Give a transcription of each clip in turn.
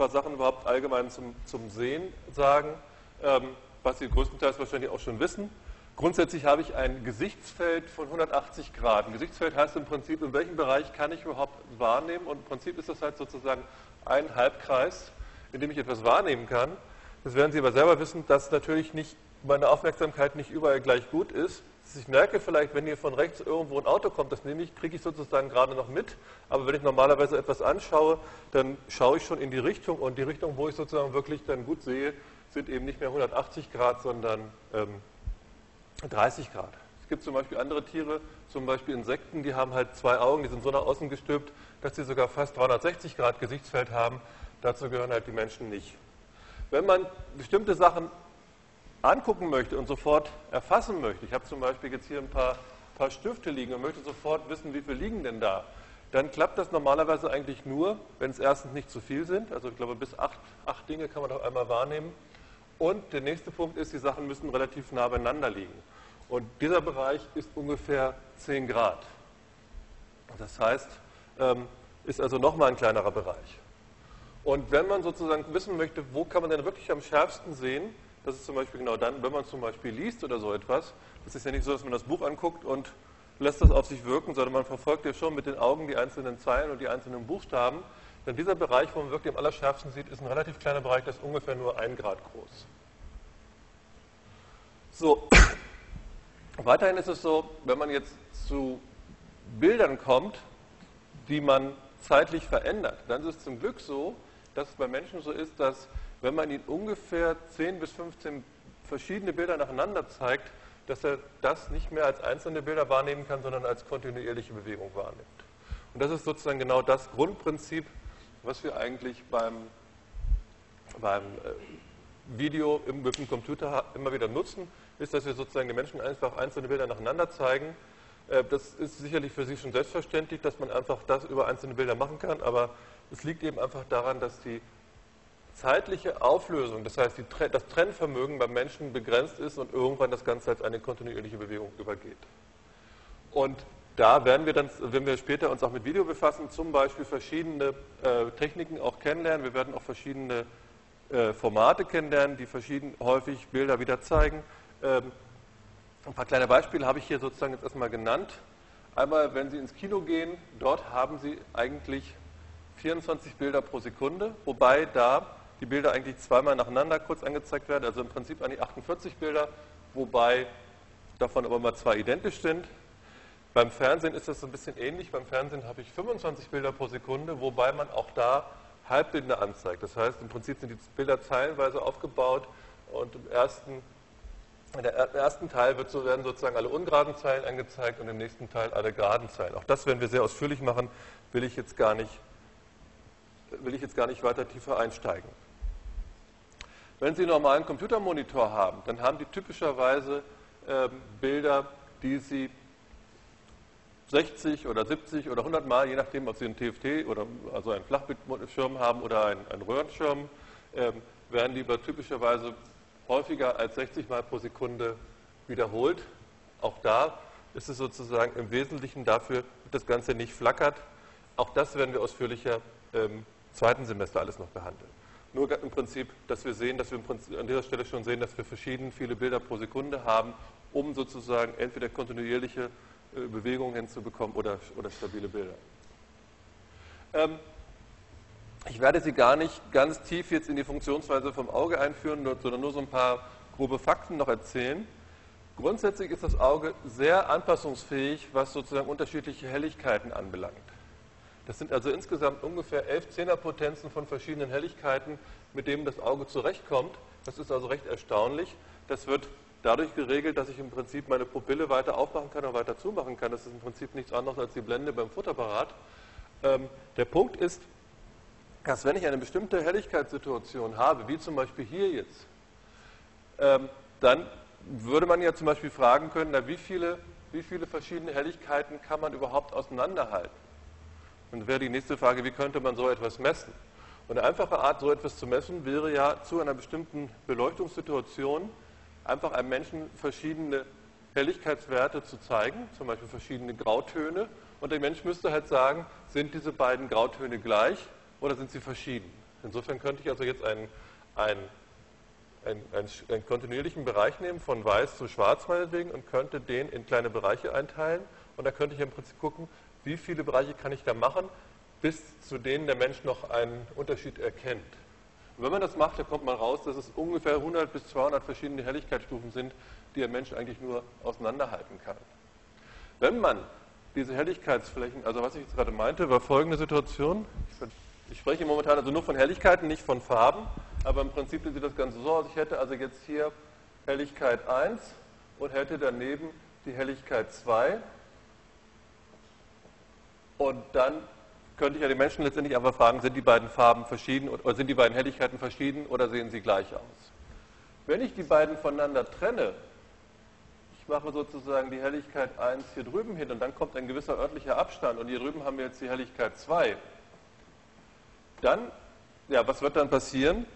paar Sachen überhaupt allgemein zum, zum Sehen sagen, ähm, was Sie größtenteils wahrscheinlich auch schon wissen. Grundsätzlich habe ich ein Gesichtsfeld von 180 Grad. Ein Gesichtsfeld heißt im Prinzip, in welchem Bereich kann ich überhaupt wahrnehmen. Und im Prinzip ist das halt sozusagen ein Halbkreis, in dem ich etwas wahrnehmen kann. Das werden Sie aber selber wissen, dass natürlich nicht meine Aufmerksamkeit nicht überall gleich gut ist. Ich merke vielleicht, wenn hier von rechts irgendwo ein Auto kommt, das nehme ich, kriege ich sozusagen gerade noch mit. Aber wenn ich normalerweise etwas anschaue, dann schaue ich schon in die Richtung und die Richtung, wo ich sozusagen wirklich dann gut sehe, sind eben nicht mehr 180 Grad, sondern ähm, 30 Grad. Es gibt zum Beispiel andere Tiere, zum Beispiel Insekten, die haben halt zwei Augen, die sind so nach außen gestülpt, dass sie sogar fast 360 Grad Gesichtsfeld haben. Dazu gehören halt die Menschen nicht. Wenn man bestimmte Sachen angucken möchte und sofort erfassen möchte, ich habe zum Beispiel jetzt hier ein paar, paar Stifte liegen und möchte sofort wissen, wie viele liegen denn da, dann klappt das normalerweise eigentlich nur, wenn es erstens nicht zu viel sind. Also ich glaube, bis acht, acht Dinge kann man doch einmal wahrnehmen. Und der nächste Punkt ist, die Sachen müssen relativ nah beieinander liegen. Und dieser Bereich ist ungefähr 10 Grad. Das heißt, ähm, ist also nochmal ein kleinerer Bereich. Und wenn man sozusagen wissen möchte, wo kann man denn wirklich am schärfsten sehen, das ist zum Beispiel genau dann, wenn man zum Beispiel liest oder so etwas. Das ist ja nicht so, dass man das Buch anguckt und lässt das auf sich wirken, sondern man verfolgt ja schon mit den Augen die einzelnen Zeilen und die einzelnen Buchstaben. Denn dieser Bereich, wo man wirklich am allerschärfsten sieht, ist ein relativ kleiner Bereich, der ist ungefähr nur ein Grad groß. So, weiterhin ist es so, wenn man jetzt zu Bildern kommt, die man zeitlich verändert, dann ist es zum Glück so, dass es bei Menschen so ist, dass wenn man ihnen ungefähr 10 bis 15 verschiedene Bilder nacheinander zeigt, dass er das nicht mehr als einzelne Bilder wahrnehmen kann, sondern als kontinuierliche Bewegung wahrnimmt. Und das ist sozusagen genau das Grundprinzip, was wir eigentlich beim, beim äh, Video im, mit dem Computer immer wieder nutzen, ist, dass wir sozusagen den Menschen einfach einzelne Bilder nacheinander zeigen. Äh, das ist sicherlich für Sie schon selbstverständlich, dass man einfach das über einzelne Bilder machen kann, aber es liegt eben einfach daran, dass die zeitliche Auflösung, das heißt die, das Trennvermögen beim Menschen begrenzt ist und irgendwann das Ganze als eine kontinuierliche Bewegung übergeht. Und da werden wir dann, wenn wir später uns auch mit Video befassen, zum Beispiel verschiedene äh, Techniken auch kennenlernen. Wir werden auch verschiedene äh, Formate kennenlernen, die verschieden häufig Bilder wieder zeigen. Ähm, ein paar kleine Beispiele habe ich hier sozusagen jetzt erstmal genannt. Einmal, wenn Sie ins Kino gehen, dort haben Sie eigentlich 24 Bilder pro Sekunde, wobei da die Bilder eigentlich zweimal nacheinander kurz angezeigt werden, also im Prinzip eigentlich 48 Bilder, wobei davon aber mal zwei identisch sind. Beim Fernsehen ist das so ein bisschen ähnlich. Beim Fernsehen habe ich 25 Bilder pro Sekunde, wobei man auch da Halbbilder anzeigt. Das heißt, im Prinzip sind die Bilder zeilenweise aufgebaut und im ersten, in der ersten Teil wird so, werden sozusagen alle ungeraden Zeilen angezeigt und im nächsten Teil alle geraden Zeilen. Auch das werden wir sehr ausführlich machen, will ich jetzt gar nicht, will ich jetzt gar nicht weiter tiefer einsteigen. Wenn Sie einen normalen Computermonitor haben, dann haben die typischerweise äh, Bilder, die Sie 60 oder 70 oder 100 Mal, je nachdem, ob Sie einen TFT oder also einen Flachbildschirm haben oder einen, einen Röhrenschirm, äh, werden die typischerweise häufiger als 60 Mal pro Sekunde wiederholt. Auch da ist es sozusagen im Wesentlichen dafür, dass das Ganze nicht flackert. Auch das werden wir ausführlicher im zweiten Semester alles noch behandeln. Nur im Prinzip, dass wir sehen, dass wir an dieser Stelle schon sehen, dass wir verschieden viele Bilder pro Sekunde haben, um sozusagen entweder kontinuierliche äh, Bewegungen hinzubekommen oder, oder stabile Bilder. Ähm, ich werde Sie gar nicht ganz tief jetzt in die Funktionsweise vom Auge einführen, sondern nur so ein paar grobe Fakten noch erzählen. Grundsätzlich ist das Auge sehr anpassungsfähig, was sozusagen unterschiedliche Helligkeiten anbelangt. Das sind also insgesamt ungefähr elf Zehnerpotenzen von verschiedenen Helligkeiten, mit denen das Auge zurechtkommt. Das ist also recht erstaunlich. Das wird dadurch geregelt, dass ich im Prinzip meine Pupille weiter aufmachen kann und weiter zumachen kann. Das ist im Prinzip nichts anderes als die Blende beim Futterapparat. Ähm, der Punkt ist, dass wenn ich eine bestimmte Helligkeitssituation habe, wie zum Beispiel hier jetzt, ähm, dann würde man ja zum Beispiel fragen können, na, wie, viele, wie viele verschiedene Helligkeiten kann man überhaupt auseinanderhalten? Und wäre die nächste Frage, wie könnte man so etwas messen? Und eine einfache Art, so etwas zu messen, wäre ja zu einer bestimmten Beleuchtungssituation einfach einem Menschen verschiedene Helligkeitswerte zu zeigen, zum Beispiel verschiedene Grautöne. Und der Mensch müsste halt sagen, sind diese beiden Grautöne gleich oder sind sie verschieden? Insofern könnte ich also jetzt einen, einen, einen, einen, kontinuierlichen Bereich nehmen, von weiß zu schwarz meinetwegen, und könnte den in kleine Bereiche einteilen. Und da könnte ich im Prinzip gucken, wie viele Bereiche kann ich da machen, bis zu denen der Mensch noch einen Unterschied erkennt. Und wenn man das macht, dann kommt man raus, dass es ungefähr 100 bis 200 verschiedene Helligkeitsstufen sind, die der Mensch eigentlich nur auseinanderhalten kann. Wenn man diese Helligkeitsflächen, also was ich jetzt gerade meinte, war folgende Situation. Ich spreche momentan also nur von Helligkeiten, nicht von Farben, aber im Prinzip sieht das Ganze so aus. Ich hätte also jetzt hier Helligkeit 1 und hätte daneben die Helligkeit 2. Und dann könnte ich ja die Menschen letztendlich einfach fragen, sind die beiden Farben verschieden oder sind die beiden Helligkeiten verschieden oder sehen sie gleich aus? Wenn ich die beiden voneinander trenne, ich mache sozusagen die Helligkeit 1 hier drüben hin und dann kommt ein gewisser örtlicher Abstand und hier drüben haben wir jetzt die Helligkeit 2, dann, ja, was wird dann passieren?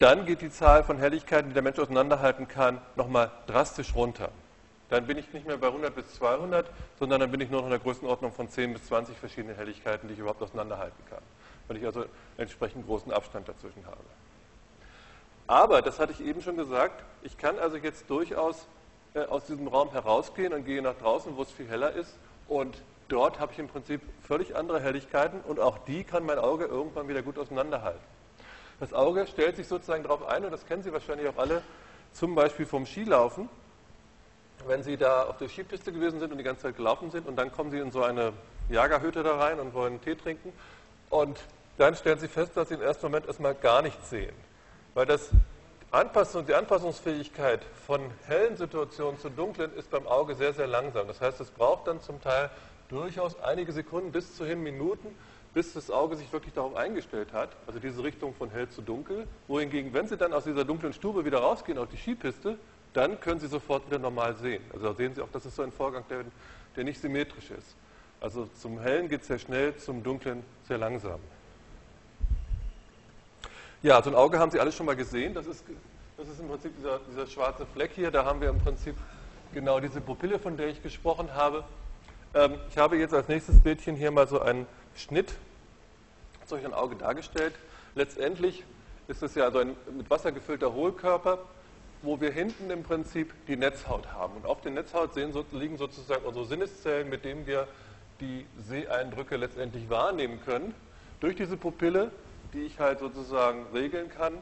Dann geht die Zahl von Helligkeiten, die der Mensch auseinanderhalten kann, nochmal drastisch runter. Dann bin ich nicht mehr bei 100 bis 200, sondern dann bin ich nur noch in der Größenordnung von 10 bis 20 verschiedenen Helligkeiten, die ich überhaupt auseinanderhalten kann. Weil ich also entsprechend großen Abstand dazwischen habe. Aber, das hatte ich eben schon gesagt, ich kann also jetzt durchaus äh, aus diesem Raum herausgehen und gehe nach draußen, wo es viel heller ist und dort habe ich im Prinzip völlig andere Helligkeiten und auch die kann mein Auge irgendwann wieder gut auseinanderhalten. Das Auge stellt sich sozusagen darauf ein, und das kennen Sie wahrscheinlich auch alle, zum Beispiel vom Skilaufen. Wenn Sie da auf der Skipiste gewesen sind und die ganze Zeit gelaufen sind und dann kommen Sie in so eine Jagerhütte da rein und wollen Tee trinken und dann stellen Sie fest, dass Sie im ersten Moment erstmal gar nichts sehen. Weil das Anpassung, die Anpassungsfähigkeit von hellen Situationen zu dunklen ist beim Auge sehr, sehr langsam. Das heißt, es braucht dann zum Teil durchaus einige Sekunden bis zu hin Minuten, bis das Auge sich wirklich darauf eingestellt hat, also diese Richtung von hell zu dunkel. Wohingegen, wenn Sie dann aus dieser dunklen Stube wieder rausgehen auf die Skipiste, dann können Sie sofort wieder normal sehen. Also da sehen Sie auch, das ist so ein Vorgang, der, der nicht symmetrisch ist. Also zum Hellen geht es sehr schnell, zum Dunklen sehr langsam. Ja, so ein Auge haben Sie alle schon mal gesehen. Das ist, das ist im Prinzip dieser, dieser schwarze Fleck hier. Da haben wir im Prinzip genau diese Pupille, von der ich gesprochen habe. Ähm, ich habe jetzt als nächstes Bildchen hier mal so einen Schnitt solch ein Auge dargestellt. Letztendlich ist es ja so ein mit Wasser gefüllter Hohlkörper, wo wir hinten im Prinzip die Netzhaut haben. Und auf der Netzhaut sehen, liegen sozusagen unsere Sinneszellen, mit denen wir die Seeeindrücke letztendlich wahrnehmen können. Durch diese Pupille, die ich halt sozusagen regeln kann,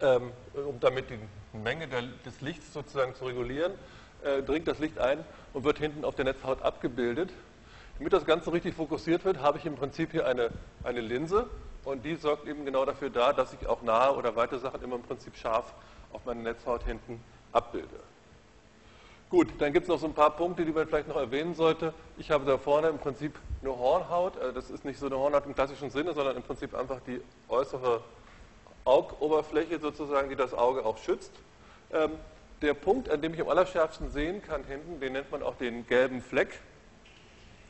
ähm, um damit die Menge des Lichts sozusagen zu regulieren äh, dringt das Licht ein und wird hinten auf der Netzhaut abgebildet. Damit das Ganze richtig fokussiert wird, habe ich im Prinzip hier eine, eine Linse und die sorgt eben genau dafür da, dass ich auch nahe oder weite Sachen immer im Prinzip scharf auf meine Netzhaut hinten abbilde. Gut, dann gibt es noch so ein paar Punkte, die man vielleicht noch erwähnen sollte. Ich habe da vorne im Prinzip eine Hornhaut. Also das ist nicht so eine Hornhaut im klassischen Sinne, sondern im Prinzip einfach die äußere Augoberfläche sozusagen, die das Auge auch schützt. Ähm, der Punkt, an dem ich am allerschärfsten sehen kann hinten, den nennt man auch den gelben Fleck.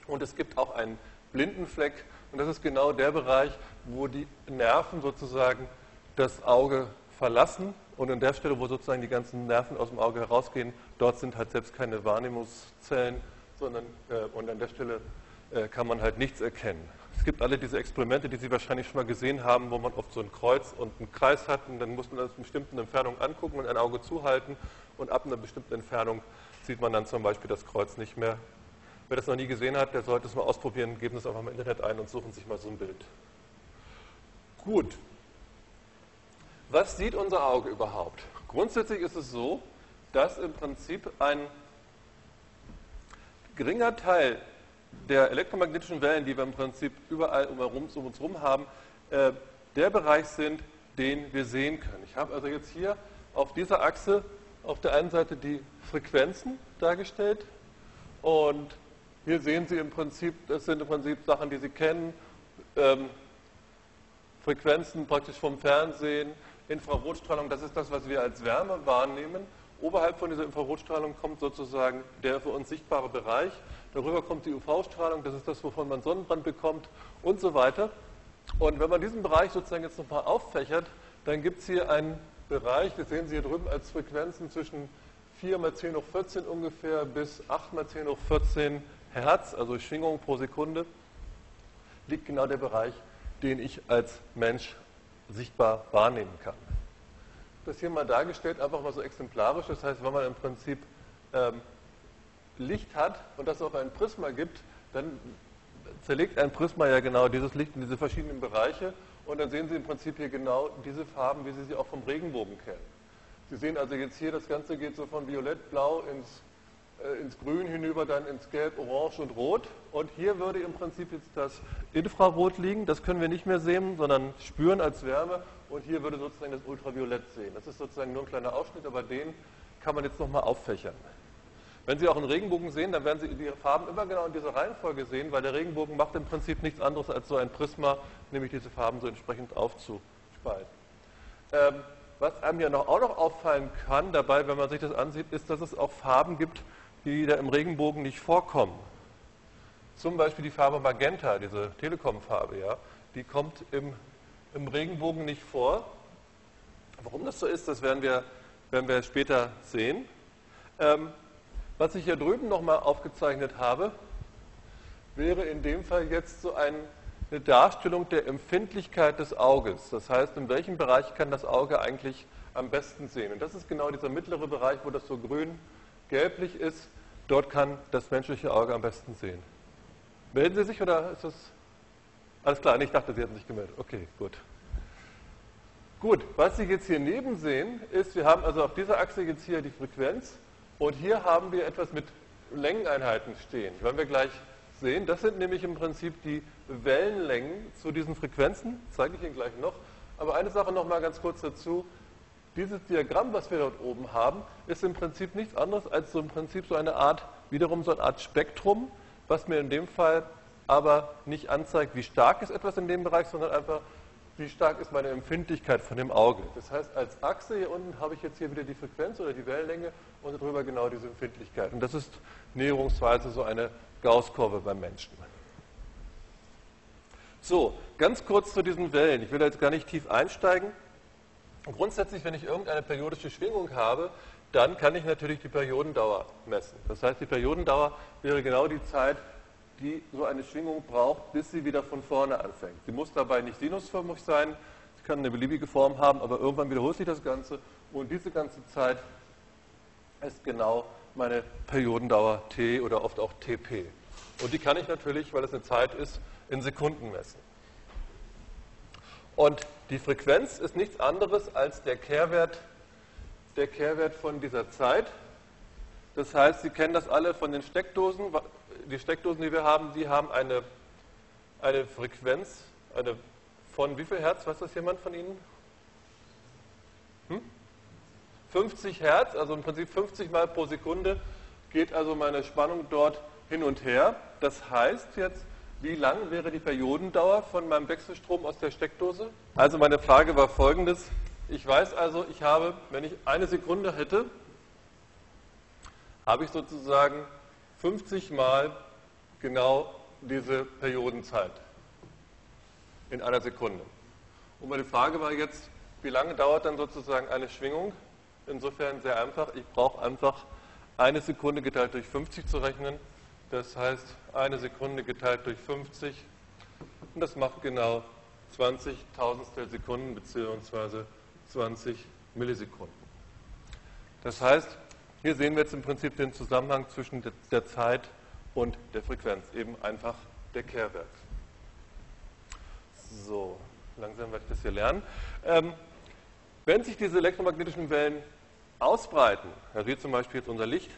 Und es gibt auch einen blinden Fleck. Und das ist genau der Bereich, wo die Nerven sozusagen das Auge verlassen. Und an der Stelle, wo sozusagen die ganzen Nerven aus dem Auge herausgehen, dort sind halt selbst keine Wahrnehmungszellen, sondern äh, und an der Stelle äh, kann man halt nichts erkennen. Es gibt alle diese Experimente, die Sie wahrscheinlich schon mal gesehen haben, wo man oft so ein Kreuz und einen Kreis hat und dann muss man das in bestimmten Entfernungen angucken und ein Auge zuhalten und ab einer bestimmten Entfernung sieht man dann zum Beispiel das Kreuz nicht mehr. Wer das noch nie gesehen hat, der sollte es mal ausprobieren, geben es einfach mal im Internet ein und suchen sich mal so ein Bild. Gut. Was sieht unser Auge überhaupt? Grundsätzlich ist es so, dass im Prinzip ein geringer Teil der elektromagnetischen Wellen, die wir im Prinzip überall um, uns herum haben, äh, der Bereich sind, den wir sehen können. Ich habe also jetzt hier auf dieser Achse auf der einen Seite die Frequenzen dargestellt und hier sehen Sie im Prinzip, das sind im Prinzip Sachen, die Sie kennen, ähm, Frequenzen praktisch vom Fernsehen, Infrarotstrahlung, das ist das, was wir als Wärme wahrnehmen. Oberhalb von dieser Infrarotstrahlung kommt sozusagen der für uns sichtbare Bereich. Darüber kommt die UV-Strahlung, das ist das, wovon man Sonnenbrand bekommt und so weiter. Und wenn man diesen Bereich sozusagen jetzt nochmal auffächert, dann gibt es hier einen Bereich, das sehen Sie hier drüben als Frequenzen zwischen 4 mal 10 hoch 14 ungefähr bis 8 mal 10 hoch 14 Hertz, also Schwingungen pro Sekunde, liegt genau der Bereich, den ich als Mensch sichtbar wahrnehmen kann. Das hier mal dargestellt, einfach mal so exemplarisch. Das heißt, wenn man im Prinzip ähm, Licht hat und das auch ein Prisma gibt, dann zerlegt ein Prisma ja genau dieses Licht in diese verschiedenen Bereiche und dann sehen Sie im Prinzip hier genau diese Farben, wie Sie sie auch vom Regenbogen kennen. Sie sehen also jetzt hier, das Ganze geht so von Violett, Blau ins, ins Grün hinüber, dann ins Gelb, Orange und Rot. Und hier würde im Prinzip jetzt das Infrarot liegen. Das können wir nicht mehr sehen, sondern spüren als Wärme. Und hier würde sozusagen das Ultraviolett sehen. Das ist sozusagen nur ein kleiner Ausschnitt, aber den kann man jetzt nochmal auffächern. Wenn Sie auch einen Regenbogen sehen, dann werden Sie die Farben immer genau in dieser Reihenfolge sehen, weil der Regenbogen macht im Prinzip nichts anderes als so ein Prisma, nämlich diese Farben so entsprechend aufzuspalten. Ähm, was einem ja noch, auch noch auffallen kann dabei, wenn man sich das ansieht, ist, dass es auch Farben gibt, die da im Regenbogen nicht vorkommen. Zum Beispiel die Farbe Magenta, diese Telekom-Farbe, ja, die kommt im, im, Regenbogen nicht vor. Warum das so ist, das werden wir, werden wir später sehen. Ähm, was ich hier drüben nochmal aufgezeichnet habe, wäre in dem Fall jetzt so ein, eine Darstellung der Empfindlichkeit des Auges. Das heißt, in welchem Bereich kann das Auge eigentlich am besten sehen. Und das ist genau dieser mittlere Bereich, wo das so grün-gelblich ist. Dort kann das menschliche Auge am besten sehen. Melden Sie sich oder ist das alles klar? Ich dachte, Sie hätten sich gemeldet. Okay, gut. Gut, was Sie jetzt hier neben sehen, ist, wir haben also auf dieser Achse jetzt hier die Frequenz und hier haben wir etwas mit Längeneinheiten stehen. Werden wir gleich sehen. Das sind nämlich im Prinzip die Wellenlängen zu diesen Frequenzen. Zeige ich Ihnen gleich noch. Aber eine Sache noch mal ganz kurz dazu. Dieses Diagramm, was wir dort oben haben, ist im Prinzip nichts anderes als so im Prinzip so eine Art, wiederum so eine Art Spektrum, was mir in dem Fall aber nicht anzeigt, wie stark ist etwas in dem Bereich, sondern einfach, wie stark ist meine Empfindlichkeit von dem Auge. Das heißt, als Achse hier unten habe ich jetzt hier wieder die Frequenz oder die Wellenlänge und darüber genau diese Empfindlichkeit. Und das ist näherungsweise so eine Gaußkurve beim Menschen. So, ganz kurz zu diesen Wellen. Ich will da jetzt gar nicht tief einsteigen. Grundsätzlich, wenn ich irgendeine periodische Schwingung habe, dann kann ich natürlich die Periodendauer messen. Das heißt, die Periodendauer wäre genau die Zeit, die so eine Schwingung braucht, bis sie wieder von vorne anfängt. Sie muss dabei nicht sinusförmig sein, sie kann eine beliebige Form haben, aber irgendwann wiederholt sich das Ganze und diese ganze Zeit ist genau meine Periodendauer T oder oft auch TP. Und die kann ich natürlich, weil es eine Zeit ist, in Sekunden messen. Und die Frequenz ist nichts anderes als der Kehrwert, der Kehrwert von dieser Zeit. Das heißt, Sie kennen das alle von den Steckdosen. Die Steckdosen, die wir haben, die haben eine, eine Frequenz eine von wie viel Hertz? Weiß das jemand von Ihnen? Hm? 50 Hertz, also im Prinzip 50 Mal pro Sekunde geht also meine Spannung dort hin und her. Das heißt jetzt, wie lang wäre die Periodendauer von meinem Wechselstrom aus der Steckdose? Also meine Frage war folgendes. Ich weiß also, ich habe, wenn ich eine Sekunde hätte, habe ich sozusagen 50 Mal genau diese Periodenzeit in einer Sekunde. Und meine Frage war jetzt, wie lange dauert dann sozusagen eine Schwingung? insofern sehr einfach. Ich brauche einfach eine Sekunde geteilt durch 50 zu rechnen. Das heißt, eine Sekunde geteilt durch 50. Und das macht genau 20 Tausendstel Sekunden bzw. 20 Millisekunden. Das heißt, hier sehen wir jetzt im Prinzip den Zusammenhang zwischen der Zeit und der Frequenz, eben einfach der Kehrwert. So, langsam werde ich das hier lernen. Ähm, wenn sich diese elektromagnetischen Wellen ausbreiten, wie zum Beispiel jetzt unser Licht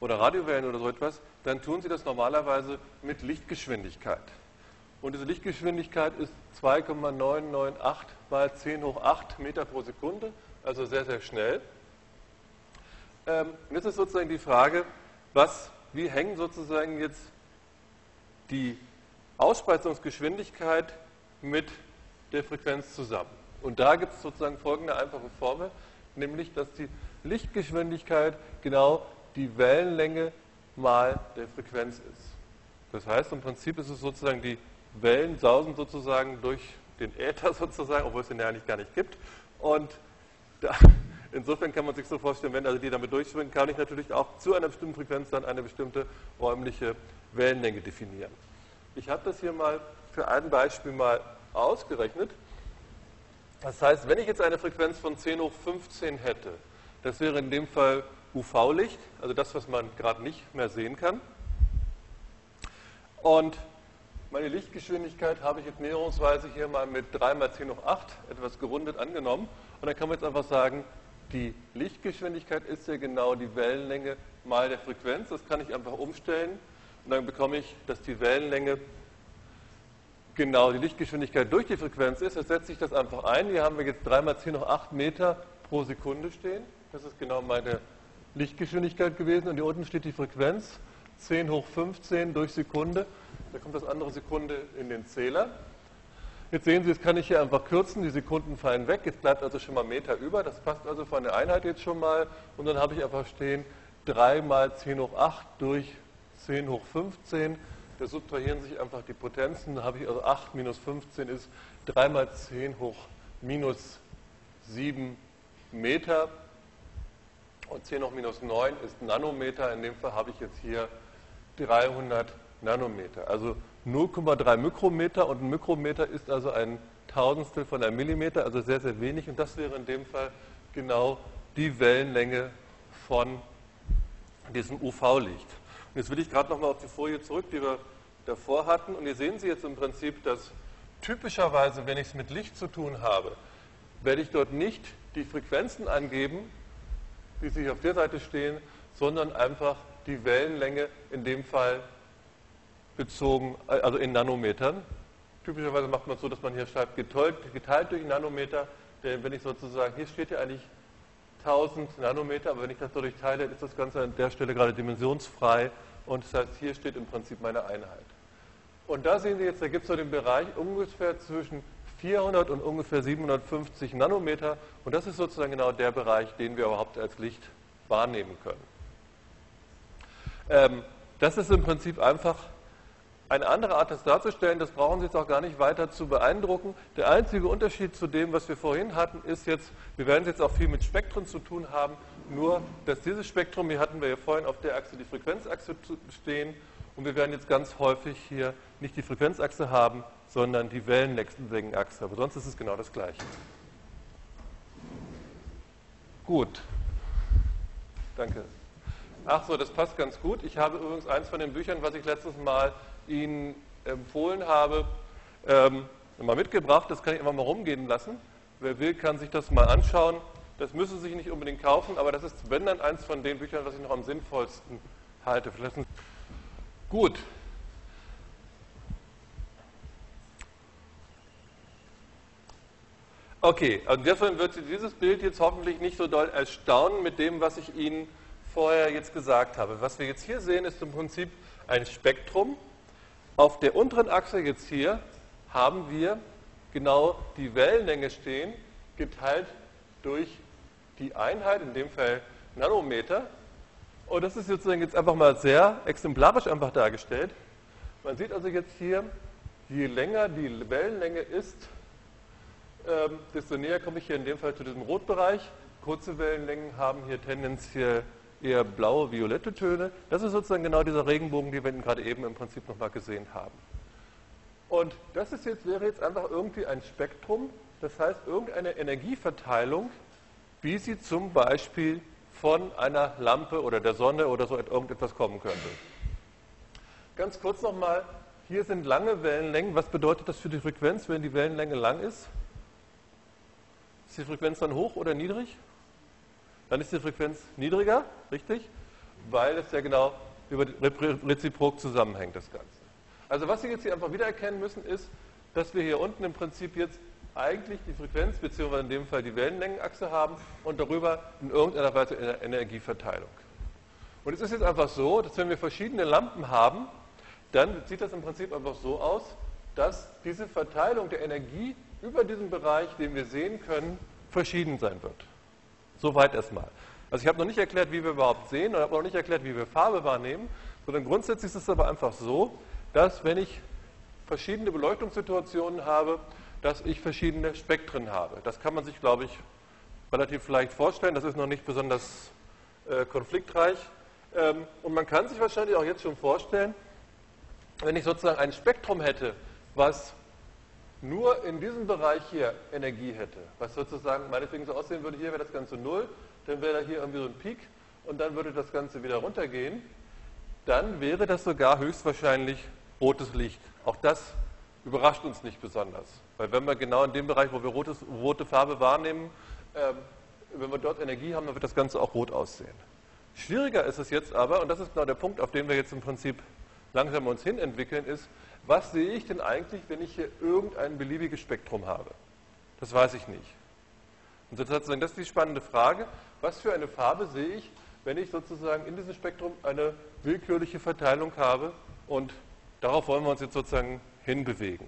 oder Radiowellen oder so etwas, dann tun sie das normalerweise mit Lichtgeschwindigkeit. Und diese Lichtgeschwindigkeit ist 2,998 mal 10 hoch 8 Meter pro Sekunde, also sehr, sehr schnell. Ähm, jetzt ist sozusagen die Frage, was, wie hängen sozusagen jetzt die Ausspreizungsgeschwindigkeit mit der Frequenz zusammen? Und da gibt es sozusagen folgende einfache Formel, nämlich dass die Lichtgeschwindigkeit genau die Wellenlänge mal der Frequenz ist. Das heißt, im Prinzip ist es sozusagen, die Wellen sausen sozusagen durch den Äther sozusagen, obwohl es den ja eigentlich gar nicht gibt. Und da, insofern kann man sich so vorstellen, wenn also die damit durchschwimmen, kann ich natürlich auch zu einer bestimmten Frequenz dann eine bestimmte räumliche Wellenlänge definieren. Ich habe das hier mal für ein Beispiel mal ausgerechnet. Das heißt, wenn ich jetzt eine Frequenz von 10 hoch 15 hätte, das wäre in dem Fall UV-Licht, also das, was man gerade nicht mehr sehen kann. Und meine Lichtgeschwindigkeit habe ich jetzt näherungsweise hier mal mit 3 mal 10 hoch 8 etwas gerundet angenommen. Und dann kann man jetzt einfach sagen, die Lichtgeschwindigkeit ist ja genau die Wellenlänge mal der Frequenz. Das kann ich einfach umstellen. Und dann bekomme ich, dass die Wellenlänge genau die Lichtgeschwindigkeit durch die Frequenz ist. Jetzt setze ich das einfach ein. Hier haben wir jetzt 3 mal 10 hoch 8 Meter pro Sekunde stehen. Das ist genau meine Lichtgeschwindigkeit gewesen. Und hier unten steht die Frequenz 10 hoch 15 durch Sekunde. Da kommt das andere Sekunde in den Zähler. Jetzt sehen Sie, jetzt kann ich hier einfach kürzen, die Sekunden fallen weg. Jetzt bleibt also schon mal Meter über. Das passt also von der Einheit jetzt schon mal. Und dann habe ich einfach stehen 3 mal 10 hoch 8 durch 10 hoch 15 da subtrahieren sich einfach die Potenzen. Da habe ich also 8 minus 15 ist 3 mal 10 hoch minus 7 Meter. Und 10 hoch minus 9 ist Nanometer. In dem Fall habe ich jetzt hier 300 Nanometer. Also 0,3 Mikrometer und ein Mikrometer ist also ein Tausendstel von einem Millimeter, also sehr, sehr wenig. Und das wäre in dem Fall genau die Wellenlänge von diesem UV-Licht. Und jetzt will ich gerade nochmal auf die Folie zurück, die wir davor hatten. Und hier sehen Sie jetzt im Prinzip, dass typischerweise, wenn ich es mit Licht zu tun habe, werde ich dort nicht die Frequenzen angeben, wie sie hier auf der Seite stehen, sondern einfach die Wellenlänge in dem Fall bezogen, also in Nanometern. Typischerweise macht man es so, dass man hier schreibt geteilt, geteilt durch Nanometer. Denn wenn ich sozusagen, hier steht ja eigentlich 1000 Nanometer, aber wenn ich das dadurch teile, ist das Ganze an der Stelle gerade dimensionsfrei und das heißt, hier steht im Prinzip meine Einheit. Und da sehen Sie jetzt, da gibt es so den Bereich ungefähr zwischen 400 und ungefähr 750 Nanometer und das ist sozusagen genau der Bereich, den wir überhaupt als Licht wahrnehmen können. Ähm, das ist im Prinzip einfach eine andere Art, das darzustellen. Das brauchen Sie jetzt auch gar nicht weiter zu beeindrucken. Der einzige Unterschied zu dem, was wir vorhin hatten, ist jetzt, wir werden jetzt auch viel mit Spektren zu tun haben, nur dass dieses Spektrum, hier hatten wir ja vorhin auf der Achse die Frequenzachse stehen und wir werden jetzt ganz häufig hier nicht die Frequenzachse haben, sondern die Wellenlängenachse. Aber sonst ist es genau das Gleiche. Gut. Danke. Ach so, das passt ganz gut. Ich habe übrigens eins von den Büchern, was ich letztes Mal Ihnen empfohlen habe, ähm, mal mitgebracht. Das kann ich immer mal rumgehen lassen. Wer will, kann sich das mal anschauen. Das müssen Sie sich nicht unbedingt kaufen, aber das ist, wenn dann, eins von den Büchern, was ich noch am sinnvollsten halte. Gut. Okay, und insofern wird Sie dieses Bild jetzt hoffentlich nicht so doll erstaunen mit dem, was ich Ihnen vorher jetzt gesagt habe. Was wir jetzt hier sehen, ist im Prinzip ein Spektrum, auf der unteren Achse jetzt hier haben wir genau die Wellenlänge stehen, geteilt durch die Einheit, in dem Fall Nanometer. Und das ist sozusagen jetzt einfach mal sehr exemplarisch einfach dargestellt. Man sieht also jetzt hier, je länger die Wellenlänge ist, ähm, desto näher komme ich hier in dem Fall zu diesem Rotbereich. Kurze Wellenlängen haben hier tendenziell eher blaue, violette Töne. Das ist sozusagen genau dieser Regenbogen, den wir gerade eben im Prinzip nochmal gesehen haben. Und das ist jetzt, wäre jetzt einfach irgendwie ein Spektrum, das heißt irgendeine Energieverteilung, wie sie zum Beispiel von einer Lampe oder der Sonne oder so irgendetwas kommen könnte. Ganz kurz nochmal, hier sind lange Wellenlängen. Was bedeutet das für die Frequenz, wenn die Wellenlänge lang ist? Ist die Frequenz dann hoch oder niedrig? dann ist die Frequenz niedriger, richtig? Weil es ja genau über reziprok zusammenhängt, das Ganze. Also was Sie jetzt hier einfach wiedererkennen müssen, ist, dass wir hier unten im Prinzip jetzt eigentlich die Frequenz, beziehungsweise in dem Fall die Wellenlängenachse haben und darüber in irgendeiner Weise eine Energieverteilung. Und es ist jetzt einfach so, dass wenn wir verschiedene Lampen haben, dann sieht das im Prinzip einfach so aus, dass diese Verteilung der Energie über diesen Bereich, den wir sehen können, verschieden sein wird. Soweit erstmal. Also ich habe noch nicht erklärt, wie wir überhaupt sehen und habe noch nicht erklärt, wie wir Farbe wahrnehmen, sondern grundsätzlich ist es aber einfach so, dass wenn ich verschiedene Beleuchtungssituationen habe, dass ich verschiedene Spektren habe. Das kann man sich, glaube ich, relativ leicht vorstellen. Das ist noch nicht besonders äh, konfliktreich. Ähm, und man kann sich wahrscheinlich auch jetzt schon vorstellen, wenn ich sozusagen ein Spektrum hätte, was nur in diesem Bereich hier Energie hätte, was sozusagen meinetwegen so aussehen würde, hier wäre das Ganze null, dann wäre da hier irgendwie so ein Peak und dann würde das Ganze wieder runtergehen, dann wäre das sogar höchstwahrscheinlich rotes Licht. Auch das überrascht uns nicht besonders. Weil wenn wir genau in dem Bereich, wo wir rotes, rote Farbe wahrnehmen, ähm, wenn wir dort Energie haben, dann wird das Ganze auch rot aussehen. Schwieriger ist es jetzt aber, und das ist genau der Punkt, auf den wir jetzt im Prinzip langsam uns hin entwickeln, ist, was sehe ich denn eigentlich, wenn ich hier irgendein beliebiges Spektrum habe? Das weiß ich nicht. Und sozusagen, das ist die spannende Frage, was für eine Farbe sehe ich, wenn ich sozusagen in diesem Spektrum eine willkürliche Verteilung habe und darauf wollen wir uns jetzt sozusagen hinbewegen.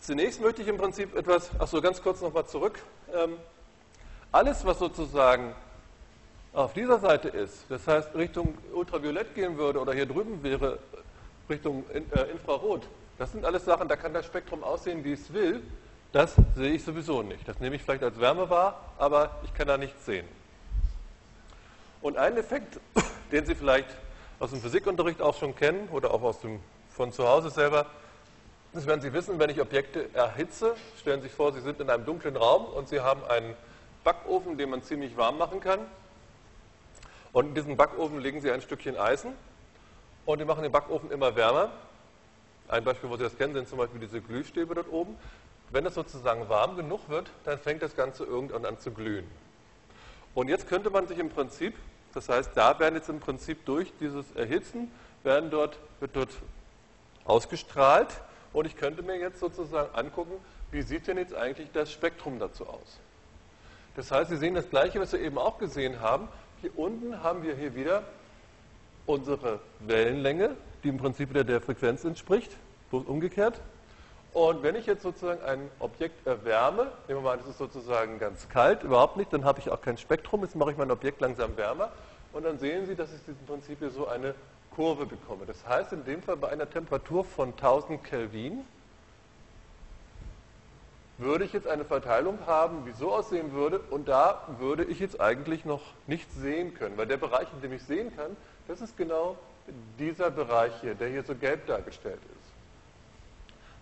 Zunächst möchte ich im Prinzip etwas, ach so, ganz kurz nochmal zurück. Ähm, alles, was sozusagen auf dieser Seite ist, das heißt Richtung Ultraviolett gehen würde oder hier drüben wäre Richtung äh, Infrarot, das sind alles Sachen, da kann das Spektrum aussehen, wie es will. Das sehe ich sowieso nicht. Das nehme ich vielleicht als Wärme wahr, aber ich kann da nichts sehen. Und ein Effekt, den Sie vielleicht aus dem Physikunterricht auch schon kennen oder auch aus dem, von zu Hause selber, das werden Sie wissen, wenn ich Objekte erhitze, stellen Sie sich vor, Sie sind in einem dunklen Raum und Sie haben einen Backofen, den man ziemlich warm machen kann. Und in diesen Backofen legen Sie ein Stückchen Eisen und die machen den Backofen immer wärmer. Ein Beispiel, wo Sie das kennen, sind zum Beispiel diese Glühstäbe dort oben. Wenn es sozusagen warm genug wird, dann fängt das Ganze irgendwann an zu glühen. Und jetzt könnte man sich im Prinzip, das heißt, da werden jetzt im Prinzip durch dieses Erhitzen, werden dort, wird dort ausgestrahlt und ich könnte mir jetzt sozusagen angucken, wie sieht denn jetzt eigentlich das Spektrum dazu aus. Das heißt, Sie sehen das Gleiche, was wir eben auch gesehen haben. Hier unten haben wir hier wieder unsere Wellenlänge, die im Prinzip wieder der Frequenz entspricht, bloß umgekehrt. Und wenn ich jetzt sozusagen ein Objekt erwärme, nehmen wir mal es ist sozusagen ganz kalt, überhaupt nicht, dann habe ich auch kein Spektrum, jetzt mache ich mein Objekt langsam wärmer und dann sehen Sie, dass ich im Prinzip hier so eine Kurve bekomme. Das heißt in dem Fall bei einer Temperatur von 1000 Kelvin würde ich jetzt eine Verteilung haben, die so aussehen würde und da würde ich jetzt eigentlich noch nichts sehen können, weil der Bereich, in dem ich sehen kann, das ist genau dieser Bereich hier, der hier so gelb dargestellt ist.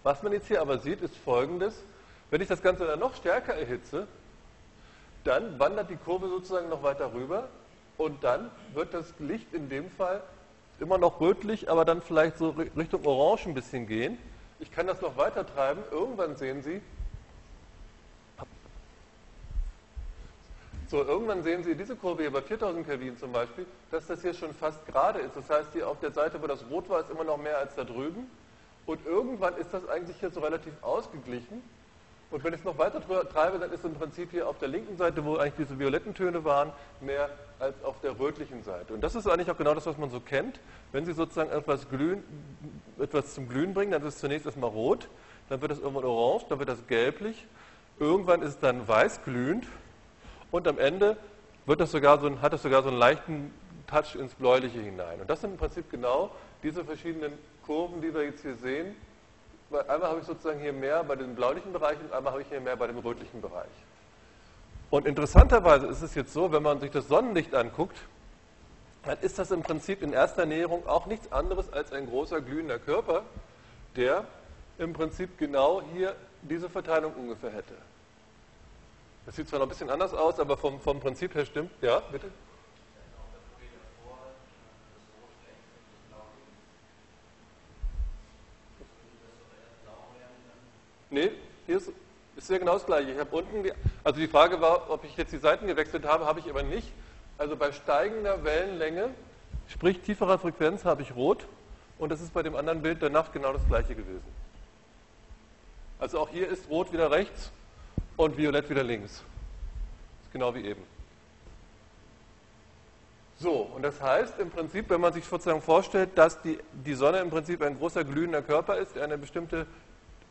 Was man jetzt hier aber sieht, ist folgendes. Wenn ich das Ganze dann noch stärker erhitze, dann wandert die Kurve sozusagen noch weiter rüber und dann wird das Licht in dem Fall immer noch rötlich, aber dann vielleicht so Richtung Orange ein bisschen gehen. Ich kann das noch weiter treiben. Irgendwann sehen Sie, so irgendwann sehen Sie diese Kurve hier bei 4000 Kelvin zum Beispiel, dass das hier schon fast gerade ist. Das heißt, hier auf der Seite, wo das rot war, ist immer noch mehr als da drüben. Und irgendwann ist das eigentlich hier so relativ ausgeglichen. Und wenn ich es noch weiter treibe, dann ist im Prinzip hier auf der linken Seite, wo eigentlich diese violetten Töne waren, mehr als auf der rötlichen Seite. Und das ist eigentlich auch genau das, was man so kennt. Wenn Sie sozusagen etwas, glühen, etwas zum Glühen bringen, dann ist es zunächst erstmal rot, dann wird es irgendwann orange, dann wird es gelblich, irgendwann ist es dann weiß glühend und am Ende wird das sogar so, hat es sogar so einen leichten Touch ins Bläuliche hinein. Und das sind im Prinzip genau diese verschiedenen Kurven, die wir jetzt hier sehen. Einmal habe ich sozusagen hier mehr bei dem bläulichen Bereich und einmal habe ich hier mehr bei dem rötlichen Bereich. Und interessanterweise ist es jetzt so, wenn man sich das Sonnenlicht anguckt, dann ist das im Prinzip in erster Näherung auch nichts anderes als ein großer glühender Körper, der im Prinzip genau hier diese Verteilung ungefähr hätte. Das sieht zwar noch ein bisschen anders aus, aber vom, vom Prinzip her stimmt. Ja, bitte? Nee, hier ist, ist ja genau das gleiche. Ich habe unten, die, also die Frage war, ob ich jetzt die Seiten gewechselt habe, habe ich aber nicht. Also bei steigender Wellenlänge, sprich tieferer Frequenz, habe ich rot und das ist bei dem anderen Bild der Nacht genau das gleiche gewesen. Also auch hier ist rot wieder rechts und violett wieder links. Genau wie eben. So, und das heißt im Prinzip, wenn man sich sozusagen vorstellt, dass die, die Sonne im Prinzip ein großer glühender Körper ist, der eine bestimmte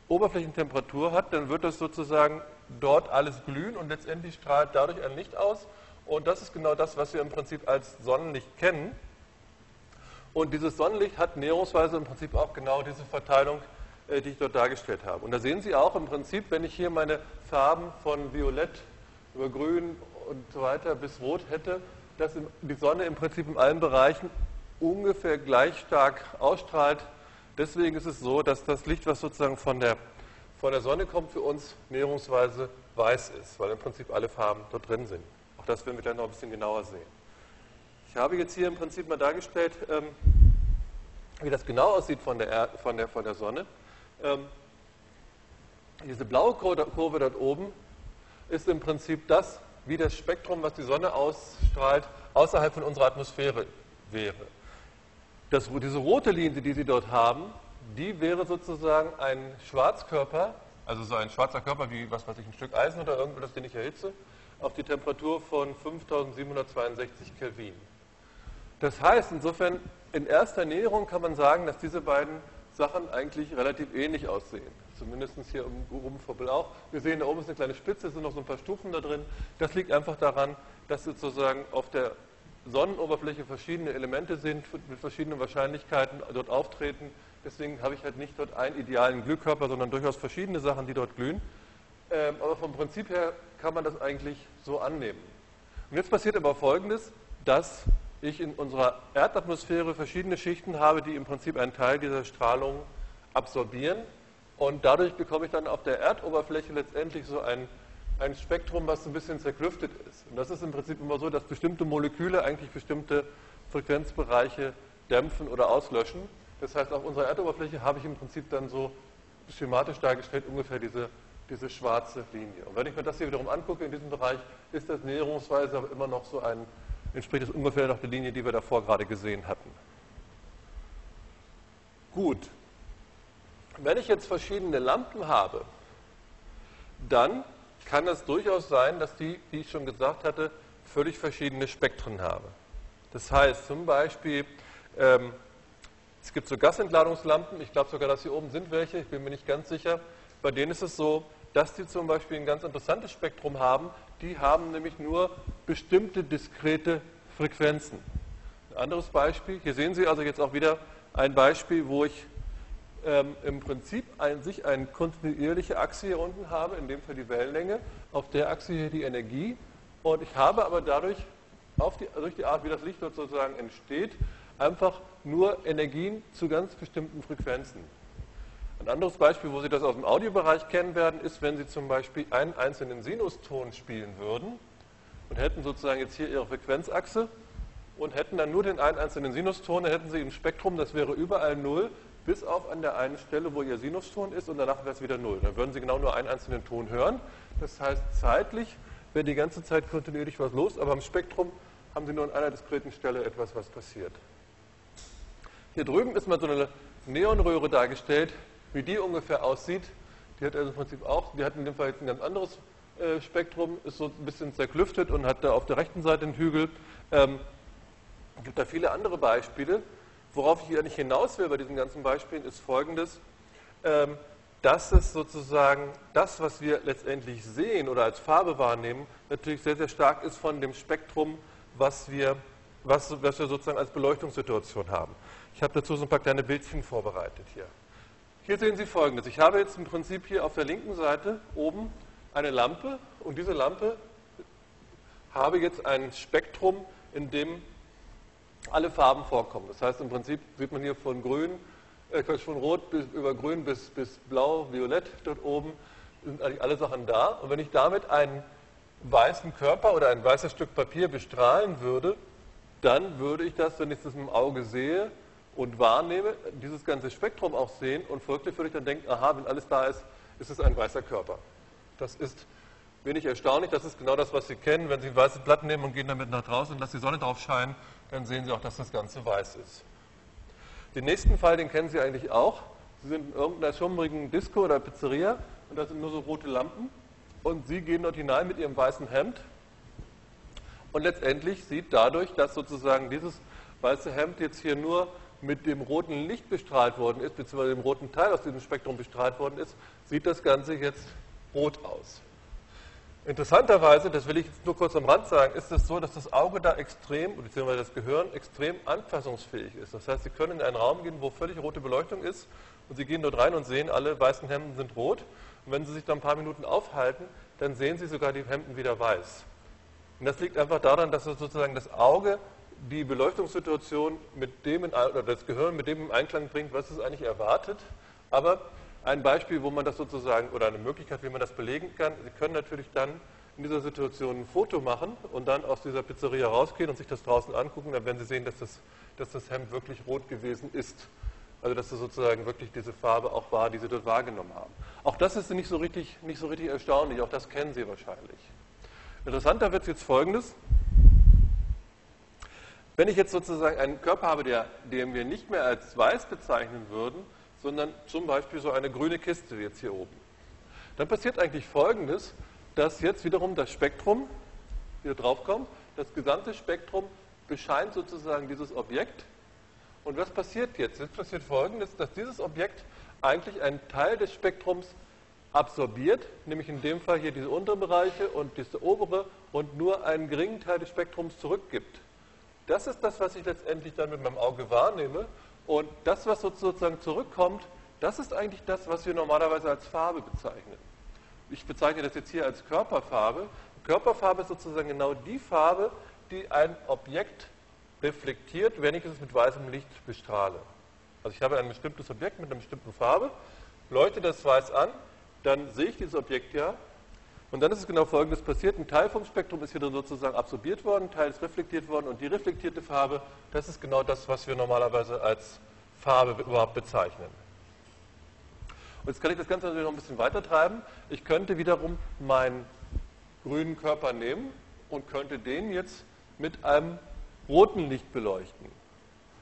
Oberflächentemperatur hat, dann wird das sozusagen dort alles glühen und letztendlich strahlt dadurch ein Licht aus. Und das ist genau das, was wir im Prinzip als Sonnenlicht kennen. Und dieses Sonnenlicht hat näherungsweise im Prinzip auch genau diese Verteilung, die ich dort dargestellt habe. Und da sehen Sie auch im Prinzip, wenn ich hier meine Farben von Violett über Grün und so weiter bis Rot hätte, dass die Sonne im Prinzip in allen Bereichen ungefähr gleich stark ausstrahlt Deswegen ist es so, dass das Licht, was sozusagen von der, von der Sonne kommt, für uns näherungsweise weiß ist, weil im Prinzip alle Farben dort drin sind. Auch das werden wir gleich noch ein bisschen genauer sehen. Ich habe jetzt hier im Prinzip mal dargestellt, ähm, wie das genau aussieht von der, von der, von der Sonne. Ähm, diese blaue Kurve dort oben ist im Prinzip das, wie das Spektrum, was die Sonne ausstrahlt, außerhalb von unserer Atmosphäre wäre. Das, diese rote Linie, die Sie dort haben, die wäre sozusagen ein Schwarzkörper, also so ein schwarzer Körper wie, was weiß ich, ein Stück Eisen oder irgendwas, den ich erhitze, auf die Temperatur von 5762 Kelvin. Das heißt, insofern, in erster Näherung kann man sagen, dass diese beiden Sachen eigentlich relativ ähnlich aussehen. Zumindest hier oben vor auch. Wir sehen, da oben ist eine kleine Spitze, es sind noch so ein paar Stufen da drin. Das liegt einfach daran, dass sozusagen auf der Sonnenoberfläche verschiedene Elemente sind, mit verschiedenen Wahrscheinlichkeiten dort auftreten. Deswegen habe ich halt nicht dort einen idealen Glühkörper, sondern durchaus verschiedene Sachen, die dort glühen. Ähm, aber vom Prinzip her kann man das eigentlich so annehmen. Und jetzt passiert aber Folgendes, dass ich in unserer Erdatmosphäre verschiedene Schichten habe, die im Prinzip einen Teil dieser Strahlung absorbieren. Und dadurch bekomme ich dann auf der Erdoberfläche letztendlich so ein, ein Spektrum, was ein bisschen zerklüftet ist. Und das ist im Prinzip immer so, dass bestimmte Moleküle eigentlich bestimmte Frequenzbereiche dämpfen oder auslöschen. Das heißt, auf unserer Erdoberfläche habe ich im Prinzip dann so schematisch dargestellt ungefähr diese, diese schwarze Linie. Und wenn ich mir das hier wiederum angucke in diesem Bereich, ist das näherungsweise aber immer noch so ein entspricht das ungefähr noch der Linie, die wir davor gerade gesehen hatten. Gut. Wenn ich jetzt verschiedene Lampen habe, dann kann es durchaus sein, dass die, wie ich schon gesagt hatte, völlig verschiedene Spektren haben. Das heißt zum Beispiel, ähm, es gibt so Gasentladungslampen, ich glaube sogar, dass hier oben sind welche, ich bin mir nicht ganz sicher. Bei denen ist es so, dass die zum Beispiel ein ganz interessantes Spektrum haben, die haben nämlich nur bestimmte diskrete Frequenzen. Ein anderes Beispiel, hier sehen Sie also jetzt auch wieder ein Beispiel, wo ich ähm, im Prinzip ein, sich eine kontinuierliche Achse hier unten habe, in dem Fall die Wellenlänge, auf der Achse hier die Energie und ich habe aber dadurch, die, durch die Art, wie das Licht dort sozusagen entsteht, einfach nur Energien zu ganz bestimmten Frequenzen. Ein anderes Beispiel, wo Sie das aus dem Audiobereich kennen werden, ist, wenn Sie zum Beispiel einen einzelnen Sinuston spielen würden und hätten sozusagen jetzt hier Ihre Frequenzachse und hätten dann nur den einen einzelnen Sinuston, dann hätten Sie im Spektrum, das wäre überall Null, bis auf an der einen Stelle, wo Ihr Sinuston ist und danach wäre es wieder Null. Dann würden Sie genau nur einen einzelnen Ton hören. Das heißt, zeitlich wäre die ganze Zeit kontinuierlich was los, aber im Spektrum haben Sie nur an einer diskreten Stelle etwas, was passiert. Hier drüben ist mal so eine Neonröhre dargestellt, wie die ungefähr aussieht. Die hat also im Prinzip auch, die hat in dem Fall jetzt ein ganz anderes äh, Spektrum, ist so ein bisschen zerklüftet und hat da auf der rechten Seite einen Hügel. Ähm, es gibt da viele andere Beispiele. Worauf ich eigentlich hinaus will bei diesen ganzen Beispielen, ist folgendes, ähm, dass es sozusagen das, was wir letztendlich sehen oder als Farbe wahrnehmen, natürlich sehr, sehr stark ist von dem Spektrum, was wir, was, was wir sozusagen als Beleuchtungssituation haben. Ich habe dazu so ein paar kleine Bildchen vorbereitet hier. Hier sehen Sie folgendes. Ich habe jetzt im Prinzip hier auf der linken Seite oben eine Lampe und diese Lampe habe jetzt ein Spektrum, in dem alle Farben vorkommen. Das heißt, im Prinzip sieht man hier von grün, äh, von rot bis, über grün bis, bis blau, violett dort oben, sind eigentlich alle Sachen da. Und wenn ich damit einen weißen Körper oder ein weißes Stück Papier bestrahlen würde, dann würde ich das, wenn ich das dem Auge sehe, und wahrnehme, dieses ganze Spektrum auch sehen und folglich würde ich dann denken, aha, wenn alles da ist, ist es ein weißer Körper. Das ist wenig erstaunlich, das ist genau das, was Sie kennen. Wenn Sie ein weißes Blatt nehmen und gehen damit nach draußen und lassen die Sonne drauf scheinen, dann sehen Sie auch, dass das Ganze weiß ist. Den nächsten Fall, den kennen Sie eigentlich auch. Sie sind in irgendeiner schummrigen Disco oder Pizzeria und da sind nur so rote Lampen und Sie gehen dort hinein mit Ihrem weißen Hemd und letztendlich sieht dadurch, dass sozusagen dieses weiße Hemd jetzt hier nur mit dem roten Licht bestrahlt worden ist, beziehungsweise dem roten Teil aus diesem Spektrum bestrahlt worden ist, sieht das Ganze jetzt rot aus. Interessanterweise, das will ich jetzt nur kurz am Rand sagen, ist es so, dass das Auge da extrem, beziehungsweise das Gehirn extrem anpassungsfähig ist. Das heißt, Sie können in einen Raum gehen, wo völlig rote Beleuchtung ist und Sie gehen dort rein und sehen, alle weißen Hemden sind rot. Und wenn Sie sich da ein paar Minuten aufhalten, dann sehen Sie sogar die Hemden wieder weiß. Und das liegt einfach daran, dass sozusagen das Auge die Beleuchtungssituation mit dem in, oder das Gehirn mit dem im Einklang bringt, was es eigentlich erwartet. Aber ein Beispiel, wo man das sozusagen, oder eine Möglichkeit, wie man das belegen kann, Sie können natürlich dann in dieser Situation ein Foto machen und dann aus dieser Pizzeria rausgehen und sich das draußen angucken, dann werden Sie sehen, dass das, dass das Hemd wirklich rot gewesen ist. Also dass das sozusagen wirklich diese Farbe auch war, die Sie dort wahrgenommen haben. Auch das ist nicht so richtig, nicht so richtig erstaunlich, auch das kennen Sie wahrscheinlich. Interessanter wird jetzt folgendes. Wenn ich jetzt sozusagen einen Körper habe, der, den wir nicht mehr als weiß bezeichnen würden, sondern zum Beispiel so eine grüne Kiste jetzt hier oben, dann passiert eigentlich Folgendes, dass jetzt wiederum das Spektrum hier draufkommt, das gesamte Spektrum bescheint sozusagen dieses Objekt. Und was passiert jetzt? Jetzt passiert Folgendes, dass dieses Objekt eigentlich einen Teil des Spektrums absorbiert, nämlich in dem Fall hier diese unteren Bereiche und diese obere und nur einen geringen Teil des Spektrums zurückgibt. Das ist das, was ich letztendlich dann mit meinem Auge wahrnehme. Und das, was sozusagen zurückkommt, das ist eigentlich das, was wir normalerweise als Farbe bezeichnen. Ich bezeichne das jetzt hier als Körperfarbe. Körperfarbe ist sozusagen genau die Farbe, die ein Objekt reflektiert, wenn ich es mit weißem Licht bestrahle. Also ich habe ein bestimmtes Objekt mit einer bestimmten Farbe, leuchte das weiß an, dann sehe ich dieses Objekt ja und dann ist es genau folgendes passiert. Ein Teil vom Spektrum ist wieder sozusagen absorbiert worden, ein Teil ist reflektiert worden und die reflektierte Farbe, das ist genau das, was wir normalerweise als Farbe überhaupt bezeichnen. Und jetzt kann ich das Ganze natürlich noch ein bisschen weiter treiben. Ich könnte wiederum meinen grünen Körper nehmen und könnte den jetzt mit einem roten Licht beleuchten.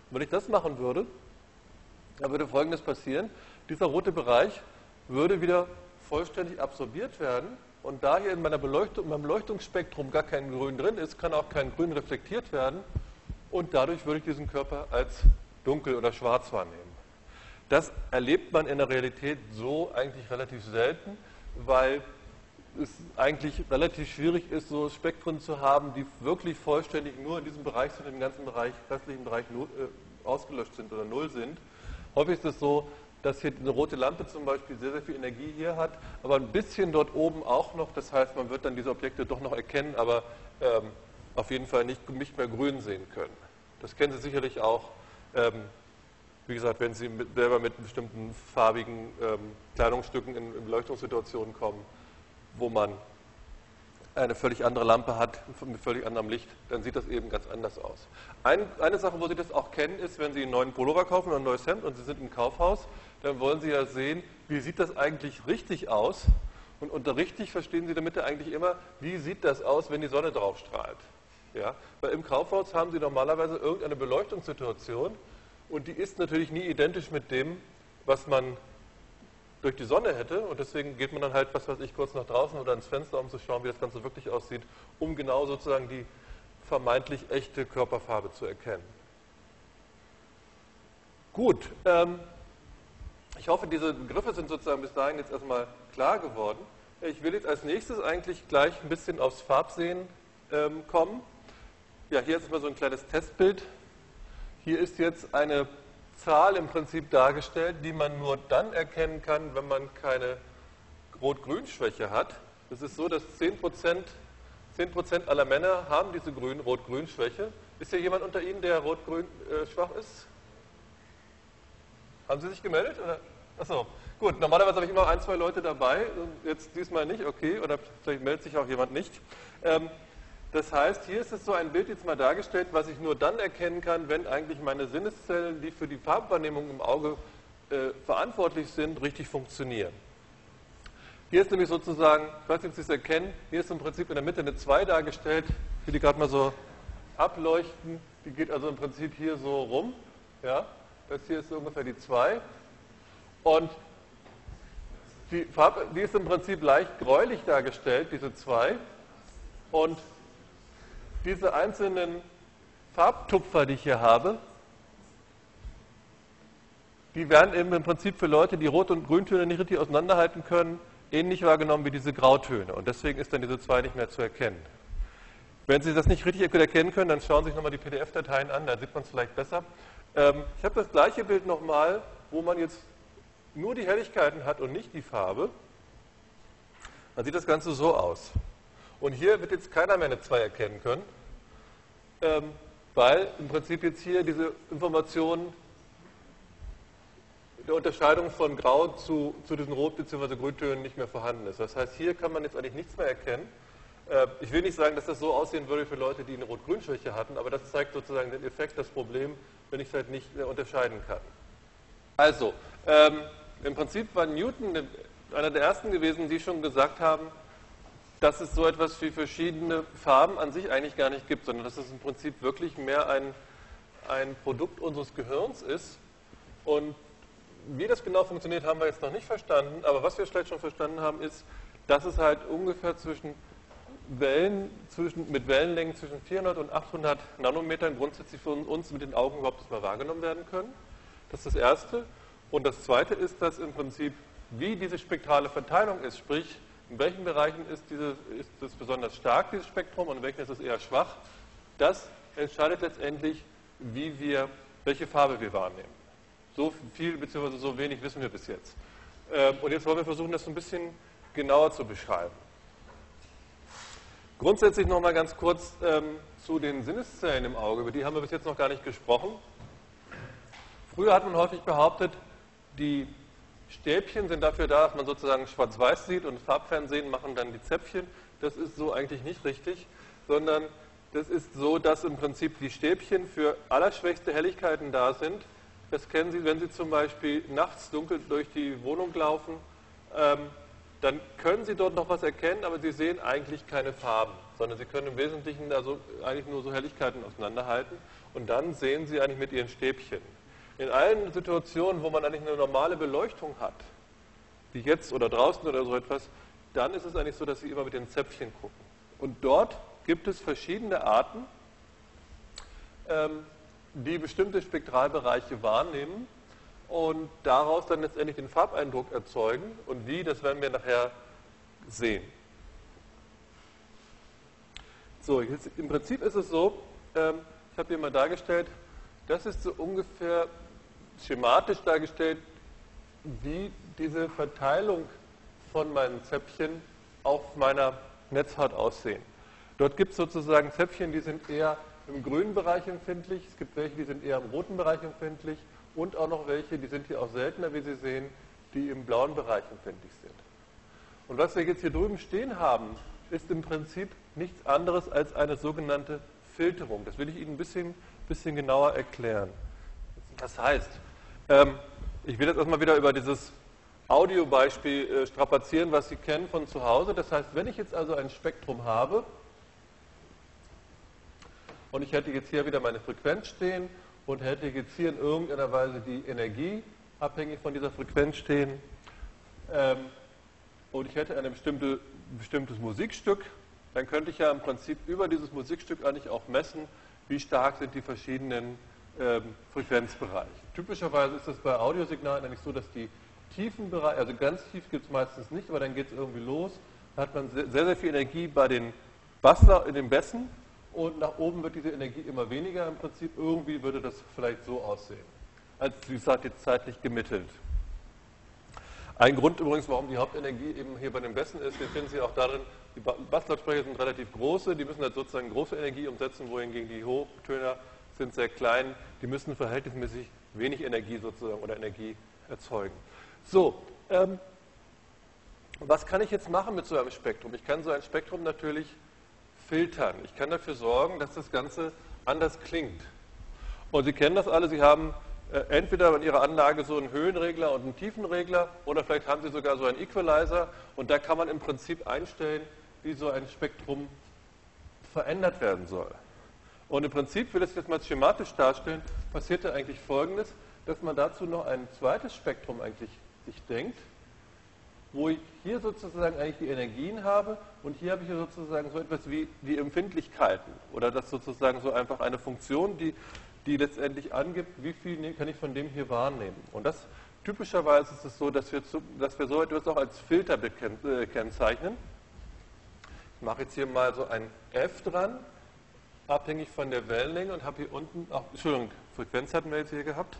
Wenn ich das machen würde, dann würde Folgendes passieren. Dieser rote Bereich würde wieder vollständig absorbiert werden und da hier in meiner Beleuchtung, meinem Beleuchtungsspektrum gar kein Grün drin ist, kann auch kein Grün reflektiert werden. Und dadurch würde ich diesen Körper als dunkel oder schwarz wahrnehmen. Das erlebt man in der Realität so eigentlich relativ selten, weil es eigentlich relativ schwierig ist, so Spektren zu haben, die wirklich vollständig nur in diesem Bereich sind, im ganzen Bereich, restlichen Bereich äh, ausgelöscht sind oder null sind. Häufig ist es so, dass hier eine rote Lampe zum Beispiel sehr, sehr viel Energie hier hat, aber ein bisschen dort oben auch noch. Das heißt, man wird dann diese Objekte doch noch erkennen, aber ähm, auf jeden Fall nicht, nicht mehr grün sehen können. Das kennen Sie sicherlich auch, ähm, wie gesagt, wenn Sie mit, selber mit bestimmten farbigen ähm, Kleidungsstücken in, in Beleuchtungssituationen kommen, wo man eine völlig andere Lampe hat, mit völlig anderem Licht, dann sieht das eben ganz anders aus. Ein, eine Sache, wo Sie das auch kennen, ist, wenn Sie einen neuen Pullover kaufen oder ein neues Hemd und Sie sind im Kaufhaus, dann wollen Sie ja sehen, wie sieht das eigentlich richtig aus? Und unter richtig verstehen Sie damit eigentlich immer, wie sieht das aus, wenn die Sonne drauf strahlt? Ja? Weil im Kaufhaus haben Sie normalerweise irgendeine Beleuchtungssituation und die ist natürlich nie identisch mit dem, was man durch die Sonne hätte. Und deswegen geht man dann halt, was weiß ich, kurz nach draußen oder ins Fenster, um zu schauen, wie das Ganze wirklich aussieht, um genau sozusagen die vermeintlich echte Körperfarbe zu erkennen. Gut, ähm, ich hoffe, diese Begriffe sind sozusagen bis dahin jetzt erstmal klar geworden. Ich will jetzt als nächstes eigentlich gleich ein bisschen aufs Farbsehen ähm, kommen. Ja, hier ist mal so ein kleines Testbild. Hier ist jetzt eine Zahl im Prinzip dargestellt, die man nur dann erkennen kann, wenn man keine Rot-Grün-Schwäche hat. Es ist so, dass 10%, 10 aller Männer haben diese Rot-Grün-Schwäche. Ist hier jemand unter Ihnen, der Rot-Grün äh, schwach ist? Haben Sie sich gemeldet? Achso, gut. Normalerweise habe ich immer ein, zwei Leute dabei. Jetzt diesmal nicht, okay. Oder vielleicht meldet sich auch jemand nicht. Ähm, das heißt, hier ist es so ein Bild jetzt mal dargestellt, was ich nur dann erkennen kann, wenn eigentlich meine Sinneszellen, die für die Farbwahrnehmung im Auge äh, verantwortlich sind, richtig funktionieren. Hier ist nämlich sozusagen, ich weiß nicht, ob Sie es erkennen, hier ist im Prinzip in der Mitte eine 2 dargestellt, die gerade mal so ableuchten. Die geht also im Prinzip hier so rum. Ja, das hier ist so ungefähr die 2. Und die, Farbe, die ist im Prinzip leicht gräulich dargestellt, diese 2. Und diese einzelnen Farbtupfer, die ich hier habe, die werden eben im Prinzip für Leute, die Rot- und Grüntöne nicht richtig auseinanderhalten können, ähnlich wahrgenommen wie diese Grautöne. Und deswegen ist dann diese 2 nicht mehr zu erkennen. Wenn Sie das nicht richtig erkennen können, dann schauen Sie sich nochmal die PDF-Dateien an, da sieht man es vielleicht besser. Ähm, ich habe das gleiche Bild nochmal, wo man jetzt nur die Helligkeiten hat und nicht die Farbe. Dann sieht das Ganze so aus. Und hier wird jetzt keiner mehr eine 2 erkennen können. Ähm, weil im Prinzip jetzt hier diese Information der Unterscheidung von Grau zu, zu diesen Rot- bzw. Grüntönen nicht mehr vorhanden ist. Das heißt, hier kann man jetzt eigentlich nichts mehr erkennen. Äh, ich will nicht sagen, dass das so aussehen würde für Leute, die eine Rot-Grün-Schwäche hatten, aber das zeigt sozusagen den Effekt, das Problem, wenn ich es halt nicht unterscheiden kann. Also, ähm, im Prinzip war Newton einer der ersten gewesen, die schon gesagt haben, dass es so etwas wie verschiedene Farben an sich eigentlich gar nicht gibt, sondern dass es im Prinzip wirklich mehr ein, ein Produkt unseres Gehirns ist. Und wie das genau funktioniert, haben wir jetzt noch nicht verstanden, aber was wir vielleicht schon verstanden haben, ist, dass es halt ungefähr zwischen Wellen zwischen, mit Wellenlängen zwischen 400 und 800 Nanometern grundsätzlich von uns mit den Augen überhaupt mal wahrgenommen werden können. Das ist das Erste. Und das Zweite ist, dass im Prinzip, wie diese spektrale Verteilung ist, sprich, in welchen Bereichen ist, diese, ist es besonders stark, dieses Spektrum, und in welchen ist es eher schwach, das entscheidet letztendlich, wie wir, welche Farbe wir wahrnehmen. So viel bzw. so wenig wissen wir bis jetzt. Ähm, und jetzt wollen wir versuchen, das ein bisschen genauer zu beschreiben. Grundsätzlich noch mal ganz kurz ähm, zu den Sinneszellen im Auge. Über die haben wir bis jetzt noch gar nicht gesprochen. Früher hat man häufig behauptet, die Stäbchen sind dafür da, dass man sozusagen schwarz-weiß sieht und Farbfernsehen machen dann die Zäpfchen. Das ist so eigentlich nicht richtig, sondern das ist so, dass im Prinzip die Stäbchen für allerschwächste Helligkeiten da sind. Das kennen Sie, wenn Sie zum Beispiel nachts dunkel durch die Wohnung laufen. Ähm, dann können Sie dort noch was erkennen, aber Sie sehen eigentlich keine Farben, sondern Sie können im Wesentlichen also eigentlich nur so Helligkeiten auseinanderhalten und dann sehen Sie eigentlich mit Ihren Stäbchen. In allen Situationen, wo man eigentlich eine normale Beleuchtung hat, wie jetzt oder draußen oder so etwas, dann ist es eigentlich so, dass Sie immer mit den Zäpfchen gucken. Und dort gibt es verschiedene Arten, ähm, die bestimmte Spektralbereiche wahrnehmen und daraus dann letztendlich den Farbeindruck erzeugen. Und wie, das werden wir nachher sehen. So, jetzt, im Prinzip ist es so, ähm, ich habe hier mal dargestellt, das ist so ungefähr schematisch dargestellt, wie diese Verteilung von meinen Zäpfchen auf meiner Netzhaut aussehen. Dort gibt es sozusagen Zäpfchen, die sind eher im grünen Bereich empfindlich, es gibt welche, die sind eher im roten Bereich empfindlich und auch noch welche, die sind hier auch seltener, wie Sie sehen, die im blauen Bereich empfindlich sind. Und was wir jetzt hier drüben stehen haben, ist im Prinzip nichts anderes als eine sogenannte Filterung. Das will ich Ihnen ein bisschen, bisschen genauer erklären. Das heißt, ich will jetzt erstmal wieder über dieses Audiobeispiel äh, strapazieren, was Sie kennen von zu Hause. Das heißt, wenn ich jetzt also ein Spektrum habe und ich hätte jetzt hier wieder meine Frequenz stehen und hätte jetzt hier in irgendeiner Weise die Energie abhängig von dieser Frequenz stehen. Ähm, und ich hätte ein bestimmte, bestimmtes Musikstück, dann könnte ich ja im Prinzip über dieses Musikstück eigentlich auch messen, wie stark sind die verschiedenen ähm, Frequenzbereiche. Typischerweise ist es bei Audiosignalen eigentlich so, dass die tiefen Bereiche, also ganz tief gibt es meistens nicht, aber dann geht es irgendwie los. Da hat man sehr, sehr viel Energie bei den Bassler, in den Bässen und nach oben wird diese Energie immer weniger im Prinzip. Irgendwie würde das vielleicht so aussehen. Als, wie gesagt, jetzt zeitlich gemittelt. Ein Grund übrigens, warum die Hauptenergie eben hier bei den Bässen ist, den finden Sie auch darin, die Basslautsprecher sind relativ große, die müssen halt sozusagen große Energie umsetzen, wohingegen die Hochtöner sind sehr klein, die müssen verhältnismäßig wenig Energie sozusagen oder Energie erzeugen. So, ähm, was kann ich jetzt machen mit so einem Spektrum? Ich kann so ein Spektrum natürlich filtern. Ich kann dafür sorgen, dass das Ganze anders klingt. Und Sie kennen das alle, Sie haben äh, entweder in Ihrer Anlage so einen Höhenregler und einen Tiefenregler oder vielleicht haben Sie sogar so einen Equalizer und da kann man im Prinzip einstellen, wie so ein Spektrum verändert werden soll. Und im Prinzip, will ich das jetzt mal schematisch darstellen, passiert da eigentlich Folgendes, dass man dazu noch ein zweites Spektrum eigentlich sich denkt wo ich hier sozusagen eigentlich die Energien habe und hier habe ich sozusagen so etwas wie die Empfindlichkeiten oder das sozusagen so einfach eine Funktion, die, die letztendlich angibt, wie viel ne, kann ich von dem hier wahrnehmen. Und das typischerweise ist es so, dass wir, zu, dass wir so etwas auch als Filter äh, kennzeichnen. Ich mache jetzt hier mal so ein F dran, abhängig von der Wellenlänge und habe hier unten, auch, Entschuldigung, Frequenz hatten wir jetzt hier gehabt,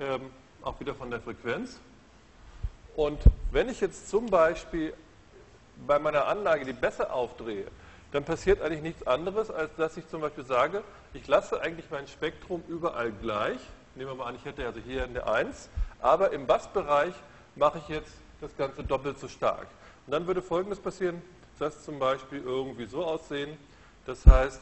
ähm, auch wieder von der Frequenz. Und wenn ich jetzt zum Beispiel bei meiner Anlage die Bässe aufdrehe, dann passiert eigentlich nichts anderes, als dass ich zum Beispiel sage, ich lasse eigentlich mein Spektrum überall gleich. Nehmen wir mal an, ich hätte also hier eine 1, aber im Bassbereich mache ich jetzt das Ganze doppelt so stark. Und dann würde Folgendes passieren, das zum Beispiel irgendwie so aussehen. Das heißt,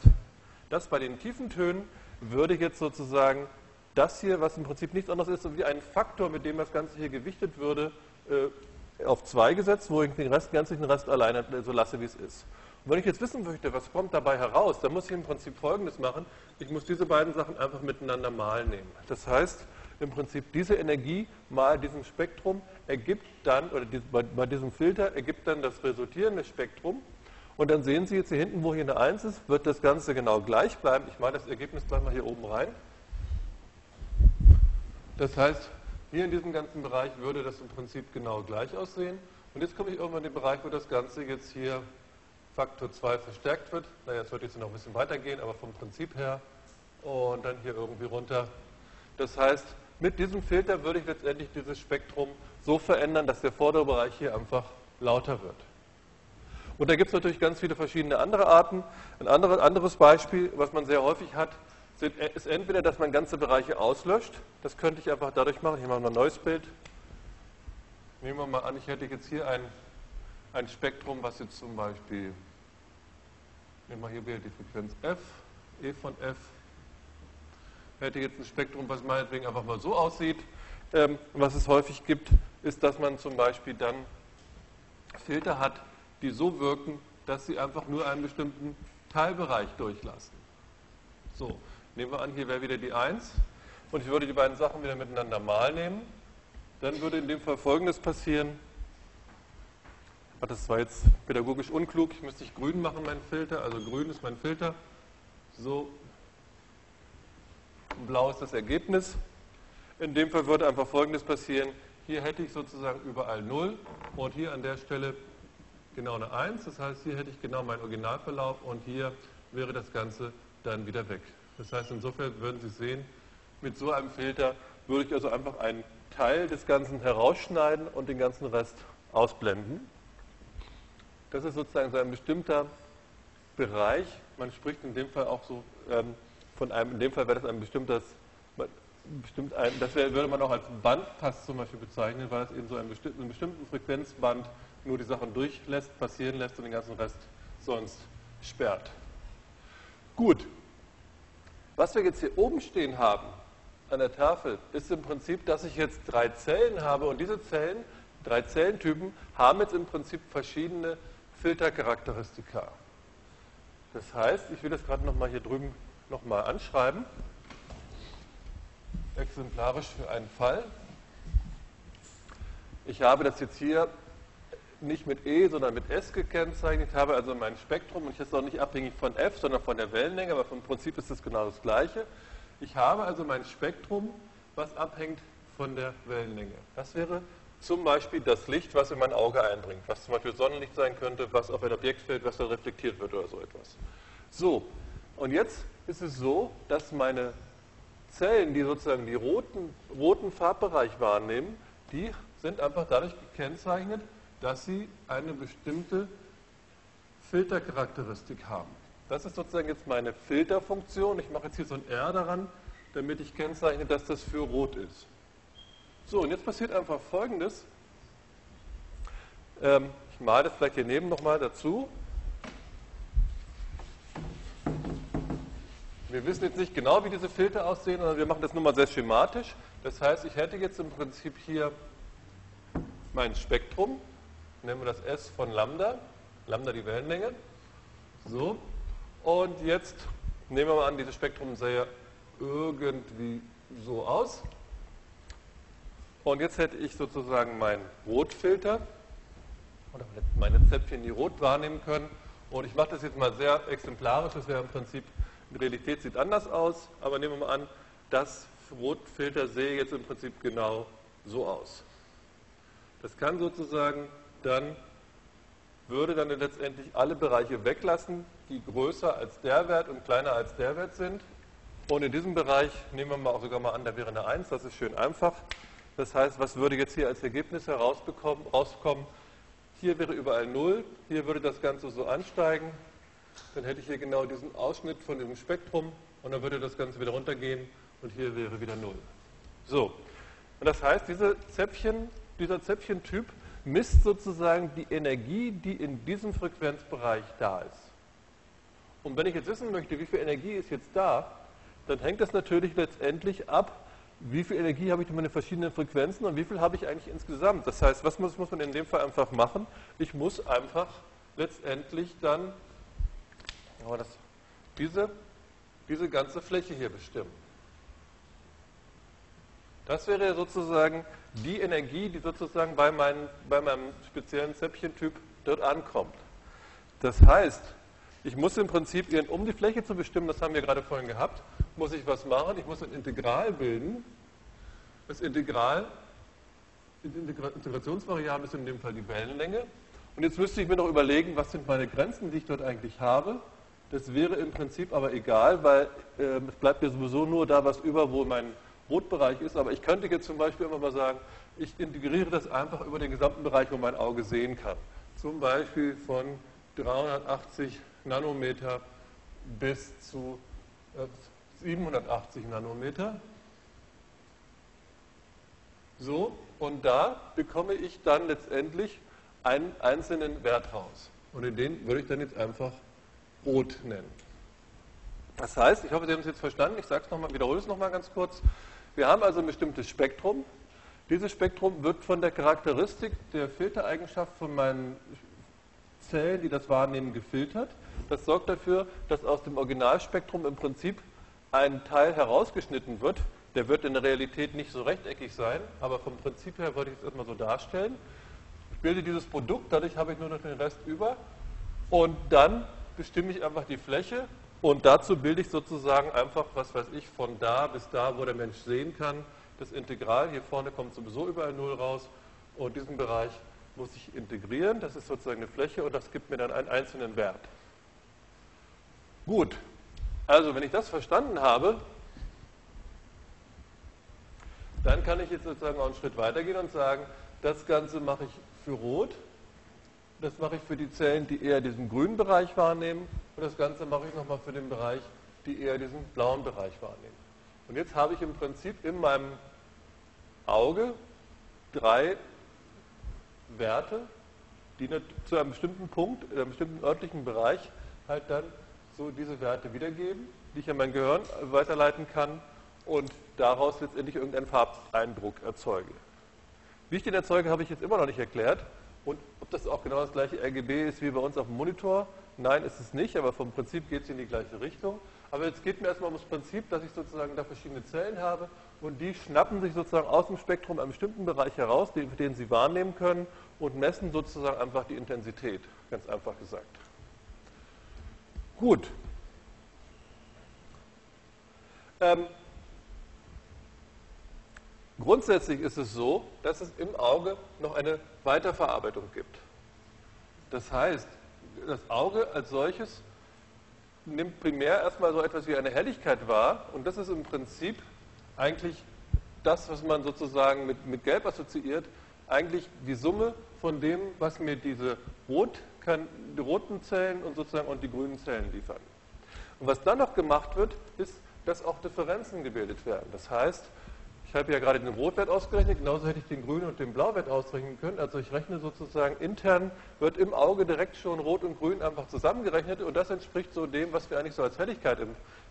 das bei den tiefen Tönen würde jetzt sozusagen das hier, was im Prinzip nichts anderes ist, wie ein Faktor, mit dem das Ganze hier gewichtet würde, äh, auf 2 gesetzt, wo ich den Rest, ganz den Rest alleine so lasse, wie es ist. Und wenn ich jetzt wissen möchte, was kommt dabei heraus, dann muss ich im Prinzip Folgendes machen. Ich muss diese beiden Sachen einfach miteinander mal nehmen. Das heißt, im Prinzip diese Energie mal diesem Spektrum ergibt dann, oder bei diesem Filter ergibt dann das resultierende Spektrum. Und dann sehen Sie jetzt hier hinten, wo hier eine 1 ist, wird das Ganze genau gleich bleiben. Ich mache das Ergebnis gleich mal hier oben rein. Das heißt, hier in diesem ganzen Bereich würde das im Prinzip genau gleich aussehen. Und jetzt komme ich irgendwann in den Bereich, wo das Ganze jetzt hier Faktor 2 verstärkt wird. Naja, jetzt wird jetzt noch ein bisschen weitergehen, aber vom Prinzip her. Und dann hier irgendwie runter. Das heißt, mit diesem Filter würde ich letztendlich dieses Spektrum so verändern, dass der vordere Bereich hier einfach lauter wird. Und da gibt es natürlich ganz viele verschiedene andere Arten. Ein anderes Beispiel, was man sehr häufig hat, ist entweder, dass man ganze Bereiche auslöscht. Das könnte ich einfach dadurch machen. Ich mache mal ein neues Bild. Nehmen wir mal an, ich hätte jetzt hier ein, ein Spektrum, was jetzt zum Beispiel, nehmen wir hier wieder die Frequenz f, e von f, hätte jetzt ein Spektrum, was meinetwegen einfach mal so aussieht. Ähm, was es häufig gibt, ist, dass man zum Beispiel dann Filter hat, die so wirken, dass sie einfach nur einen bestimmten Teilbereich durchlassen. So, nehmen wir an, hier wäre wieder die 1 und ich würde die beiden Sachen wieder miteinander mal nehmen. Dann würde in dem Fall Folgendes passieren. Das war jetzt pädagogisch unklug. Ich müsste ich grün machen, mein Filter. Also grün ist mein Filter. So. Blau ist das Ergebnis. In dem Fall würde einfach Folgendes passieren. Hier hätte ich sozusagen überall 0 und hier an der Stelle genau eine 1. Das heißt, hier hätte ich genau meinen Originalverlauf und hier wäre das Ganze dann wieder weg. Das heißt, insofern würden Sie sehen, mit so einem Filter würde ich also einfach einen Teil des Ganzen herausschneiden und den ganzen Rest ausblenden. Das ist sozusagen so ein bestimmter Bereich. Man spricht in dem Fall auch so ähm, von einem, in dem Fall wäre das ein bestimmtes, bestimmt ein, das wäre, würde man auch als Bandpass zum Beispiel bezeichnen, weil es eben so einen bestimmten, einen bestimmten Frequenzband nur die Sachen durchlässt, passieren lässt und den ganzen Rest sonst sperrt. Gut. Was wir jetzt hier oben stehen haben an der Tafel, ist im Prinzip, dass ich jetzt drei Zellen habe und diese Zellen, drei Zellentypen, haben jetzt im Prinzip verschiedene Filtercharakteristika. Das heißt, ich will das gerade nochmal hier drüben nochmal anschreiben, exemplarisch für einen Fall. Ich habe das jetzt hier nicht mit E, sondern mit S gekennzeichnet. Ich habe also mein Spektrum und ich ist auch nicht abhängig von F, sondern von der Wellenlänge, aber vom Prinzip ist es genau das Gleiche. Ich habe also mein Spektrum, was abhängt von der Wellenlänge. Das wäre zum Beispiel das Licht, was in mein Auge eindringt, was zum Beispiel Sonnenlicht sein könnte, was auf ein Objekt fällt, was dann reflektiert wird oder so etwas. So, und jetzt ist es so, dass meine Zellen, die sozusagen die roten, roten Farbbereich wahrnehmen, die sind einfach dadurch gekennzeichnet, dass sie eine bestimmte Filtercharakteristik haben. Das ist sozusagen jetzt meine Filterfunktion. Ich mache jetzt hier so ein R daran, damit ich kennzeichne, dass das für rot ist. So, und jetzt passiert einfach Folgendes. Ähm, ich male das vielleicht hier neben nochmal dazu. Wir wissen jetzt nicht genau, wie diese Filter aussehen, sondern wir machen das nur mal sehr schematisch. Das heißt, ich hätte jetzt im Prinzip hier mein Spektrum nennen wir das S von Lambda, Lambda die Wellenlänge. So, und jetzt nehmen wir mal an, dieses Spektrum sähe irgendwie so aus. Und jetzt hätte ich sozusagen meinen Rotfilter oder meine Zäpfchen, die rot wahrnehmen können. Und ich mache das jetzt mal sehr exemplarisch, das wäre im Prinzip, die Realität sieht anders aus, aber nehmen wir mal an, das Rotfilter sehe jetzt im Prinzip genau so aus. Das kann sozusagen dann würde dann letztendlich alle Bereiche weglassen, die größer als der Wert und kleiner als der Wert sind. Und in diesem Bereich nehmen wir mal auch sogar mal an, da wäre eine 1, das ist schön einfach. Das heißt, was würde jetzt hier als Ergebnis herauskommen? Hier wäre überall 0, hier würde das Ganze so ansteigen dann hätte ich hier genau diesen Ausschnitt von diesem Spektrum und dann würde das Ganze wieder runtergehen und hier wäre wieder 0. So, und das heißt, diese Zäpfchen, dieser Zäpfchentyp misst sozusagen die Energie, die in diesem Frequenzbereich da ist. Und wenn ich jetzt wissen möchte, wie viel Energie ist jetzt da, dann hängt das natürlich letztendlich ab, wie viel Energie habe ich in meinen verschiedenen Frequenzen und wie viel habe ich eigentlich insgesamt. Das heißt, was muss, muss man in dem Fall einfach machen? Ich muss einfach letztendlich dann das, diese, diese ganze Fläche hier bestimmen. Das wäre sozusagen die Energie, die sozusagen bei, meinen, bei meinem speziellen Zäpfchentyp dort ankommt. Das heißt, ich muss im Prinzip, um die Fläche zu bestimmen, das haben wir gerade vorhin gehabt, muss ich was machen. Ich muss ein Integral bilden. Das Integral, die Integrationsvariable ist in dem Fall die Wellenlänge. Und jetzt müsste ich mir noch überlegen, was sind meine Grenzen, die ich dort eigentlich habe. Das wäre im Prinzip aber egal, weil äh, es bleibt mir sowieso nur da was über, wo mein Rotbereich ist. Aber ich könnte jetzt zum Beispiel immer mal sagen, ich integriere das einfach über den gesamten Bereich, wo mein Auge sehen kann. Zum Beispiel von 380 Nanometer bis zu 780 äh, Nanometer. So, und da bekomme ich dann letztendlich einen einzelnen Wert raus. Und in den würde ich dann jetzt einfach rot nennen. Das heißt, ich hoffe, Sie haben es jetzt verstanden, ich sage es nochmal, wiederhole es nochmal ganz kurz. Wir haben also ein bestimmtes Spektrum. Dieses Spektrum wird von der Charakteristik der Filtereigenschaft von meinen Zellen, die das wahrnehmen, gefiltert. Das sorgt dafür, dass aus dem Originalspektrum im Prinzip ein Teil herausgeschnitten wird. Der wird in der Realität nicht so rechteckig sein, aber vom Prinzip her würde ich es erstmal so darstellen. Ich bilde dieses Produkt, dadurch habe ich nur noch den Rest über. Und dann bestimme ich einfach die Fläche und dazu bilde ich sozusagen einfach, was weiß ich, von da bis da, wo der Mensch sehen kann, das Integral. Hier vorne kommt sowieso überall 0 raus. Und diesen Bereich muss ich integrieren. Das ist sozusagen eine Fläche und das gibt mir dann einen einzelnen Wert. Gut, also wenn ich das verstanden habe, dann kann ich jetzt sozusagen auch einen Schritt weitergehen und sagen, das Ganze mache ich für Rot, das mache ich für die Zellen, die eher diesen grünen Bereich wahrnehmen und das Ganze mache ich nochmal für den Bereich, die eher diesen blauen Bereich wahrnehmen. Und jetzt habe ich im Prinzip in meinem Auge drei Werte, die zu einem bestimmten Punkt, in einem bestimmten örtlichen Bereich halt dann so diese Werte wiedergeben, die ich an mein Gehirn weiterleiten kann und daraus letztendlich irgendeinen Farbeindruck erzeuge. Wie ich den erzeuge, habe ich jetzt immer noch nicht erklärt. Und ob das auch genau das gleiche RGB ist wie bei uns auf dem Monitor, nein, ist es nicht, aber vom Prinzip geht es in die gleiche Richtung. Aber jetzt geht mir erstmal ums Prinzip, dass ich sozusagen da verschiedene Zellen habe und die schnappen sich sozusagen aus dem Spektrum einen bestimmten Bereich heraus, den, den sie wahrnehmen können und messen sozusagen einfach die Intensität, ganz einfach gesagt. Gut. Ähm, grundsätzlich ist es so, dass es im Auge noch eine Weiterverarbeitung gibt. Das heißt, das Auge als solches nimmt primär erstmal so etwas wie eine Helligkeit wahr und das ist im Prinzip eigentlich das, was man sozusagen mit, mit Gelb assoziiert, eigentlich die Summe von dem, was mir diese Rot kann die roten Zellen und sozusagen und die grünen Zellen liefern. Und was dann noch gemacht wird, ist, dass auch Differenzen gebildet werden. Das heißt, ich habe ja gerade den Rotwert ausgerechnet, genauso hätte ich den Grün- und den Blauwert ausrechnen können. Also ich rechne sozusagen intern, wird im Auge direkt schon Rot und Grün einfach zusammengerechnet und das entspricht so dem, was wir eigentlich so als Helligkeit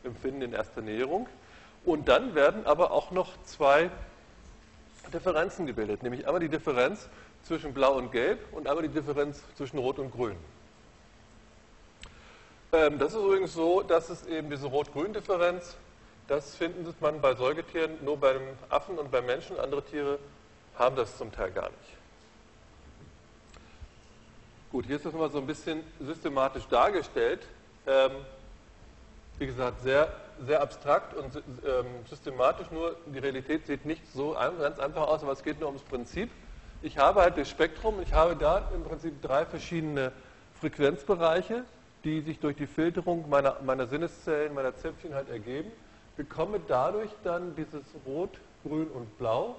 empfinden in erster Näherung. Und dann werden aber auch noch zwei Differenzen gebildet, nämlich einmal die Differenz zwischen Blau und Gelb und einmal die Differenz zwischen Rot und Grün. Ähm, das ist übrigens so, dass es eben diese Rot-Grün-Differenz, das findet man bei Säugetieren nur beim Affen und beim Menschen. Andere Tiere haben das zum Teil gar nicht. Gut, hier ist das mal so ein bisschen systematisch dargestellt. Ähm, wie gesagt, sehr, sehr abstrakt und ähm, systematisch, nur die Realität sieht nicht so ganz einfach aus, aber es geht nur ums Prinzip ich habe halt das Spektrum, ich habe da im Prinzip drei verschiedene Frequenzbereiche, die sich durch die Filterung meiner, meiner Sinneszellen, meiner Zäpfchen halt ergeben, bekomme dadurch dann dieses Rot, Grün und Blau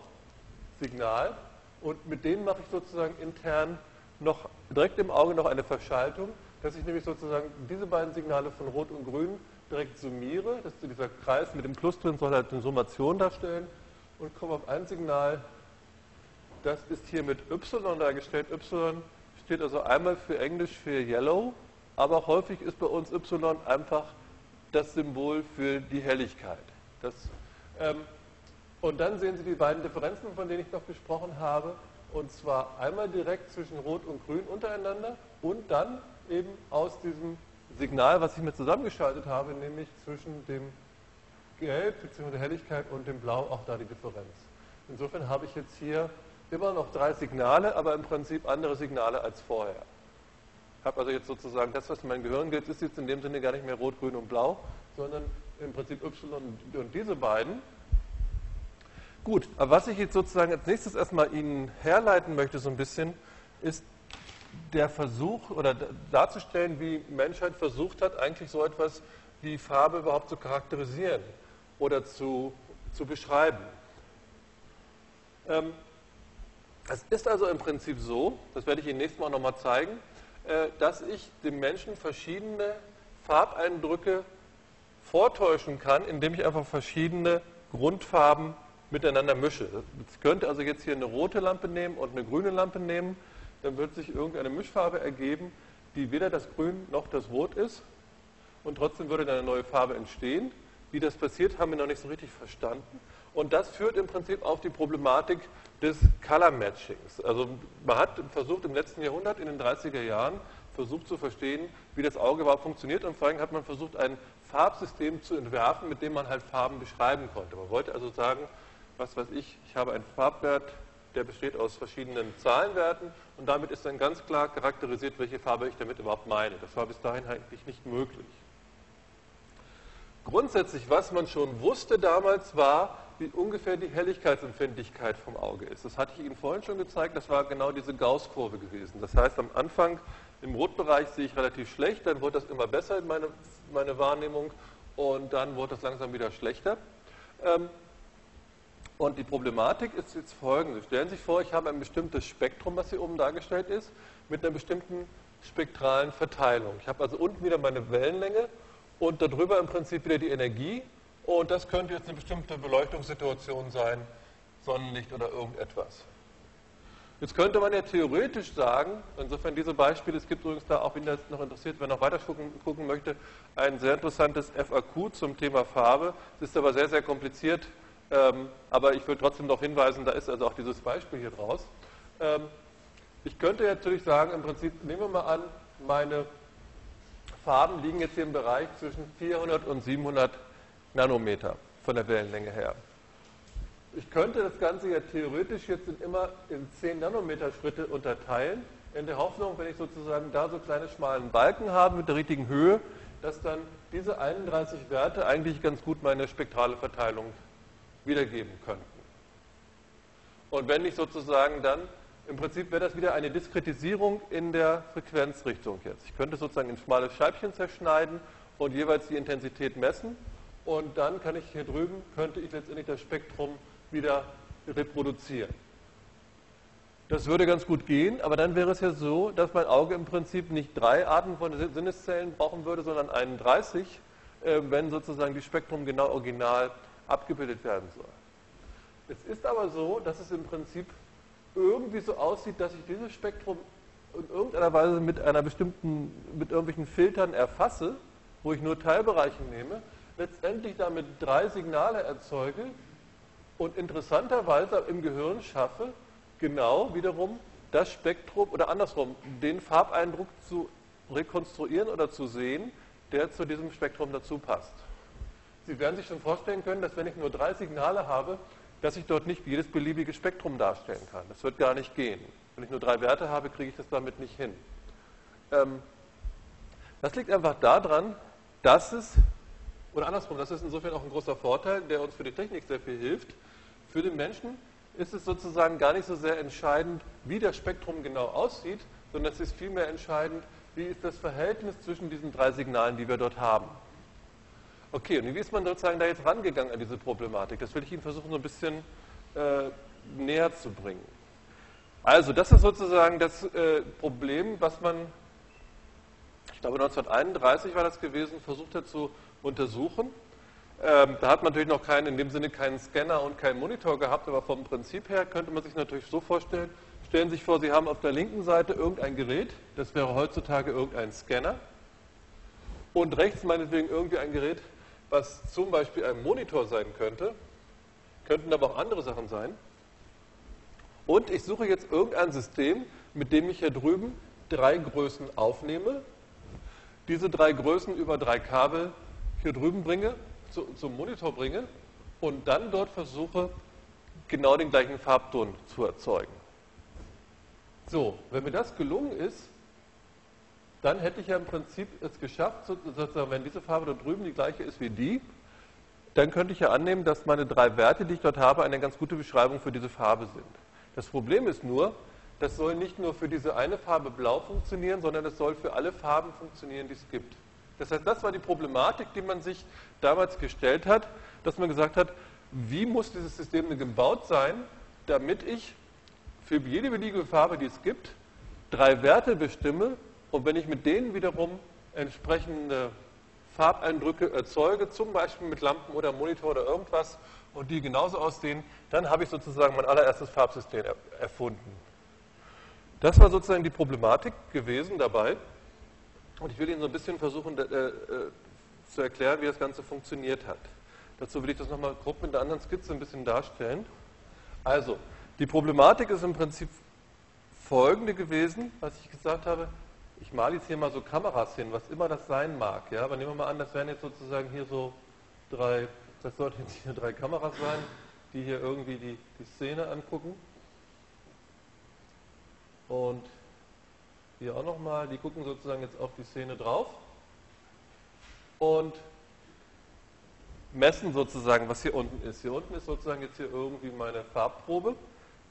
Signal und mit denen mache ich sozusagen intern noch direkt im Auge noch eine Verschaltung, dass ich nämlich sozusagen diese beiden Signale von Rot und Grün direkt summiere. Das ist dieser Kreis mit dem Plus drin, soll halt eine Summation darstellen und komme auf ein Signal, das ist hier mit Y dargestellt. Y steht also einmal für Englisch für Yellow, aber häufig ist bei uns Y einfach das Symbol für die Helligkeit. Das, ähm, und dann sehen Sie die beiden Differenzen, von denen ich noch gesprochen habe, und zwar einmal direkt zwischen Rot und Grün untereinander und dann eben aus diesem Signal, was ich mir zusammengeschaltet habe, nämlich zwischen dem Gelb bzw. Helligkeit und dem Blau auch da die Differenz. Insofern habe ich jetzt hier immer noch drei Signale, aber im Prinzip andere Signale als vorher. Habe also jetzt sozusagen das, was in meinem Gehirn gilt, ist jetzt in dem Sinne gar nicht mehr rot, grün und blau, sondern im Prinzip Y und diese beiden. Gut, aber was ich jetzt sozusagen als nächstes erstmal Ihnen herleiten möchte, so ein bisschen, ist der Versuch oder darzustellen, wie Menschheit versucht hat, eigentlich so etwas wie Farbe überhaupt zu charakterisieren oder zu, zu beschreiben. Ähm, es ist also im Prinzip so, das werde ich Ihnen nächstes Mal nochmal zeigen, dass ich dem Menschen verschiedene Farbeindrücke vortäuschen kann, indem ich einfach verschiedene Grundfarben miteinander mische. Ich könnte also jetzt hier eine rote Lampe nehmen und eine grüne Lampe nehmen, dann wird sich irgendeine Mischfarbe ergeben, die weder das Grün noch das Rot ist und trotzdem würde dann eine neue Farbe entstehen. Wie das passiert, haben wir noch nicht so richtig verstanden. Und das führt im Prinzip auf die Problematik des Color Matchings. Also man hat versucht im letzten Jahrhundert, in den 30er Jahren, versucht zu verstehen, wie das Auge überhaupt funktioniert und vor allem hat man versucht, ein Farbsystem zu entwerfen, mit dem man halt Farben beschreiben konnte. Man wollte also sagen, was weiß ich, ich habe einen Farbwert, der besteht aus verschiedenen Zahlenwerten und damit ist dann ganz klar charakterisiert, welche Farbe ich damit überhaupt meine. Das war bis dahin eigentlich nicht möglich. Grundsätzlich, was man schon wusste damals, war, wie ungefähr die Helligkeitsempfindlichkeit vom Auge ist. Das hatte ich Ihnen vorhin schon gezeigt, das war genau diese Gauss-Kurve gewesen. Das heißt, am Anfang im Rotbereich sehe ich relativ schlecht, dann wurde das immer besser in meine, meine Wahrnehmung und dann wurde das langsam wieder schlechter. Ähm, und die Problematik ist jetzt folgende. Stellen Sie sich vor, ich habe ein bestimmtes Spektrum, was hier oben dargestellt ist, mit einer bestimmten spektralen Verteilung. Ich habe also unten wieder meine Wellenlänge und darüber im Prinzip wieder die Energie und das könnte jetzt eine bestimmte Beleuchtungssituation sein, Sonnenlicht oder irgendetwas. Jetzt könnte man ja theoretisch sagen, insofern diese Beispiele, es gibt übrigens da, auch wenn das noch interessiert, wer noch weiter gucken, möchte, ein sehr interessantes FAQ zum Thema Farbe. Es ist aber sehr, sehr kompliziert, ähm, aber ich will trotzdem noch hinweisen, da ist also auch dieses Beispiel hier draus. Ähm, ich könnte natürlich sagen, im Prinzip, nehmen wir mal an, meine Farben liegen jetzt hier im Bereich zwischen 400 und 700 Nanometer von der Wellenlänge her. Ich könnte das Ganze ja theoretisch jetzt in immer in 10 Nanometer Schritte unterteilen, in der Hoffnung, wenn ich sozusagen da so kleine schmalen Balken habe mit der richtigen Höhe, dass dann diese 31 Werte eigentlich ganz gut meine spektrale Verteilung wiedergeben könnten. Und wenn ich sozusagen dann, im Prinzip wäre das wieder eine Diskretisierung in der Frequenzrichtung jetzt. Ich könnte sozusagen in schmale Scheibchen zerschneiden und jeweils die Intensität messen und dann kann ich hier drüben, könnte ich letztendlich das Spektrum wieder reproduzieren. Das würde ganz gut gehen, aber dann wäre es ja so, dass mein Auge im Prinzip nicht drei Arten von Sinneszellen brauchen würde, sondern 31, äh, wenn sozusagen die Spektrum genau original abgebildet werden soll. Es ist aber so, dass es im Prinzip irgendwie so aussieht, dass ich dieses Spektrum in irgendeiner Weise mit einer bestimmten, mit irgendwelchen Filtern erfasse, wo ich nur Teilbereiche nehme letztendlich damit drei Signale erzeuge und interessanterweise im Gehirn schaffe, genau wiederum das Spektrum oder andersrum, den Farbeindruck zu rekonstruieren oder zu sehen, der zu diesem Spektrum dazu passt. Sie werden sich schon vorstellen können, dass wenn ich nur drei Signale habe, dass ich dort nicht jedes beliebige Spektrum darstellen kann. Das wird gar nicht gehen. Wenn ich nur drei Werte habe, kriege ich das damit nicht hin. Ähm, das liegt einfach daran, dass es oder andersrum, das ist insofern auch ein großer Vorteil, der uns für die Technik sehr viel hilft. Für den Menschen ist es sozusagen gar nicht so sehr entscheidend, wie das Spektrum genau aussieht, sondern es ist vielmehr entscheidend, wie ist das Verhältnis zwischen diesen drei Signalen, die wir dort haben. Okay, und wie ist man sozusagen da jetzt rangegangen an diese Problematik? Das will ich Ihnen versuchen, so ein bisschen äh, näher zu bringen. Also, das ist sozusagen das äh, Problem, was man aber 1931 war das gewesen, versucht er zu untersuchen. Ähm, da hat man natürlich noch keinen, in dem Sinne keinen Scanner und keinen Monitor gehabt, aber vom Prinzip her könnte man sich natürlich so vorstellen, stellen Sie sich vor, Sie haben auf der linken Seite irgendein Gerät, das wäre heutzutage irgendein Scanner, und rechts meinetwegen irgendwie ein Gerät, was zum Beispiel ein Monitor sein könnte, könnten aber auch andere Sachen sein. Und ich suche jetzt irgendein System, mit dem ich hier drüben drei Größen aufnehme, diese drei Größen über drei Kabel hier drüben bringe, zu, zum Monitor bringe und dann dort versuche, genau den gleichen Farbton zu erzeugen. So, wenn mir das gelungen ist, dann hätte ich ja im Prinzip es geschafft, sozusagen, wenn diese Farbe da drüben die gleiche ist wie die, dann könnte ich ja annehmen, dass meine drei Werte, die ich dort habe, eine ganz gute Beschreibung für diese Farbe sind. Das Problem ist nur, das soll nicht nur für diese eine Farbe blau funktionieren, sondern es soll für alle Farben funktionieren, die es gibt. Das heißt, das war die Problematik, die man sich damals gestellt hat, dass man gesagt hat, wie muss dieses System denn gebaut sein, damit ich für jede beliebige Farbe, die es gibt, drei Werte bestimme und wenn ich mit denen wiederum entsprechende Farbeindrücke erzeuge, zum Beispiel mit Lampen oder Monitor oder irgendwas, und die genauso aussehen, dann habe ich sozusagen mein allererstes Farbsystem erfunden. Das war sozusagen die Problematik gewesen dabei. Und ich will Ihnen so ein bisschen versuchen äh, äh, zu erklären, wie das Ganze funktioniert hat. Dazu will ich das nochmal grob mit einer anderen Skizze ein bisschen darstellen. Also, die Problematik ist im Prinzip folgende gewesen, was ich gesagt habe. Ich male jetzt hier mal so Kameras hin, was immer das sein mag. Ja? Aber nehmen wir mal an, das wären jetzt sozusagen hier so drei das sollten jetzt hier drei Kameras sein, die hier irgendwie die, die Szene angucken. Und hier auch nochmal, die gucken sozusagen jetzt auf die Szene drauf und messen sozusagen, was hier unten ist. Hier unten ist sozusagen jetzt hier irgendwie meine Farbprobe.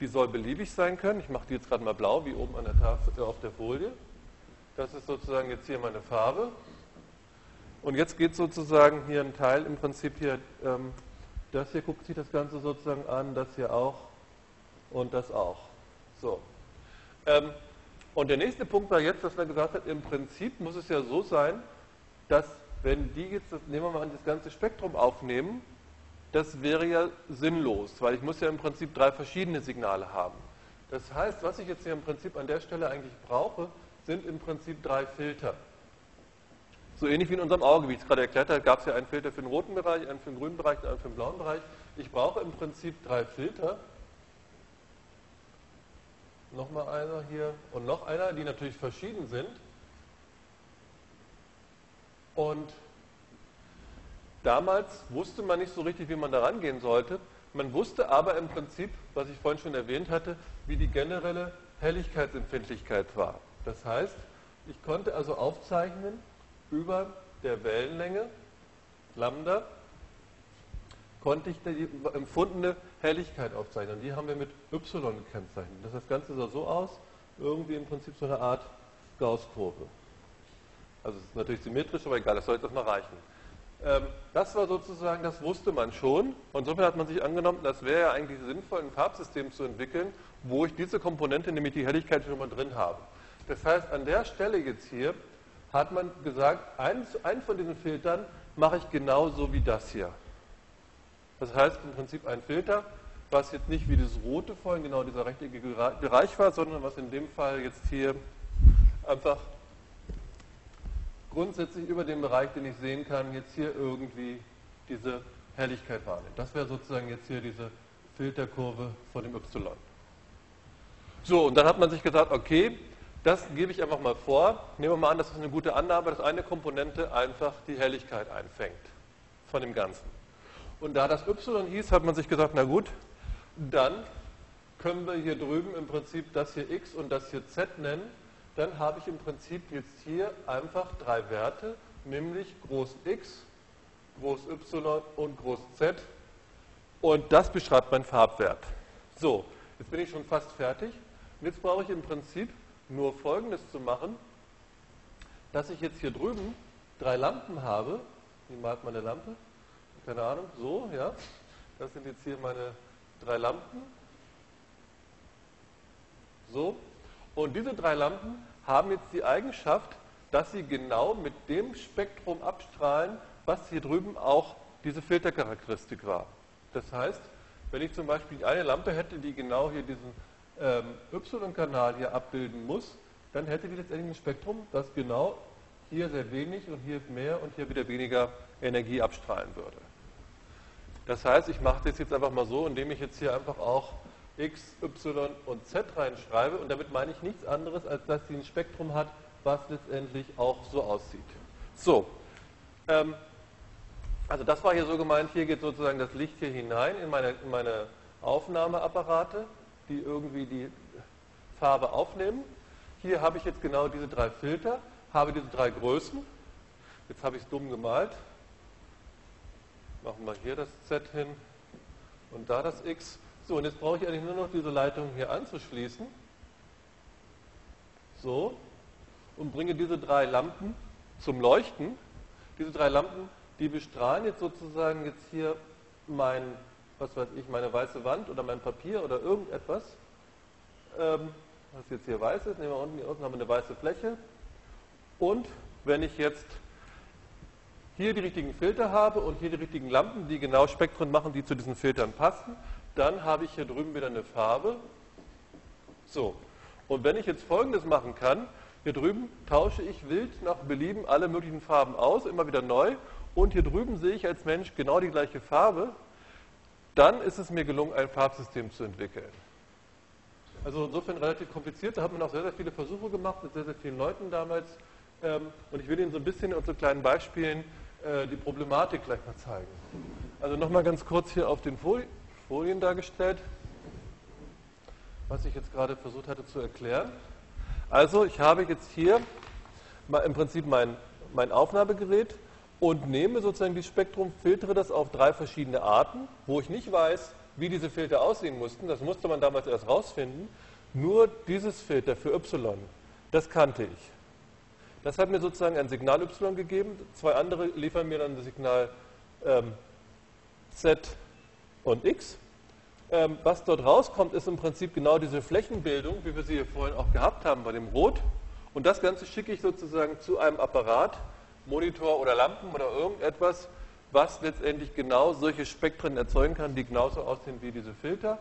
Die soll beliebig sein können. Ich mache die jetzt gerade mal blau, wie oben an der Tafel, äh, auf der Folie. Das ist sozusagen jetzt hier meine Farbe. Und jetzt geht sozusagen hier ein Teil im Prinzip hier, ähm, das hier guckt sich das Ganze sozusagen an, das hier auch und das auch. So. Ähm, und der nächste Punkt war jetzt, dass man gesagt hat, im Prinzip muss es ja so sein, dass wenn die jetzt, das, nehmen wir mal an, das ganze Spektrum aufnehmen, das wäre ja sinnlos, weil ich muss ja im Prinzip drei verschiedene Signale haben. Das heißt, was ich jetzt hier im Prinzip an der Stelle eigentlich brauche, sind im Prinzip drei Filter. So ähnlich wie in unserem Auge, wie ich es gerade erklärt habe, gab es ja einen Filter für den roten Bereich, einen für den grünen Bereich und einen für den blauen Bereich. Ich brauche im Prinzip drei Filter. Nochmal einer hier und noch einer, die natürlich verschieden sind. Und damals wusste man nicht so richtig, wie man da rangehen sollte. Man wusste aber im Prinzip, was ich vorhin schon erwähnt hatte, wie die generelle Helligkeitsempfindlichkeit war. Das heißt, ich konnte also aufzeichnen, über der Wellenlänge, Lambda, konnte ich die empfundene Helligkeit aufzeichnen. Und die haben wir mit y gekennzeichnet. Das Ganze sah so aus, irgendwie im Prinzip so eine Art Gaußkurve. Also es ist natürlich symmetrisch, aber egal, das soll jetzt erstmal reichen. Ähm, das war sozusagen, das wusste man schon. Und insofern hat man sich angenommen, das wäre ja eigentlich sinnvoll, ein Farbsystem zu entwickeln, wo ich diese Komponente, nämlich die Helligkeit, schon mal drin habe. Das heißt, an der Stelle jetzt hier hat man gesagt, einen, von diesen Filtern mache ich genauso wie das hier. Das heißt im Prinzip ein Filter, was jetzt nicht wie das rote vorhin genau dieser rechteckige Bereich war, sondern was in dem Fall jetzt hier einfach grundsätzlich über den Bereich, den ich sehen kann, jetzt hier irgendwie diese Helligkeit wahrnimmt. Das wäre sozusagen jetzt hier diese Filterkurve von dem Y. So, und dann hat man sich gesagt, okay, das gebe ich einfach mal vor. Nehmen wir mal an, das ist eine gute Annahme, dass eine Komponente einfach die Helligkeit einfängt von dem Ganzen. Und da das y hieß, hat man sich gesagt, na gut, dann können wir hier drüben im Prinzip das hier x und das hier z nennen. Dann habe ich im Prinzip jetzt hier einfach drei Werte, nämlich groß x, groß y und groß z. Und das beschreibt mein Farbwert. So, jetzt bin ich schon fast fertig. Jetzt brauche ich im Prinzip nur Folgendes zu machen, dass ich jetzt hier drüben drei Lampen habe. Wie malt meine Lampe? Keine Ahnung, so, ja. Das sind jetzt hier meine drei Lampen. So. Und diese drei Lampen haben jetzt die Eigenschaft, dass sie genau mit dem Spektrum abstrahlen, was hier drüben auch diese Filtercharakteristik war. Das heißt, wenn ich zum Beispiel eine Lampe hätte, die genau hier diesen Y-Kanal hier abbilden muss, dann hätte die letztendlich ein Spektrum, das genau hier sehr wenig und hier mehr und hier wieder weniger Energie abstrahlen würde. Das heißt, ich mache das jetzt einfach mal so, indem ich jetzt hier einfach auch X, Y und Z reinschreibe und damit meine ich nichts anderes, als dass sie ein Spektrum hat, was letztendlich auch so aussieht. So, ähm, also das war hier so gemeint, hier geht sozusagen das Licht hier hinein in meine, in meine Aufnahmeapparate, die irgendwie die Farbe aufnehmen. Hier habe ich jetzt genau diese drei Filter, habe diese drei Größen. Jetzt habe ich es dumm gemalt. Machen wir hier das Z hin und da das X. So, und jetzt brauche ich eigentlich nur noch diese Leitung hier anzuschließen. So, und bringe diese drei Lampen zum Leuchten. Diese drei Lampen, die bestrahlen jetzt sozusagen jetzt hier mein, was weiß ich, meine weiße Wand oder mein Papier oder irgendetwas. Ähm, was jetzt hier weiß ist, nehmen wir unten, hier unten haben wir eine weiße Fläche. Und wenn ich jetzt hier die richtigen Filter habe und hier die richtigen Lampen, die genau Spektren machen, die zu diesen Filtern passen, dann habe ich hier drüben wieder eine Farbe. So, und wenn ich jetzt Folgendes machen kann, hier drüben tausche ich wild nach Belieben alle möglichen Farben aus, immer wieder neu. Und hier drüben sehe ich als Mensch genau die gleiche Farbe. Dann ist es mir gelungen, ein Farbsystem zu entwickeln. Also insofern relativ kompliziert. Da hat man auch sehr, sehr viele Versuche gemacht mit sehr, sehr vielen Leuten damals. Ähm, und ich will Ihnen so ein bisschen in unseren kleinen Beispielen äh, die Problematik gleich mal zeigen. Also nochmal ganz kurz hier auf den Folien dargestellt, was ich jetzt gerade versucht hatte zu erklären. Also ich habe jetzt hier im Prinzip mein, mein Aufnahmegerät und nehme sozusagen dieses Spektrum, filtere das auf drei verschiedene Arten, wo ich nicht weiß, wie diese Filter aussehen mussten. Das musste man damals erst rausfinden. Nur dieses Filter für Y, das kannte ich. Das hat mir sozusagen ein Signal Y gegeben. Zwei andere liefern mir dann das Signal ähm, Z und X. Ähm, was dort rauskommt, ist im Prinzip genau diese Flächenbildung, wie wir sie hier vorhin auch gehabt haben bei dem Rot. Und das Ganze schicke ich sozusagen zu einem Apparat, Monitor oder Lampen oder irgendetwas, was letztendlich genau solche Spektren erzeugen kann, die genauso aussehen wie diese Filter.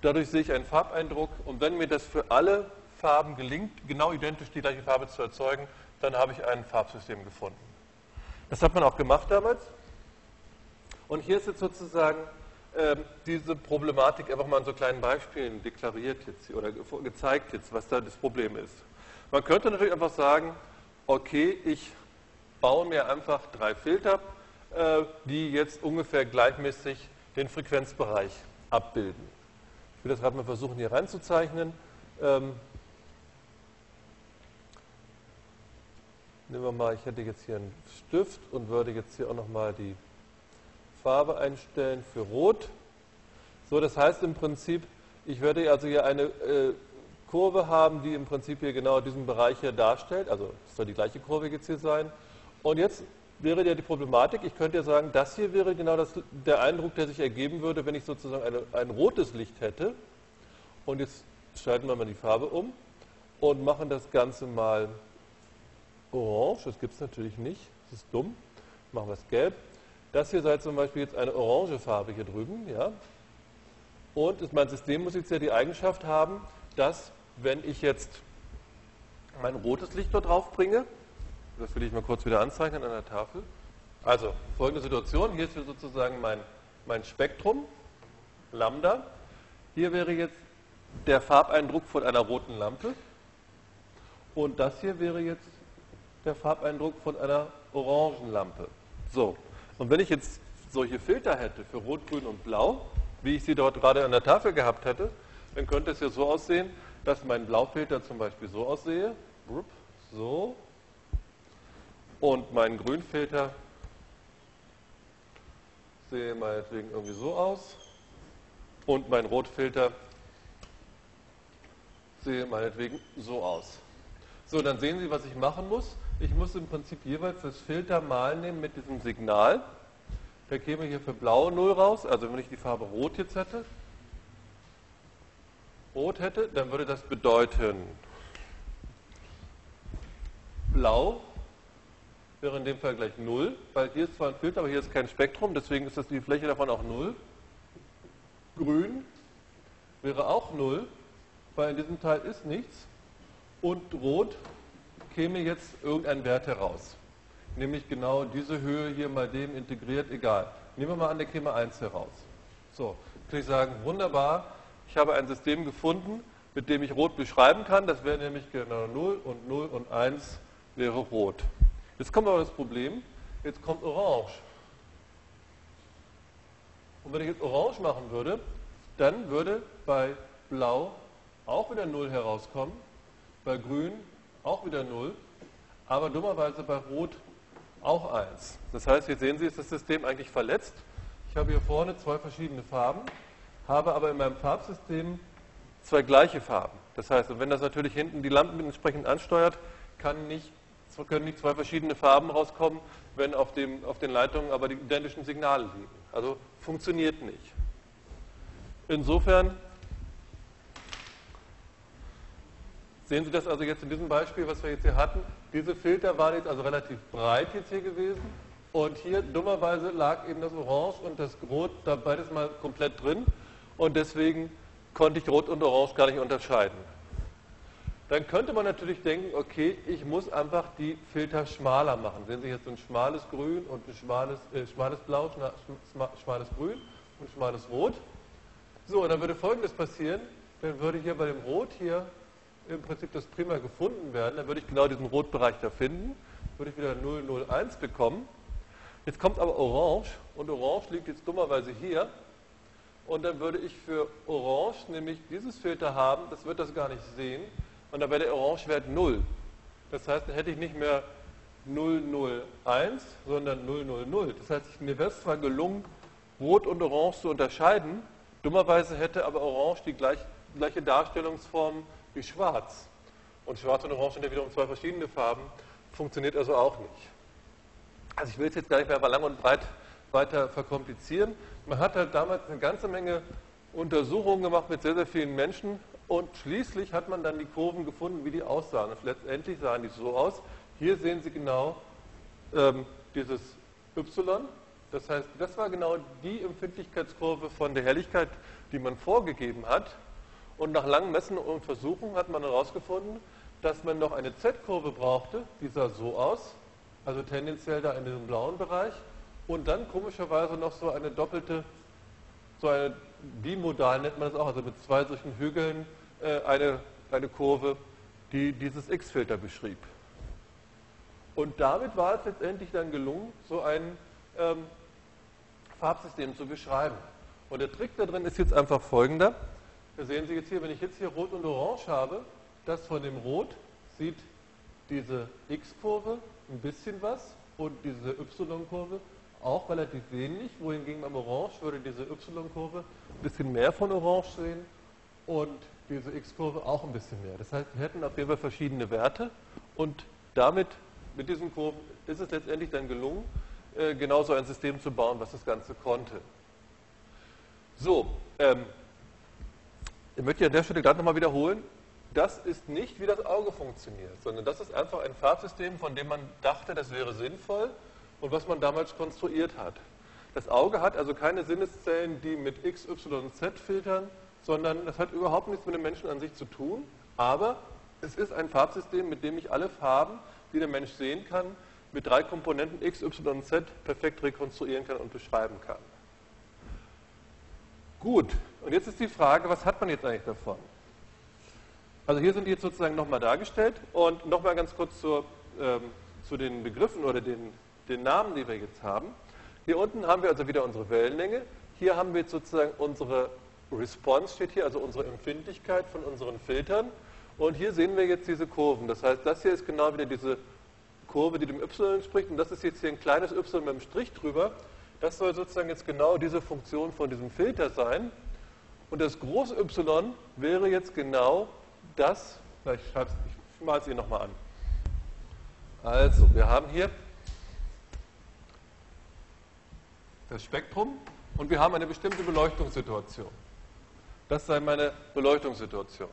Dadurch sehe ich einen Farbeindruck und wenn mir das für alle Farben gelingt, genau identisch die gleiche Farbe zu erzeugen, dann habe ich ein Farbsystem gefunden. Das hat man auch gemacht damals. Und hier ist jetzt sozusagen ähm, diese Problematik einfach mal in so kleinen Beispielen deklariert jetzt oder gezeigt jetzt, was da das Problem ist. Man könnte natürlich einfach sagen, okay, ich baue mir einfach drei Filter, äh, die jetzt ungefähr gleichmäßig den Frequenzbereich abbilden. Ich will das gerade mal versuchen hier reinzuzeichnen. Ähm, nehmen wir mal, ich hätte jetzt hier einen Stift und würde jetzt hier auch nochmal die Farbe einstellen für Rot. So, das heißt im Prinzip, ich werde also hier eine äh, Kurve haben, die im Prinzip hier genau diesen Bereich hier darstellt. Also es soll die gleiche Kurve jetzt hier sein. Und jetzt wäre ja die Problematik, ich könnte ja sagen, das hier wäre genau das, der Eindruck, der sich ergeben würde, wenn ich sozusagen eine, ein rotes Licht hätte. Und jetzt schalten wir mal die Farbe um und machen das Ganze mal orange. Das gibt es natürlich nicht, das ist dumm. Machen wir es gelb. Das hier sei zum Beispiel jetzt eine orange Farbe hier drüben. Ja? Und mein System muss jetzt ja die Eigenschaft haben, dass wenn ich jetzt mein rotes Licht dort drauf bringe, das will ich mal kurz wieder anzeichnen an der Tafel. Also folgende Situation, hier ist sozusagen mein, mein Spektrum, Lambda. Hier wäre jetzt der Farbeindruck von einer roten Lampe. Und das hier wäre jetzt der Farbeindruck von einer orangen Lampe. So, und wenn ich jetzt solche Filter hätte für Rot, Grün und Blau, wie ich sie dort gerade an der Tafel gehabt hätte, dann könnte es ja so aussehen, dass mein Blaufilter zum Beispiel so aussehe, so, und mein Grünfilter sehe meinetwegen irgendwie so aus, und mein Rotfilter sehe meinetwegen so aus. So, dann sehen Sie, was ich machen muss. Ich muss im Prinzip jeweils das Filter mal nehmen mit diesem Signal. Da käme hier für Blau 0 raus, also wenn ich die Farbe Rot jetzt hätte, Rot hätte, dann würde das bedeuten Blau wäre in dem Fall gleich 0, weil hier ist zwar ein Filter, aber hier ist kein Spektrum, deswegen ist das die Fläche davon auch 0. Grün wäre auch 0, weil in diesem Teil ist nichts. Und rot käme jetzt irgendein Wert heraus. Nämlich genau diese Höhe hier mal dem integriert, egal. Nehmen wir mal an, der käme 1 heraus. So, kann ich sagen, wunderbar, ich habe ein System gefunden, mit dem ich rot beschreiben kann. Das wäre nämlich genau 0 und 0 und 1 wäre rot. Jetzt kommt aber das Problem, jetzt kommt orange. Und wenn ich jetzt orange machen würde, dann würde bei blau auch wieder 0 herauskommen, bei grün auch wieder 0, aber dummerweise bei rot auch 1. Das heißt, hier sehen Sie, ist das System eigentlich verletzt. Ich habe hier vorne zwei verschiedene Farben, habe aber in meinem Farbsystem zwei gleiche Farben. Das heißt, wenn das natürlich hinten die Lampen entsprechend ansteuert, kann nicht, können nicht zwei verschiedene Farben rauskommen, wenn auf, dem, auf den Leitungen aber die identischen Signale liegen. Also funktioniert nicht. Insofern sehen Sie das also jetzt in diesem Beispiel, was wir jetzt hier hatten. Diese Filter waren jetzt also relativ breit jetzt hier gewesen. Und hier dummerweise lag eben das Orange und das Rot da beides mal komplett drin. Und deswegen konnte ich Rot und Orange gar nicht unterscheiden. Dann könnte man natürlich denken, okay, ich muss einfach die Filter schmaler machen. Sehen Sie jetzt so ein schmales Grün und ein schmales, äh, schmales Blau, schmales Grün und schmales Rot. So, und dann würde Folgendes passieren. Dann würde hier bei dem Rot hier im Prinzip das Prima gefunden werden. Dann würde ich genau diesen Rotbereich da finden. Würde ich wieder 001 bekommen. Jetzt kommt aber Orange und Orange liegt jetzt dummerweise hier. Und dann würde ich für Orange nämlich dieses Filter haben, das wird das gar nicht sehen. Und dann wäre der Orangewert 0. Das heißt, dann hätte ich nicht mehr 001, sondern 000. Das heißt, mir wäre es zwar gelungen, Rot und Orange zu unterscheiden, Dummerweise hätte aber Orange die gleich, gleiche Darstellungsform wie Schwarz. Und Schwarz und Orange sind ja wiederum zwei verschiedene Farben, funktioniert also auch nicht. Also ich will es jetzt gar nicht mehr lang und breit weiter verkomplizieren. Man hat halt damals eine ganze Menge Untersuchungen gemacht mit sehr, sehr vielen Menschen und schließlich hat man dann die Kurven gefunden, wie die aussahen. Und letztendlich sahen die so aus. Hier sehen Sie genau ähm, dieses Y, das heißt, das war genau die Empfindlichkeitskurve von der Helligkeit, die man vorgegeben hat. Und nach langen Messen und Versuchen hat man herausgefunden, dass man noch eine Z-Kurve brauchte, die sah so aus, also tendenziell da in diesem blauen Bereich, und dann komischerweise noch so eine doppelte, so eine bimodal nennt man das auch, also mit zwei solchen Hügeln eine, eine Kurve, die dieses X-Filter beschrieb. Und damit war es letztendlich dann gelungen, so einen ähm, Farbsystem zu beschreiben. Und der Trick da drin ist jetzt einfach folgender. Da sehen Sie jetzt hier, wenn ich jetzt hier Rot und Orange habe, das von dem Rot sieht diese X-Kurve ein bisschen was und diese Y-Kurve auch relativ wenig, wohingegen beim Orange würde diese Y-Kurve ein bisschen mehr von Orange sehen und diese X-Kurve auch ein bisschen mehr. Das heißt, wir hätten auf jeden Fall verschiedene Werte und damit, mit diesen Kurven, ist es letztendlich dann gelungen, äh, genauso ein System zu bauen, was das Ganze konnte. So, ähm, ich möchte an der Stelle gerade nochmal wiederholen, das ist nicht, wie das Auge funktioniert, sondern das ist einfach ein Farbsystem, von dem man dachte, das wäre sinnvoll und was man damals konstruiert hat. Das Auge hat also keine Sinneszellen, die mit X, Y und Z filtern, sondern das hat überhaupt nichts mit dem Menschen an sich zu tun, aber es ist ein Farbsystem, mit dem ich alle Farben, die der Mensch sehen kann, mit drei Komponenten x, y und z perfekt rekonstruieren kann und beschreiben kann. Gut, und jetzt ist die Frage, was hat man jetzt eigentlich davon? Also hier sind die jetzt sozusagen nochmal dargestellt und nochmal ganz kurz zur, ähm, zu den Begriffen oder den, den Namen, die wir jetzt haben. Hier unten haben wir also wieder unsere Wellenlänge. Hier haben wir jetzt sozusagen unsere Response, steht hier, also unsere Empfindlichkeit von unseren Filtern. Und hier sehen wir jetzt diese Kurven. Das heißt, das hier ist genau wieder diese Kurve, die dem y entspricht. Und das ist jetzt hier ein kleines y mit einem Strich drüber. Das soll sozusagen jetzt genau diese Funktion von diesem Filter sein. Und das große y wäre jetzt genau das, ich, ich male es Ihnen nochmal an. Also, wir haben hier das Spektrum und wir haben eine bestimmte Beleuchtungssituation. Das sei meine Beleuchtungssituation.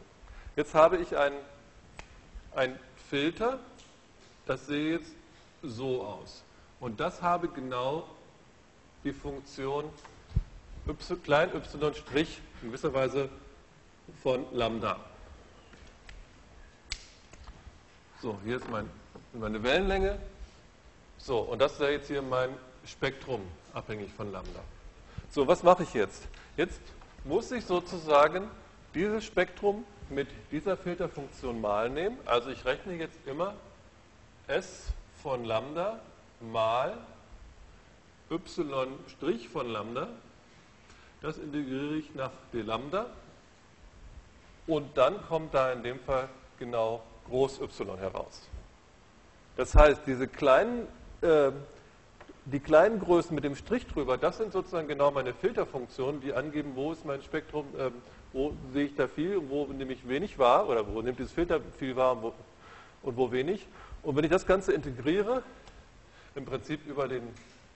Jetzt habe ich einen Filter, das sehe jetzt so aus. Und das habe genau die Funktion y, klein y' in gewisser Weise von Lambda. So, hier ist mein, meine Wellenlänge. So, und das ist jetzt hier mein Spektrum, abhängig von Lambda. So, was mache ich jetzt? Jetzt muss ich sozusagen dieses Spektrum mit dieser Filterfunktion mal nehmen. Also ich rechne jetzt immer S von Lambda mal y' von Lambda. Das integriere ich nach d Lambda. Und dann kommt da in dem Fall genau Groß Y heraus. Das heißt, diese kleinen, äh, die kleinen Größen mit dem Strich drüber, das sind sozusagen genau meine Filterfunktionen, die angeben, wo ist mein Spektrum, äh, wo sehe ich da viel und wo nehme ich wenig wahr oder wo nimmt dieses Filter viel wahr und wo, und wo wenig. Und wenn ich das Ganze integriere, im Prinzip über den,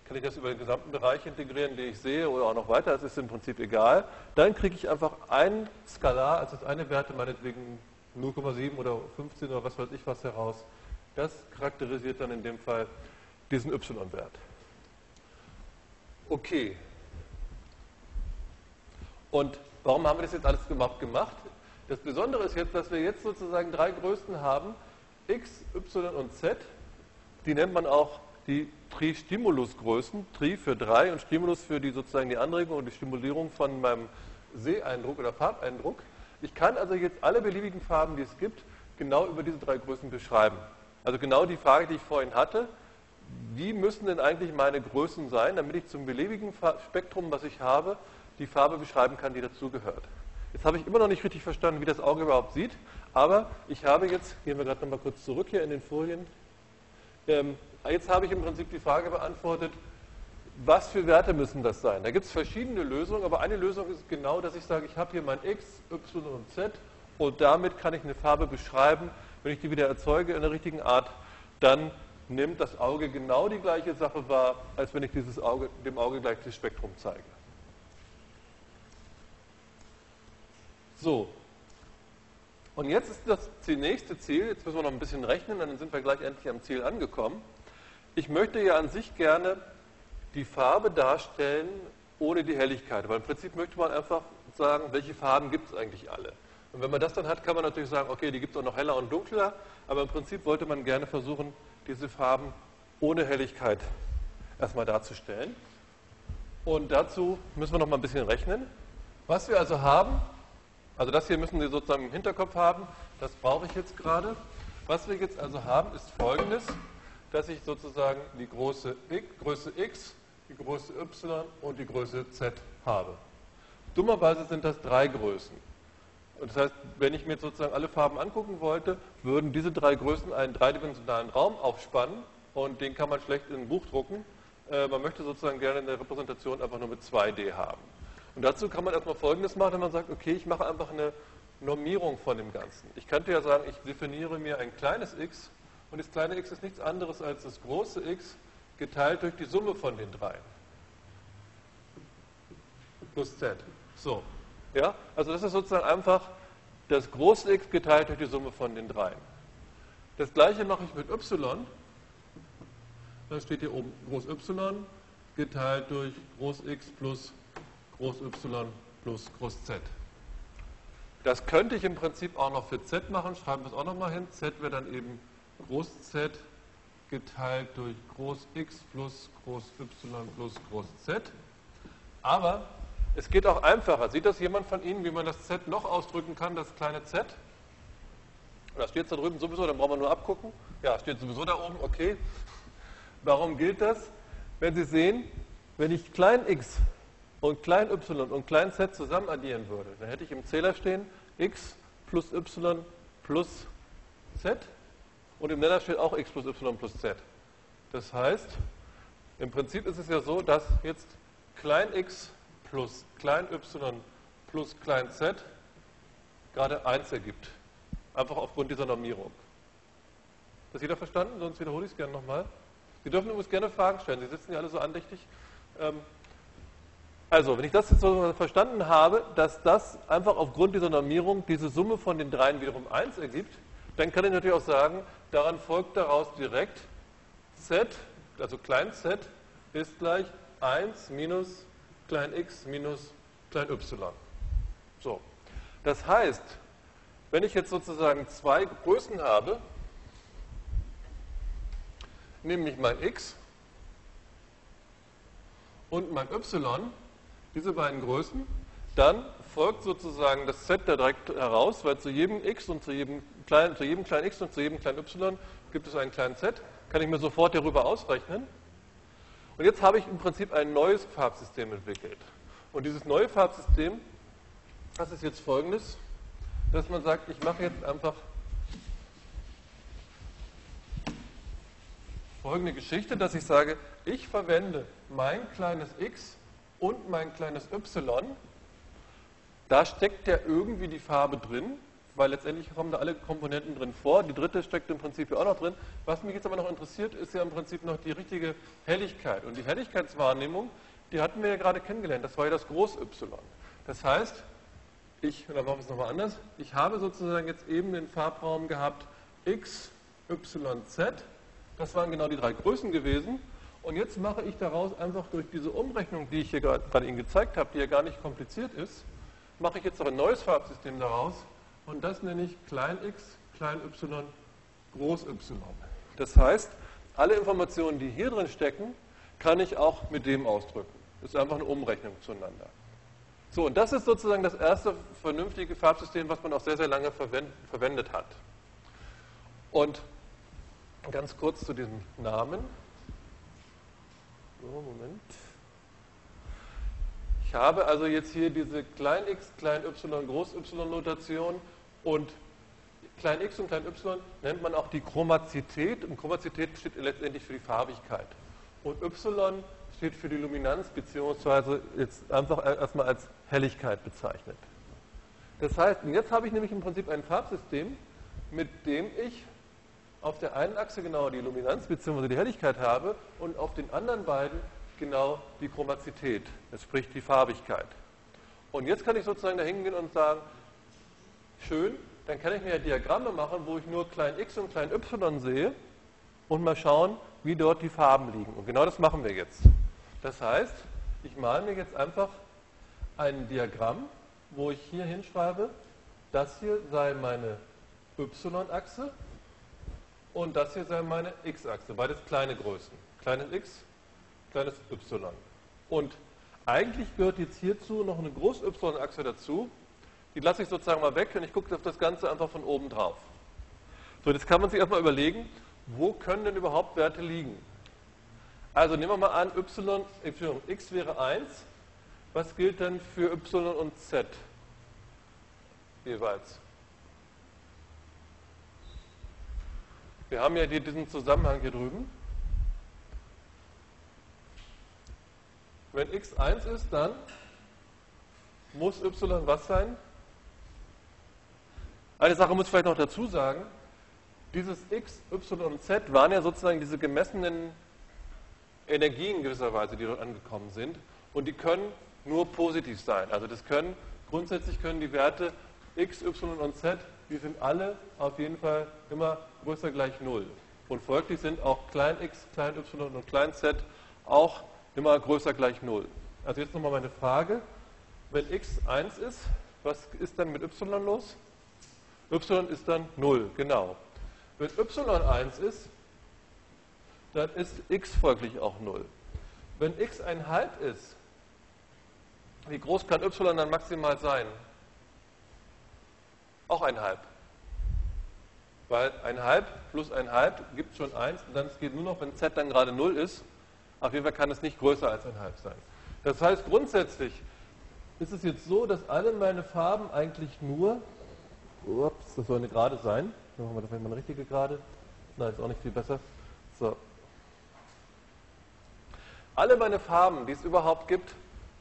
kann ich das über den gesamten Bereich integrieren, den ich sehe oder auch noch weiter, das ist im Prinzip egal, dann kriege ich einfach ein Skalar, also eine Werte meinetwegen 0,7 oder 15 oder was weiß ich was heraus. Das charakterisiert dann in dem Fall diesen y-Wert. Okay. Und warum haben wir das jetzt alles überhaupt gemacht? Das Besondere ist jetzt, dass wir jetzt sozusagen drei Größen haben, x, y und z. Die nennt man auch die Tri-Stimulus-Größen. Tri für drei und Stimulus für die sozusagen die Anregung und die Stimulierung von meinem Seheindruck oder Farbeindruck. Ich kann also jetzt alle beliebigen Farben, die es gibt, genau über diese drei Größen beschreiben. Also genau die Frage, die ich vorhin hatte, wie müssen denn eigentlich meine Größen sein, damit ich zum beliebigen Spektrum, was ich habe, die Farbe beschreiben kann, die dazugehört. Jetzt habe ich immer noch nicht richtig verstanden, wie das Auge überhaupt sieht, aber ich habe jetzt, gehen wir gerade nochmal kurz zurück hier in den Folien, ähm, jetzt habe ich im Prinzip die Frage beantwortet, was für Werte müssen das sein? Da gibt es verschiedene Lösungen, aber eine Lösung ist genau, dass ich sage, ich habe hier mein x, y und z und damit kann ich eine Farbe beschreiben. Wenn ich die wieder erzeuge in der richtigen Art, dann nimmt das Auge genau die gleiche Sache wahr, als wenn ich dieses Auge, dem Auge gleich das Spektrum zeige. So. Und jetzt ist das nächste Ziel, jetzt müssen wir noch ein bisschen rechnen, dann sind wir gleich endlich am Ziel angekommen. Ich möchte ja an sich gerne die Farbe darstellen ohne die Helligkeit. Weil im Prinzip möchte man einfach sagen, welche Farben gibt es eigentlich alle. Und wenn man das dann hat, kann man natürlich sagen, okay, die gibt es auch noch heller und dunkler, aber im Prinzip wollte man gerne versuchen, diese Farben ohne Helligkeit erstmal darzustellen. Und dazu müssen wir noch mal ein bisschen rechnen. Was wir also haben, also das hier müssen Sie sozusagen im Hinterkopf haben, das brauche ich jetzt gerade. Was wir jetzt also haben, ist folgendes, dass ich sozusagen die Größe X, Größe X die Größe y und die Größe z habe. Dummerweise sind das drei Größen. Und das heißt, wenn ich mir jetzt sozusagen alle Farben angucken wollte, würden diese drei Größen einen dreidimensionalen Raum aufspannen und den kann man schlecht in ein Buch drucken. Äh, man möchte sozusagen gerne eine Repräsentation einfach nur mit 2D haben. Und dazu kann man erstmal Folgendes machen, wenn man sagt, okay, ich mache einfach eine Normierung von dem Ganzen. Ich könnte ja sagen, ich definiere mir ein kleines x und das kleine x ist nichts anderes als das große x geteilt durch die Summe von den dreien. Plus z. So. Ja, also das ist sozusagen einfach das große x geteilt durch die Summe von den dreien. Das gleiche mache ich mit y. Da steht hier oben groß y geteilt durch groß x plus groß y plus groß z. Das könnte ich im Prinzip auch noch für z machen, schreiben wir es auch nochmal hin. z wäre dann eben groß z geteilt durch Groß X plus Groß Y plus Groß Z. Aber es geht auch einfacher. Sieht das jemand von Ihnen, wie man das Z noch ausdrücken kann, das kleine Z? Oder steht da drüben sowieso, dann brauchen wir nur abgucken. Ja, steht sowieso da oben, okay. Warum gilt das? Wenn Sie sehen, wenn ich klein x und klein y und klein z zusammen addieren würde, dann hätte ich im Zähler stehen x plus y plus z und im Nenner steht auch x plus y plus z. Das heißt, im Prinzip ist es ja so, dass jetzt klein x plus klein y plus klein z gerade 1 ergibt. Einfach aufgrund dieser Normierung. Das jeder verstanden? Sonst wiederhole ich es gerne nochmal. Sie dürfen übrigens gerne Fragen stellen. Sie sitzen ja alle so andächtig. Ähm, also, wenn ich das jetzt so verstanden habe, dass das einfach aufgrund dieser Normierung diese Summe von den dreien wiederum 1 ergibt, dann kann ich natürlich auch sagen, daran folgt daraus direkt z, also klein z, ist gleich 1 minus klein x minus klein y. So. Das heißt, wenn ich jetzt sozusagen zwei Größen habe, nämlich mein x und mein y, diese beiden Größen, dann folgt sozusagen das z da direkt heraus, weil zu jedem x und zu jedem kleinen, zu jedem kleinen x und zu jedem kleinen y gibt es einen kleinen z, kann ich mir sofort darüber ausrechnen. Und jetzt habe ich im Prinzip ein neues Farbsystem entwickelt. Und dieses neue Farbsystem, das ist jetzt folgendes, dass man sagt, ich mache jetzt einfach folgende Geschichte, dass ich sage, ich verwende mein kleines x und mein kleines y. Da steckt ja irgendwie die Farbe drin, weil letztendlich kommen da alle Komponenten drin vor. Die dritte steckt im Prinzip auch noch drin. Was mich jetzt aber noch interessiert, ist ja im Prinzip noch die richtige Helligkeit. Und die Helligkeitswahrnehmung, die hatten wir ja gerade kennengelernt. Das war ja das Groß-Y. Das heißt, ich, oder machen wir es nochmal anders, ich habe sozusagen jetzt eben den Farbraum gehabt x, y, z. Das waren genau die drei Größen gewesen. Und jetzt mache ich daraus einfach durch diese Umrechnung, die ich hier gerade Ihnen gezeigt habe, die ja gar nicht kompliziert ist, mache ich jetzt noch ein neues Farbsystem daraus und das nenne ich klein x, klein y, groß y. Das heißt, alle Informationen, die hier drin stecken, kann ich auch mit dem ausdrücken. Das ist einfach eine Umrechnung zueinander. So, und das ist sozusagen das erste vernünftige Farbsystem, was man auch sehr, sehr lange verwendet hat. Und ganz kurz zu diesem Namen. So, Moment. Ich habe also jetzt hier diese klein x, klein und klein x und klein y nennt man auch die Chromazität und Chromazität steht letztendlich für die Farbigkeit. Und y steht für die Luminanz beziehungsweise jetzt einfach erstmal als Helligkeit bezeichnet. Das heißt, jetzt habe ich nämlich im Prinzip ein Farbsystem, mit dem ich auf der einen Achse genau die Luminanz bzw. die Helligkeit habe und auf den anderen beiden genau die Chromazität, das spricht die Farbigkeit. Und jetzt kann ich sozusagen da hingehen und sagen, schön, dann kann ich mir ja Diagramme machen, wo ich nur klein x und klein y sehe und mal schauen, wie dort die Farben liegen. Und genau das machen wir jetzt. Das heißt, ich male mir jetzt einfach ein Diagramm, wo ich hier hinschreibe, das hier sei meine y-Achse und das hier sei meine x-Achse, beides kleine Größen. Kleines x, kleines y. Und eigentlich gehört jetzt hierzu noch eine Groß-y-Achse dazu. Die lasse ich sozusagen mal weg und ich gucke auf das Ganze einfach von oben drauf. So, jetzt kann man sich erstmal überlegen, wo können denn überhaupt Werte liegen? Also nehmen wir mal an, y, x wäre 1. Was gilt denn für y und z jeweils? Wir haben ja diesen Zusammenhang hier drüben. Wenn x 1 ist, dann muss y was sein? Eine Sache muss ich vielleicht noch dazu sagen. Dieses x, y und z waren ja sozusagen diese gemessenen Energien gewisserweise, die dort angekommen sind. Und die können nur positiv sein. Also das können, grundsätzlich können die Werte x, y und z, die sind alle auf jeden Fall immer größer gleich 0. Und folglich sind auch klein x, klein y und klein z auch immer größer gleich 0. Also jetzt nochmal meine Frage. Wenn x 1 ist, was ist dann mit y los? Y ist dann 0, genau. Wenn y 1 ist, dann ist x folglich auch 0. Wenn x ein Halb ist, wie groß kann y dann maximal sein? Auch ein Halb. Weil ein Halb plus ein Halb gibt schon 1 und dann geht nur noch, wenn z dann gerade 0 ist. Auf jeden Fall kann es nicht größer als ein Halb sein. Das heißt, grundsätzlich ist es jetzt so, dass alle meine Farben eigentlich nur, ups, das soll eine Gerade sein. Dann machen wir das mal eine richtige Gerade. Nein, ist auch nicht viel besser. So, alle meine Farben, die es überhaupt gibt,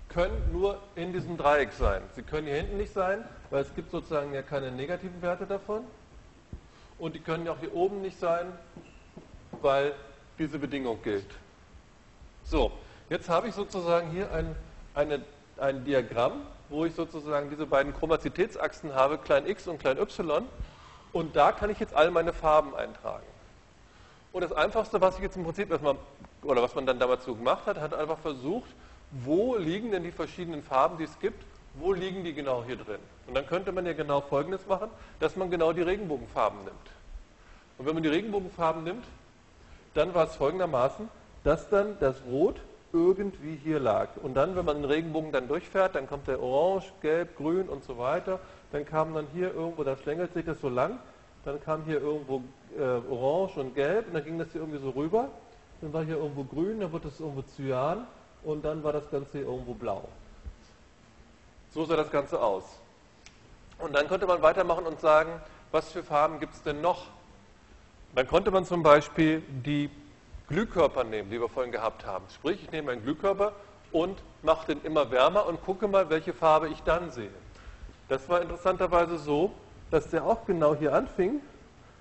können nur in diesem Dreieck sein. Sie können hier hinten nicht sein, weil es gibt sozusagen ja keine negativen Werte davon. Und die können auch hier oben nicht sein, weil diese Bedingung gilt. So, jetzt habe ich sozusagen hier ein, eine, ein Diagramm, wo ich sozusagen diese beiden Chromazitätsachsen habe, klein x und klein y. Und da kann ich jetzt all meine Farben eintragen. Und das Einfachste, was ich jetzt im Prinzip erstmal, oder was man dann damals so gemacht hat, hat einfach versucht, wo liegen denn die verschiedenen Farben, die es gibt, wo liegen die genau hier drin? Und dann könnte man ja genau Folgendes machen, dass man genau die Regenbogenfarben nimmt. Und wenn man die Regenbogenfarben nimmt, dann war es folgendermaßen, dass dann das Rot irgendwie hier lag. Und dann, wenn man den Regenbogen dann durchfährt, dann kommt der Orange, Gelb, Grün und so weiter. Dann kam dann hier irgendwo, da schlängelt sich das so lang, dann kam hier irgendwo äh, Orange und Gelb und dann ging das hier irgendwie so rüber. Dann war hier irgendwo Grün, dann wurde das irgendwo Cyan und dann war das Ganze hier irgendwo Blau. So sah das Ganze aus. Und dann konnte man weitermachen und sagen, was für Farben gibt es denn noch? Dann konnte man zum Beispiel die Glühkörper nehmen, die wir vorhin gehabt haben. Sprich, ich nehme einen Glühkörper und mache den immer wärmer und gucke mal, welche Farbe ich dann sehe. Das war interessanterweise so, dass der auch genau hier anfing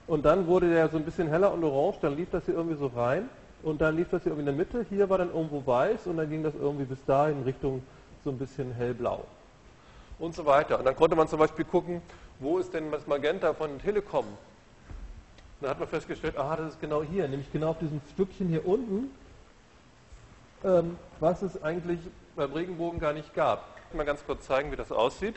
und dann wurde der so ein bisschen heller und orange, dann lief das hier irgendwie so rein und dann lief das hier irgendwie in der Mitte, hier war dann irgendwo weiß und dann ging das irgendwie bis dahin Richtung so ein bisschen hellblau und so weiter. Und dann konnte man zum Beispiel gucken, wo ist denn das Magenta von Telekom dann hat man festgestellt, aha, das ist genau hier, nämlich genau auf diesem Stückchen hier unten, ähm, was es eigentlich beim Regenbogen gar nicht gab. Mal ganz kurz zeigen, wie das aussieht.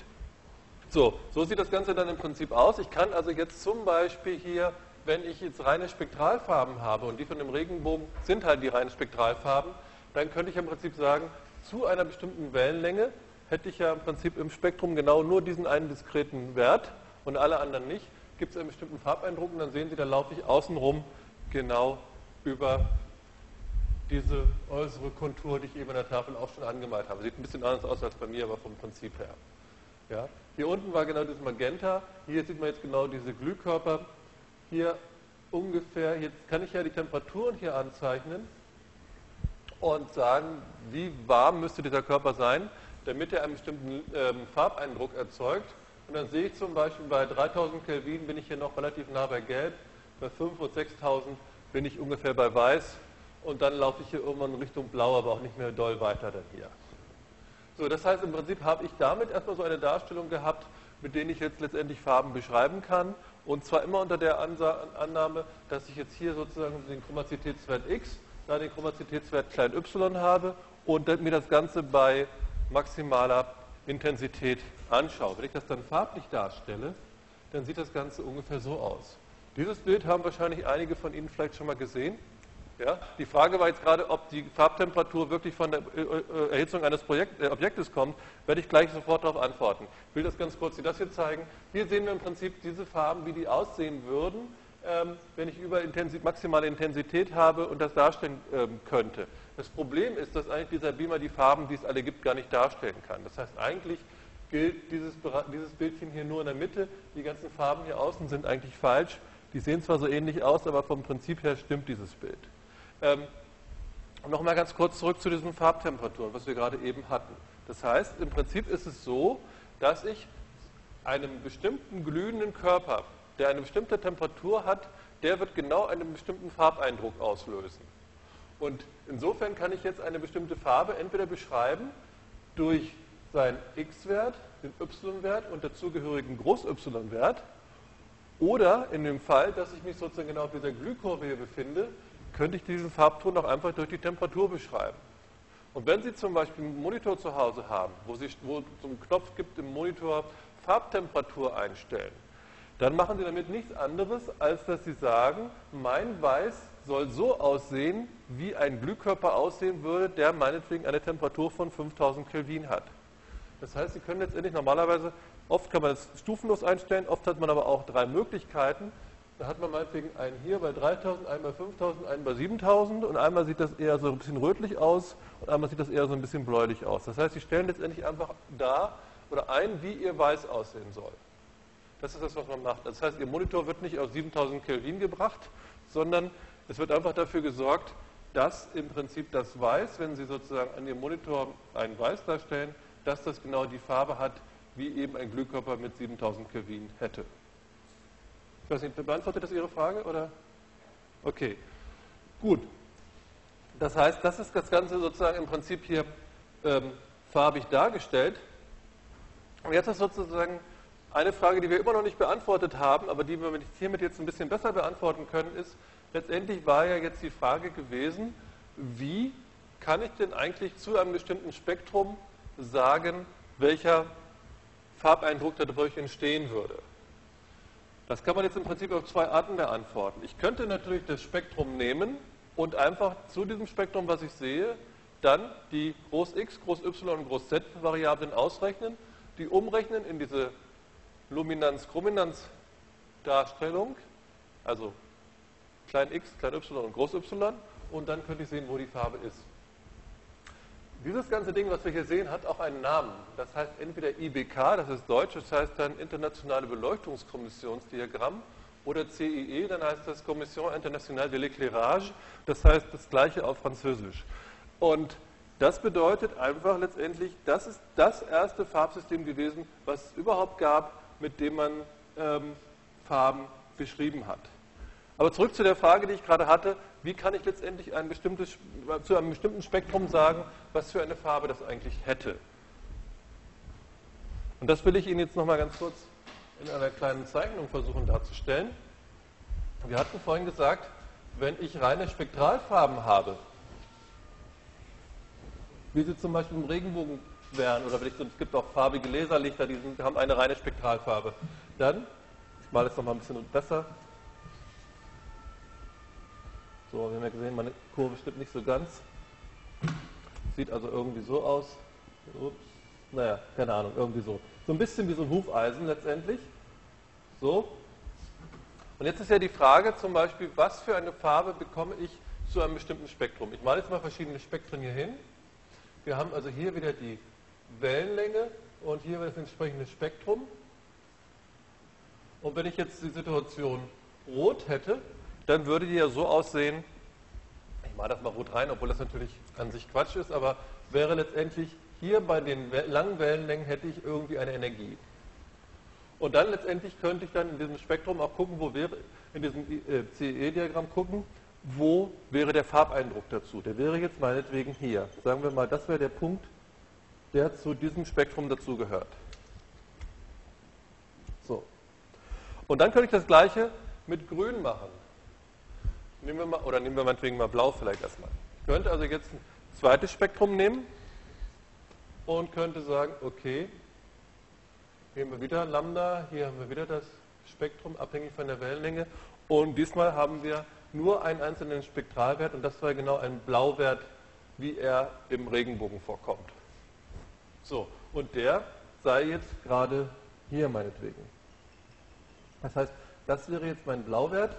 So, so sieht das Ganze dann im Prinzip aus. Ich kann also jetzt zum Beispiel hier, wenn ich jetzt reine Spektralfarben habe und die von dem Regenbogen sind halt die reinen Spektralfarben, dann könnte ich im Prinzip sagen, zu einer bestimmten Wellenlänge hätte ich ja im Prinzip im Spektrum genau nur diesen einen diskreten Wert und alle anderen nicht gibt es einen bestimmten Farbeindruck und dann sehen Sie, da laufe ich außenrum genau über diese äußere Kontur, die ich eben an der Tafel auch schon angemalt habe. Sieht ein bisschen anders aus als bei mir, aber vom Prinzip her. Ja. Hier unten war genau dieses Magenta, hier sieht man jetzt genau diese Glühkörper. Hier ungefähr, jetzt kann ich ja die Temperaturen hier anzeichnen und sagen, wie warm müsste dieser Körper sein, damit er einen bestimmten ähm, Farbeindruck erzeugt. Und dann sehe ich zum Beispiel bei 3000 Kelvin bin ich hier noch relativ nah bei Gelb, bei 5 und 6000 bin ich ungefähr bei Weiß. Und dann laufe ich hier irgendwann Richtung Blau, aber auch nicht mehr doll weiter dann hier. So, das heißt im Prinzip habe ich damit erstmal so eine Darstellung gehabt, mit denen ich jetzt letztendlich Farben beschreiben kann. Und zwar immer unter der Annahme, dass ich jetzt hier sozusagen den Chromazitätswert x, da den Chromazitätswert klein y habe und mir das Ganze bei maximaler Intensität anschaue. Wenn ich das dann farblich darstelle, dann sieht das Ganze ungefähr so aus. Dieses Bild haben wahrscheinlich einige von Ihnen vielleicht schon mal gesehen. Ja? Die Frage war jetzt gerade, ob die Farbtemperatur wirklich von der äh, äh, Erhitzung eines Projekt, äh, Objektes kommt, werde ich gleich sofort darauf antworten. Ich will das ganz kurz Sie das hier zeigen. Hier sehen wir im Prinzip diese Farben, wie die aussehen würden, ähm, wenn ich über Intensität, maximale Intensität habe und das darstellen ähm, könnte. Das Problem ist, dass eigentlich dieser Beamer die Farben, die es alle gibt, gar nicht darstellen kann. Das heißt, eigentlich gilt dieses, dieses Bildchen hier nur in der Mitte. Die ganzen Farben hier außen sind eigentlich falsch. Die sehen zwar so ähnlich aus, aber vom Prinzip her stimmt dieses Bild. Ähm, Nochmal ganz kurz zurück zu diesen Farbtemperaturen, was wir gerade eben hatten. Das heißt, im Prinzip ist es so, dass ich einem bestimmten glühenden Körper, der eine bestimmte Temperatur hat, der wird genau einen bestimmten Farbeindruck auslösen. Und insofern kann ich jetzt eine bestimmte Farbe entweder beschreiben durch seinen x-Wert, den y-Wert und dazugehörigen Groß-y-Wert. Oder in dem Fall, dass ich mich sozusagen genau auf dieser Glühkurve hier befinde, könnte ich diesen Farbton auch einfach durch die Temperatur beschreiben. Und wenn Sie zum Beispiel einen Monitor zu Hause haben, wo, es einen Knopf gibt im Monitor Farbtemperatur einstellen, dann machen Sie damit nichts anderes, als dass Sie sagen, mein Weiß soll so aussehen, wie ein Glühkörper aussehen würde, der meinetwegen eine Temperatur von 5000 Kelvin hat. Das heißt, Sie können letztendlich normalerweise, oft kann man es stufenlos einstellen, oft hat man aber auch drei Möglichkeiten. Da hat man meinetwegen einen hier bei 3000, einen bei 5000, einen bei 7000 und einmal sieht das eher so ein bisschen rötlich aus und einmal sieht das eher so ein bisschen bläulich aus. Das heißt, Sie stellen letztendlich einfach da oder ein, wie Ihr Weiß aussehen soll. Das ist das, was man macht. Das heißt, Ihr Monitor wird nicht auf 7000 Kelvin gebracht, sondern es wird einfach dafür gesorgt, dass im Prinzip das Weiß, wenn Sie sozusagen an Ihrem Monitor ein Weiß darstellen, dass das genau die Farbe hat, wie eben ein Glühkörper mit 7000 Kelvin hätte. Ich weiß nicht, beantwortet das Ihre Frage? Oder? Okay, gut. Das heißt, das ist das Ganze sozusagen im Prinzip hier ähm, farbig dargestellt. Und jetzt ist sozusagen eine Frage, die wir immer noch nicht beantwortet haben, aber die wir hiermit jetzt ein bisschen besser beantworten können, ist, letztendlich war ja jetzt die Frage gewesen, wie kann ich denn eigentlich zu einem bestimmten Spektrum sagen, welcher Farbeindruck dadurch entstehen würde? Das kann man jetzt im Prinzip auf zwei Arten beantworten. Ich könnte natürlich das Spektrum nehmen und einfach zu diesem Spektrum, was ich sehe, dann die Groß X, Groß Y und Groß Z Variablen ausrechnen, die umrechnen in diese Luminanz-Chrominanz-Darstellung, also klein x, klein y und groß y, und dann könnte ich sehen, wo die Farbe ist. Dieses ganze Ding, was wir hier sehen, hat auch einen Namen. Das heißt entweder IBK, das ist Deutsch, das heißt dann Internationale Beleuchtungskommissionsdiagramm, oder CIE, dann heißt das Commission Internationale de l'Éclairage, das heißt das gleiche auf Französisch. Und das bedeutet einfach letztendlich, das ist das erste Farbsystem gewesen, was es überhaupt gab, mit dem man ähm, Farben beschrieben hat. Aber zurück zu der Frage, die ich gerade hatte, wie kann ich letztendlich ein zu einem bestimmten Spektrum sagen, was für eine Farbe das eigentlich hätte. Und das will ich Ihnen jetzt nochmal ganz kurz in einer kleinen Zeichnung versuchen darzustellen. Wir hatten vorhin gesagt, wenn ich reine Spektralfarben habe, wie sie zum Beispiel im Regenbogen wären, oder es gibt auch farbige Laserlichter, die haben eine reine Spektralfarbe. Dann, ich male es nochmal ein bisschen besser. So, wir haben ja gesehen, meine Kurve stimmt nicht so ganz. Sieht also irgendwie so aus. Ups. Naja, keine Ahnung, irgendwie so. So ein bisschen wie so ein Hufeisen letztendlich. So. Und jetzt ist ja die Frage zum Beispiel, was für eine Farbe bekomme ich zu einem bestimmten Spektrum? Ich male jetzt mal verschiedene Spektren hier hin. Wir haben also hier wieder die Wellenlänge und hier das entsprechende Spektrum. Und wenn ich jetzt die Situation rot hätte, dann würde die ja so aussehen, ich mache das mal rot rein, obwohl das natürlich an sich Quatsch ist, aber wäre letztendlich hier bei den langen Wellenlängen hätte ich irgendwie eine Energie. Und dann letztendlich könnte ich dann in diesem Spektrum auch gucken, wo wäre, in diesem äh, CE-Diagramm gucken, wo wäre der Farbeindruck dazu? Der wäre jetzt meinetwegen hier. Sagen wir mal, das wäre der Punkt, der zu diesem Spektrum dazugehört. So. Und dann könnte ich das gleiche mit Grün machen. Nehmen wir mal, oder nehmen wir meinetwegen mal Blau vielleicht erstmal. Ich könnte also jetzt ein zweites Spektrum nehmen und könnte sagen, okay, hier haben wir wieder Lambda, hier haben wir wieder das Spektrum abhängig von der Wellenlänge und diesmal haben wir nur einen einzelnen Spektralwert und das war genau ein Blauwert, wie er im Regenbogen vorkommt. So, und der sei jetzt gerade hier meinetwegen. Das heißt, das wäre jetzt mein Blauwert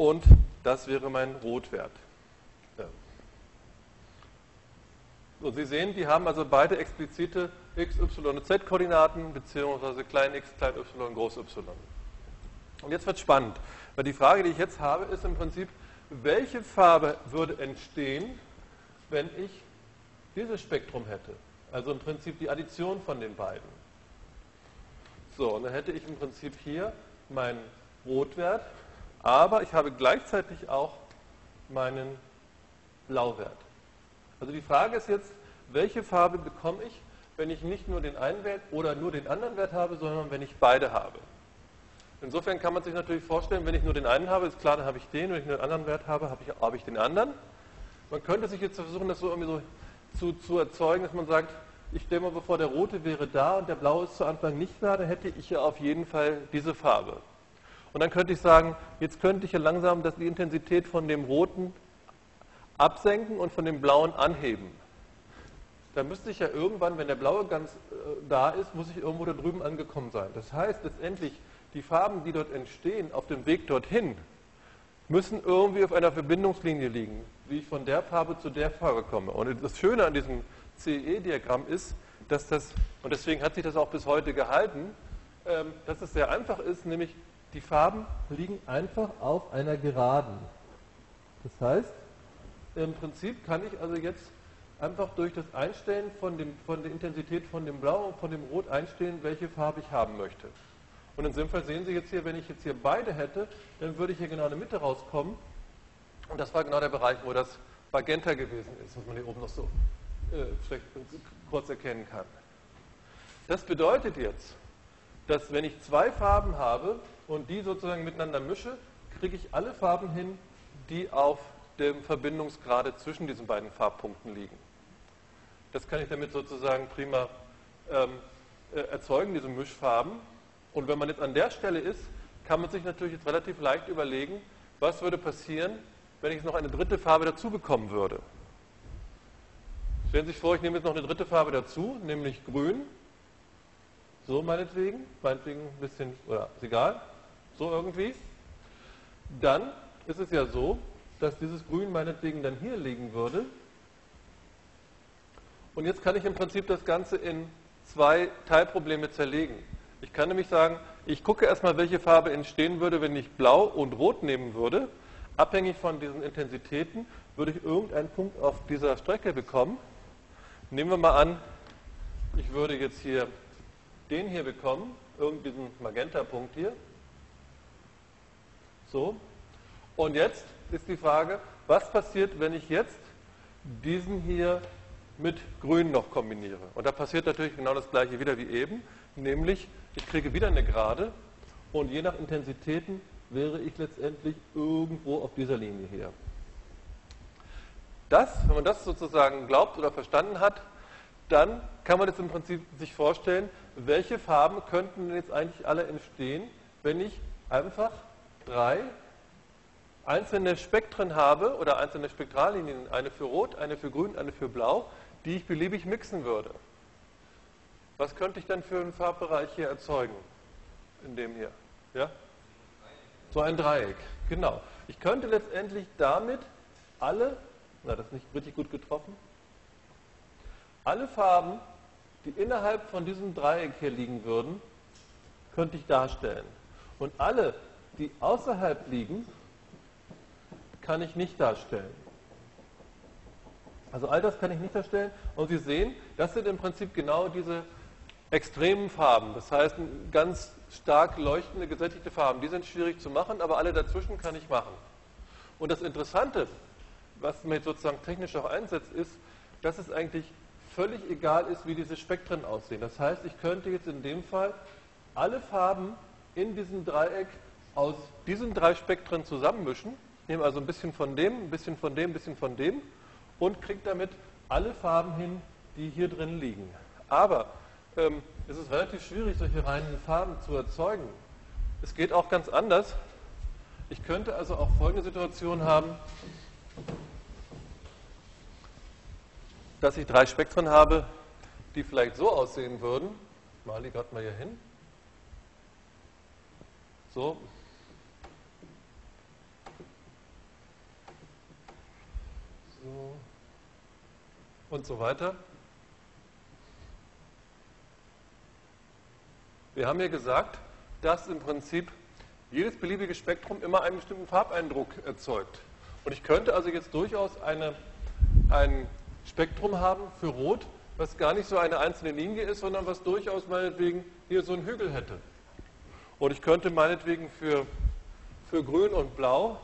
und das wäre mein Rotwert. So, Sie sehen, die haben also beide explizite x, y und z-Koordinaten, beziehungsweise klein x, klein y, groß y. Und jetzt wird es spannend. Weil die Frage, die ich jetzt habe, ist im Prinzip, welche Farbe würde entstehen, wenn ich dieses Spektrum hätte? Also im Prinzip die Addition von den beiden. So, und dann hätte ich im Prinzip hier meinen Rotwert, aber ich habe gleichzeitig auch meinen Blauwert. Also die Frage ist jetzt, welche Farbe bekomme ich, wenn ich nicht nur den einen Wert oder nur den anderen Wert habe, sondern wenn ich beide habe? Insofern kann man sich natürlich vorstellen, wenn ich nur den einen habe, ist klar, dann habe ich den, wenn ich nur den anderen Wert habe, habe ich, habe ich den anderen. Man könnte sich jetzt versuchen, das so irgendwie so zu, zu erzeugen, dass man sagt, ich stelle mal vor, der rote wäre da und der blaue ist zu Anfang nicht da, dann hätte ich ja auf jeden Fall diese Farbe. Und dann könnte ich sagen, jetzt könnte ich ja langsam die Intensität von dem roten absenken und von dem blauen anheben. Dann müsste ich ja irgendwann, wenn der blaue ganz äh, da ist, muss ich irgendwo da drüben angekommen sein. Das heißt letztendlich, die Farben, die dort entstehen, auf dem Weg dorthin, müssen irgendwie auf einer Verbindungslinie liegen, wie ich von der Farbe zu der Farbe komme. Und das Schöne an diesem CE-Diagramm ist, dass das, und deswegen hat sich das auch bis heute gehalten, ähm, dass es sehr einfach ist, nämlich die Farben liegen einfach auf einer Geraden. Das heißt, im Prinzip kann ich also jetzt einfach durch das Einstellen von, dem, von der Intensität von dem Blau und von dem Rot einstellen, welche Farbe ich haben möchte. Und in dem Fall sehen Sie jetzt hier, wenn ich jetzt hier beide hätte, dann würde ich hier genau in der Mitte rauskommen. Und das war genau der Bereich, wo das Magenta gewesen ist, was man hier oben noch so äh, schlecht kurz erkennen kann. Das bedeutet jetzt, dass wenn ich zwei Farben habe und die sozusagen miteinander mische, kriege ich alle Farben hin, die auf dem Verbindungsgrade zwischen diesen beiden Farbpunkten liegen. Das kann ich damit sozusagen prima ähm, äh, erzeugen, diese Mischfarben. Und wenn man jetzt an der Stelle ist, kann man sich natürlich jetzt relativ leicht überlegen, was würde passieren, wenn ich jetzt noch eine dritte Farbe dazu bekommen würde. Stellen Sie sich vor, ich nehme jetzt noch eine dritte Farbe dazu, nämlich grün. So meinetwegen, meinetwegen ein bisschen, oder ist egal, so irgendwie. Dann ist es ja so, dass dieses Grün meinetwegen dann hier liegen würde. Und jetzt kann ich im Prinzip das Ganze in zwei Teilprobleme zerlegen. Ich kann nämlich sagen, ich gucke erstmal, welche Farbe entstehen würde, wenn ich Blau und Rot nehmen würde. Abhängig von diesen Intensitäten würde ich irgendeinen Punkt auf dieser Strecke bekommen. Nehmen wir mal an, ich würde jetzt hier den hier bekommen, irgendeinen Magenta-Punkt hier. So. Und jetzt ist die Frage, was passiert, wenn ich jetzt diesen hier mit Grün noch kombiniere? Und da passiert natürlich genau das gleiche wieder wie eben, nämlich ich kriege wieder eine Gerade und je nach Intensitäten wäre ich letztendlich irgendwo auf dieser Linie hier. Das, wenn man das sozusagen glaubt oder verstanden hat, dann kann man jetzt im Prinzip sich vorstellen, welche Farben könnten denn jetzt eigentlich alle entstehen, wenn ich einfach drei einzelne Spektren habe oder einzelne Spektrallinien, eine für Rot, eine für Grün, eine für Blau, die ich beliebig mixen würde. Was könnte ich dann für einen Farbbereich hier erzeugen? In dem hier. Ja? So ein Dreieck, genau. Ich könnte letztendlich damit alle, na das ist nicht richtig gut getroffen, alle Farben, die innerhalb von diesem Dreieck hier liegen würden, könnte ich darstellen. Und alle, die außerhalb liegen, kann ich nicht darstellen. Also all das kann ich nicht darstellen. Und Sie sehen, das sind im Prinzip genau diese extremen Farben. Das heißt, ganz stark leuchtende, gesättigte Farben. Die sind schwierig zu machen, aber alle dazwischen kann ich machen. Und das Interessante, was man sozusagen technisch auch einsetzt, ist, dass es eigentlich völlig egal ist, wie diese Spektren aussehen. Das heißt, ich könnte jetzt in dem Fall alle Farben in diesem Dreieck aus diesen drei Spektren zusammenmischen nehme also ein bisschen von dem, ein bisschen von dem, ein bisschen von dem und kriege damit alle Farben hin, die hier drin liegen. Aber ähm, es ist relativ schwierig, solche reinen Farben zu erzeugen. Es geht auch ganz anders. Ich könnte also auch folgende Situation haben, dass ich drei Spektren habe, die vielleicht so aussehen würden. Male die gerade mal hier hin. So, So. Und so weiter. Wir haben ja gesagt, dass im Prinzip jedes beliebige Spektrum immer einen bestimmten Farbeindruck erzeugt. Und ich könnte also jetzt durchaus eine, ein Spektrum haben für Rot, was gar nicht so eine einzelne Linie ist, sondern was durchaus meinetwegen hier so einen Hügel hätte. Und ich könnte meinetwegen für, für Grün und Blau,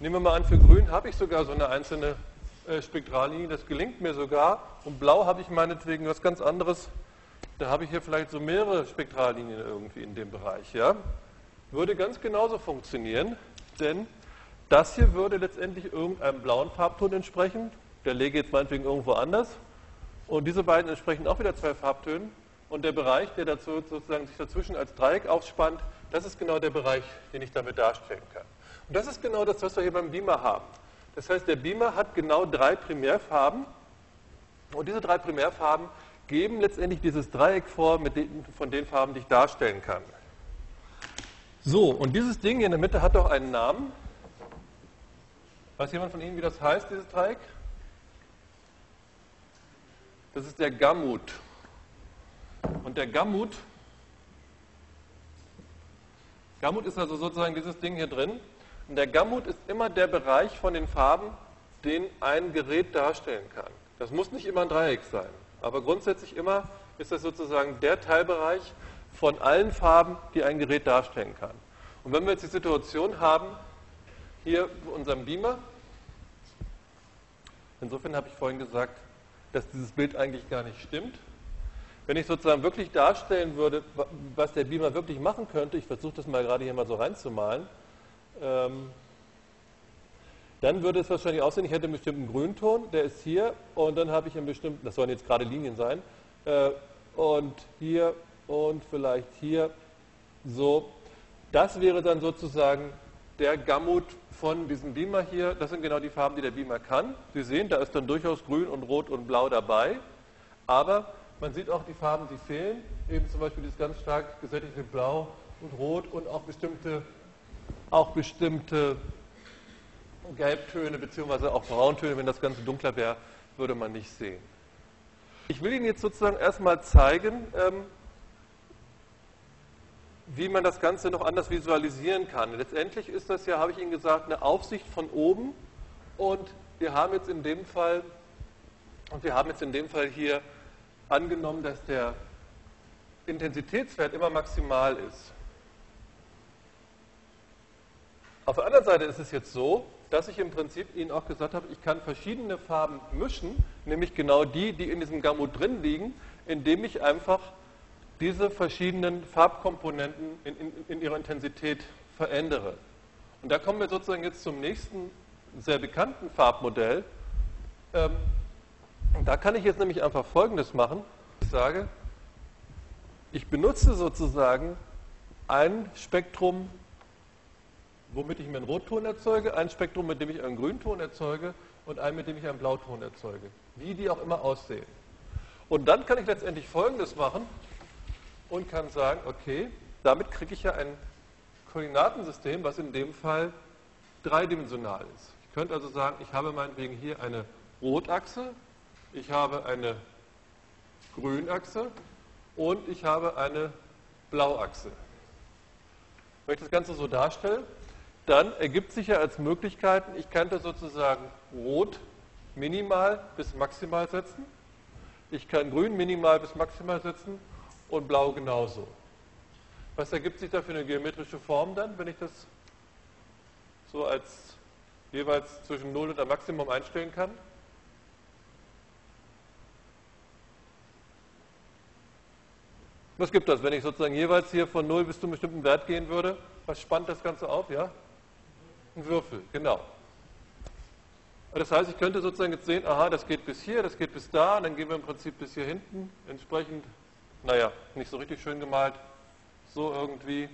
nehmen wir mal an, für Grün habe ich sogar so eine einzelne äh, Spektrallinie, das gelingt mir sogar. Und blau habe ich meinetwegen was ganz anderes. Da habe ich hier vielleicht so mehrere Spektrallinien irgendwie in dem Bereich. Ja? Würde ganz genauso funktionieren, denn das hier würde letztendlich irgendeinem blauen Farbton entsprechen. Der lege jetzt meinetwegen irgendwo anders. Und diese beiden entsprechen auch wieder zwei Farbtönen. Und der Bereich, der dazu sozusagen sich dazwischen als Dreieck aufspannt, das ist genau der Bereich, den ich damit darstellen kann. Und das ist genau das, was wir hier beim Beamer haben. Das heißt, der Beamer hat genau drei Primärfarben und diese drei Primärfarben geben letztendlich dieses Dreieck vor den, von den Farben, die ich darstellen kann. So, und dieses Ding hier in der Mitte hat doch einen Namen. Weiß jemand von Ihnen, wie das heißt, dieses Dreieck? Das ist der Gammut. Und der Gammut, Gammut ist also sozusagen dieses Ding hier drin. Und der Gammut ist immer der Bereich von den Farben, den ein Gerät darstellen kann. Das muss nicht immer ein Dreieck sein, aber grundsätzlich immer ist das sozusagen der Teilbereich von allen Farben, die ein Gerät darstellen kann. Und wenn wir jetzt die Situation haben, hier bei unserem Beamer, insofern habe ich vorhin gesagt, dass dieses Bild eigentlich gar nicht stimmt, Wenn ich sozusagen wirklich darstellen würde, was der Beamer wirklich machen könnte, ich versuche das mal gerade hier mal so reinzumalen, ähm, dann würde es wahrscheinlich aussehen, ich hätte einen bestimmten Grünton, der ist hier, und dann habe ich einen bestimmten, das sollen jetzt gerade Linien sein, äh, und hier und vielleicht hier so. Das wäre dann sozusagen der Gammut von diesem Beamer hier. Das sind genau die Farben, die der Beamer kann. Sie sehen, da ist dann durchaus grün und rot und blau dabei. Aber man sieht auch die Farben, die fehlen. Eben zum Beispiel dieses ganz stark gesättigte Blau und Rot und auch bestimmte, auch bestimmte Gelbtöne bzw. auch Brauntöne. Wenn das Ganze dunkler wäre, würde man nicht sehen. Ich will Ihnen jetzt sozusagen erstmal zeigen, ähm, wie man das Ganze noch anders visualisieren kann. Letztendlich ist das ja, habe ich Ihnen gesagt, eine Aufsicht von oben und wir haben jetzt in dem Fall und wir haben jetzt in dem Fall hier angenommen, dass der Intensitätswert immer maximal ist. Auf der anderen Seite ist es jetzt so, dass ich im Prinzip Ihnen auch gesagt habe, ich kann verschiedene Farben mischen, nämlich genau die, die in diesem Gamut drin liegen, indem ich einfach diese verschiedenen Farbkomponenten in, in, in ihrer Intensität verändere. Und da kommen wir sozusagen jetzt zum nächsten sehr bekannten Farbmodell. Ähm, da kann ich jetzt nämlich einfach Folgendes machen. Ich sage, ich benutze sozusagen ein Spektrum, womit ich mir einen Rotton erzeuge, ein Spektrum, mit dem ich einen Grünton erzeuge und ein, mit dem ich einen Blauton erzeuge. Wie die auch immer aussehen. Und dann kann ich letztendlich Folgendes machen und kann sagen, okay, damit kriege ich ja ein Koordinatensystem, was in dem Fall dreidimensional ist. Ich könnte also sagen, ich habe meinetwegen hier eine Rotachse, ich habe eine Grünachse und ich habe eine Blauachse. Wenn ich das Ganze so darstelle, dann ergibt sich ja als Möglichkeiten, ich könnte sozusagen Rot minimal bis maximal setzen, ich kann Grün minimal bis maximal setzen und Blau genauso. Was ergibt sich da für eine geometrische Form dann, wenn ich das so als jeweils zwischen 0 und einem Maximum einstellen kann? Was gibt das, wenn ich sozusagen jeweils hier von 0 bis zu einem bestimmten Wert gehen würde? Was spannt das Ganze auf? Ja? Ein Würfel, genau. Das heißt, ich könnte sozusagen jetzt sehen, aha, das geht bis hier, das geht bis da, dann gehen wir im Prinzip bis hier hinten. Entsprechend naja, nicht so richtig schön gemalt, so irgendwie.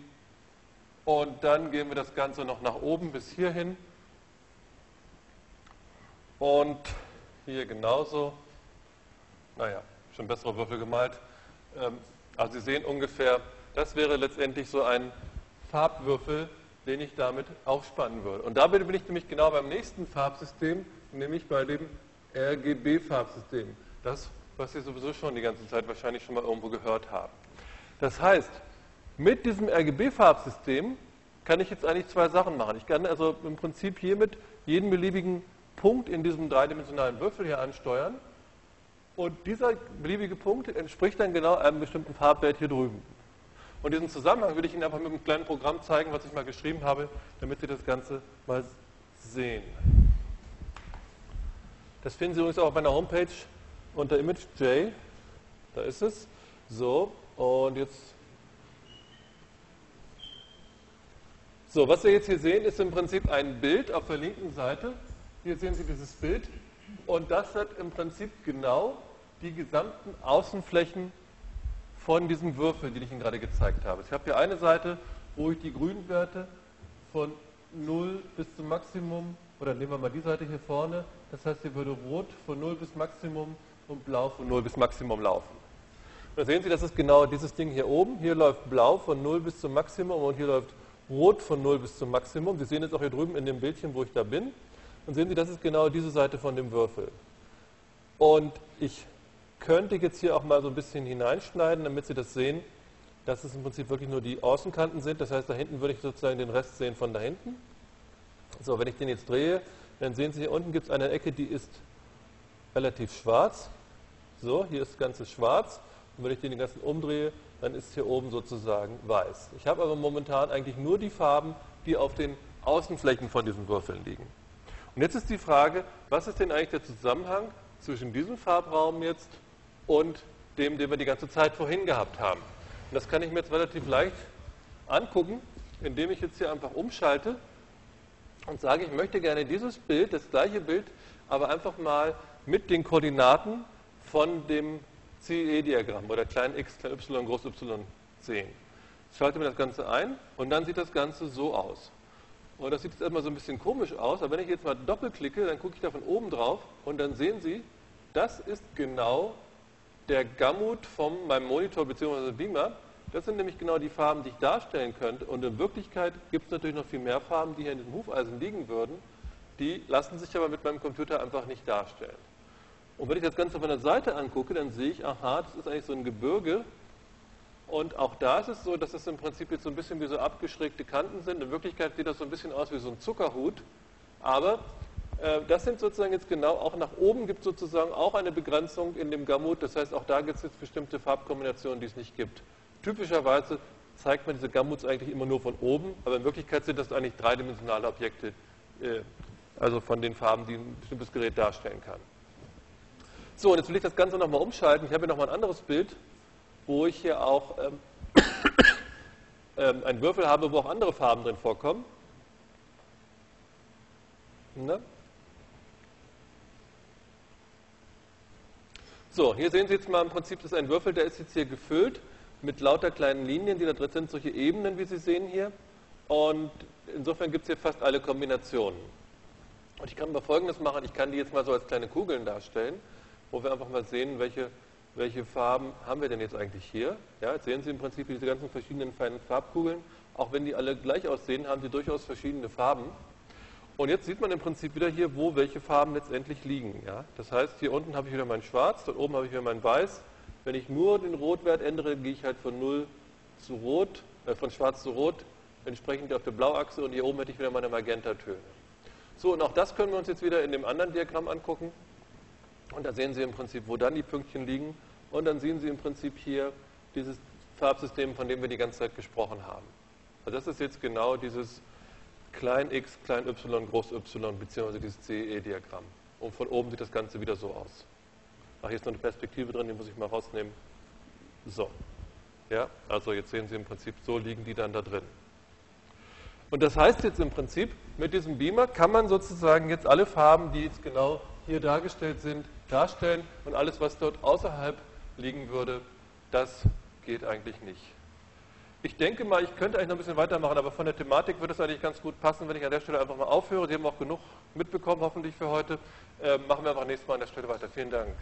Und dann gehen wir das Ganze noch nach oben bis hierhin. Und hier genauso. Naja, schon bessere Würfel gemalt. Ähm, also Sie sehen ungefähr, das wäre letztendlich so ein Farbwürfel, den ich damit aufspannen würde. Und damit bin ich nämlich genau beim nächsten Farbsystem, nämlich bei dem RGB-Farbsystem. Das was Sie sowieso schon die ganze Zeit wahrscheinlich schon mal irgendwo gehört haben. Das heißt, mit diesem RGB-Farbsystem kann ich jetzt eigentlich zwei Sachen machen. Ich kann also im Prinzip hiermit jeden beliebigen Punkt in diesem dreidimensionalen Würfel hier ansteuern. Und dieser beliebige Punkt entspricht dann genau einem bestimmten Farbwert hier drüben. Und diesen Zusammenhang würde ich Ihnen einfach mit einem kleinen Programm zeigen, was ich mal geschrieben habe, damit Sie das Ganze mal sehen. Das finden Sie übrigens auch auf meiner Homepage unter Image J, da ist es. So, und jetzt. So, was wir jetzt hier sehen, ist im Prinzip ein Bild auf der linken Seite. Hier sehen Sie dieses Bild. Und das hat im Prinzip genau die gesamten Außenflächen von diesem Würfel, den ich Ihnen gerade gezeigt habe. Ich habe hier eine Seite, wo ich die Grünwerte von 0 bis zum Maximum, oder nehmen wir mal die Seite hier vorne, das heißt, hier würde Rot von 0 bis Maximum und Blau von 0 bis Maximum laufen. Und da sehen Sie, das ist genau dieses Ding hier oben. Hier läuft Blau von 0 bis zum Maximum und hier läuft Rot von 0 bis zum Maximum. Sie sehen jetzt auch hier drüben in dem Bildchen, wo ich da bin. Und sehen Sie, das ist genau diese Seite von dem Würfel. Und ich könnte jetzt hier auch mal so ein bisschen hineinschneiden, damit Sie das sehen, dass es im Prinzip wirklich nur die Außenkanten sind. Das heißt, da hinten würde ich sozusagen den Rest sehen von da hinten. So, wenn ich den jetzt drehe, dann sehen Sie, hier unten gibt es eine Ecke, die ist relativ schwarz. So, hier ist das Ganze schwarz. Und wenn ich den ganzen umdrehe, dann ist hier oben sozusagen weiß. Ich habe aber momentan eigentlich nur die Farben, die auf den Außenflächen von diesen Würfeln liegen. Und jetzt ist die Frage, was ist denn eigentlich der Zusammenhang zwischen diesem Farbraum jetzt und dem, den wir die ganze Zeit vorhin gehabt haben. Und das kann ich mir jetzt relativ leicht angucken, indem ich jetzt hier einfach umschalte und sage, ich möchte gerne dieses Bild, das gleiche Bild, aber einfach mal mit den Koordinaten von dem CE-Diagramm oder klein x, klein y, groß y sehen. Ich schalte mir das Ganze ein und dann sieht das Ganze so aus. Und das sieht jetzt erstmal so ein bisschen komisch aus, aber wenn ich jetzt mal doppelklicke, dann gucke ich da von oben drauf und dann sehen Sie, das ist genau der Gamut von meinem Monitor bzw. Beamer. Das sind nämlich genau die Farben, die ich darstellen könnte. Und in Wirklichkeit gibt es natürlich noch viel mehr Farben, die hier in dem Hufeisen liegen würden. Die lassen sich aber mit meinem Computer einfach nicht darstellen. Und wenn ich das Ganze von der Seite angucke, dann sehe ich, aha, das ist eigentlich so ein Gebirge. Und auch da ist es so, dass es im Prinzip jetzt so ein bisschen wie so abgeschrägte Kanten sind. In Wirklichkeit sieht das so ein bisschen aus wie so ein Zuckerhut. Aber das sind sozusagen jetzt genau, auch nach oben gibt es sozusagen auch eine Begrenzung in dem Gamut. Das heißt, auch da gibt es jetzt bestimmte Farbkombinationen, die es nicht gibt. Typischerweise zeigt man diese Gamuts eigentlich immer nur von oben, aber in Wirklichkeit sind das eigentlich dreidimensionale Objekte, äh, also von den Farben, die ein bestimmtes Gerät darstellen kann. So, und jetzt will ich das Ganze nochmal umschalten. Ich habe hier nochmal ein anderes Bild, wo ich hier auch ähm, ähm, einen Würfel habe, wo auch andere Farben drin vorkommen. Ne? So, hier sehen Sie jetzt mal im Prinzip, das ist ein Würfel, der ist jetzt hier gefüllt mit lauter kleinen Linien, die da drin sind, solche Ebenen, wie Sie sehen hier. Und insofern gibt es hier fast alle Kombinationen. Und ich kann mal Folgendes machen, ich kann die jetzt mal so als kleine Kugeln darstellen, wo wir einfach mal sehen, welche, welche Farben haben wir denn jetzt eigentlich hier. Ja, jetzt sehen Sie im Prinzip diese ganzen verschiedenen feinen Farbkugeln. Auch wenn die alle gleich aussehen, haben sie durchaus verschiedene Farben. Und jetzt sieht man im Prinzip wieder hier, wo welche Farben letztendlich liegen. Ja? Das heißt, hier unten habe ich wieder mein Schwarz, dort oben habe ich wieder mein Weiß. Wenn ich nur den Rotwert ändere, gehe ich halt von 0 zu Rot, äh, von Schwarz zu Rot, entsprechend auf der Blauachse und hier oben hätte ich wieder meine Magentatöne. So, und auch das können wir uns jetzt wieder in dem anderen Diagramm angucken. Und da sehen Sie im Prinzip, wo dann die Pünktchen liegen. Und dann sehen Sie im Prinzip hier dieses Farbsystem, von dem wir die ganze Zeit gesprochen haben. Also das ist jetzt genau dieses klein x, klein y, groß y, beziehungsweise dieses CE-Diagramm. Und von oben sieht das Ganze wieder so aus. Ach, hier ist noch eine Perspektive drin, die muss ich mal rausnehmen. So. Ja, also jetzt sehen Sie im Prinzip, so liegen die dann da drin. Und das heißt jetzt im Prinzip, mit diesem Beamer kann man sozusagen jetzt alle Farben, die jetzt genau hier dargestellt sind, darstellen und alles, was dort außerhalb liegen würde, das geht eigentlich nicht. Ich denke mal, ich könnte eigentlich noch ein bisschen weitermachen, aber von der Thematik würde es eigentlich ganz gut passen, wenn ich an der Stelle einfach mal aufhöre. Sie haben auch genug mitbekommen, hoffentlich für heute. Äh, machen wir einfach nächstes Mal an der Stelle weiter. Vielen Dank.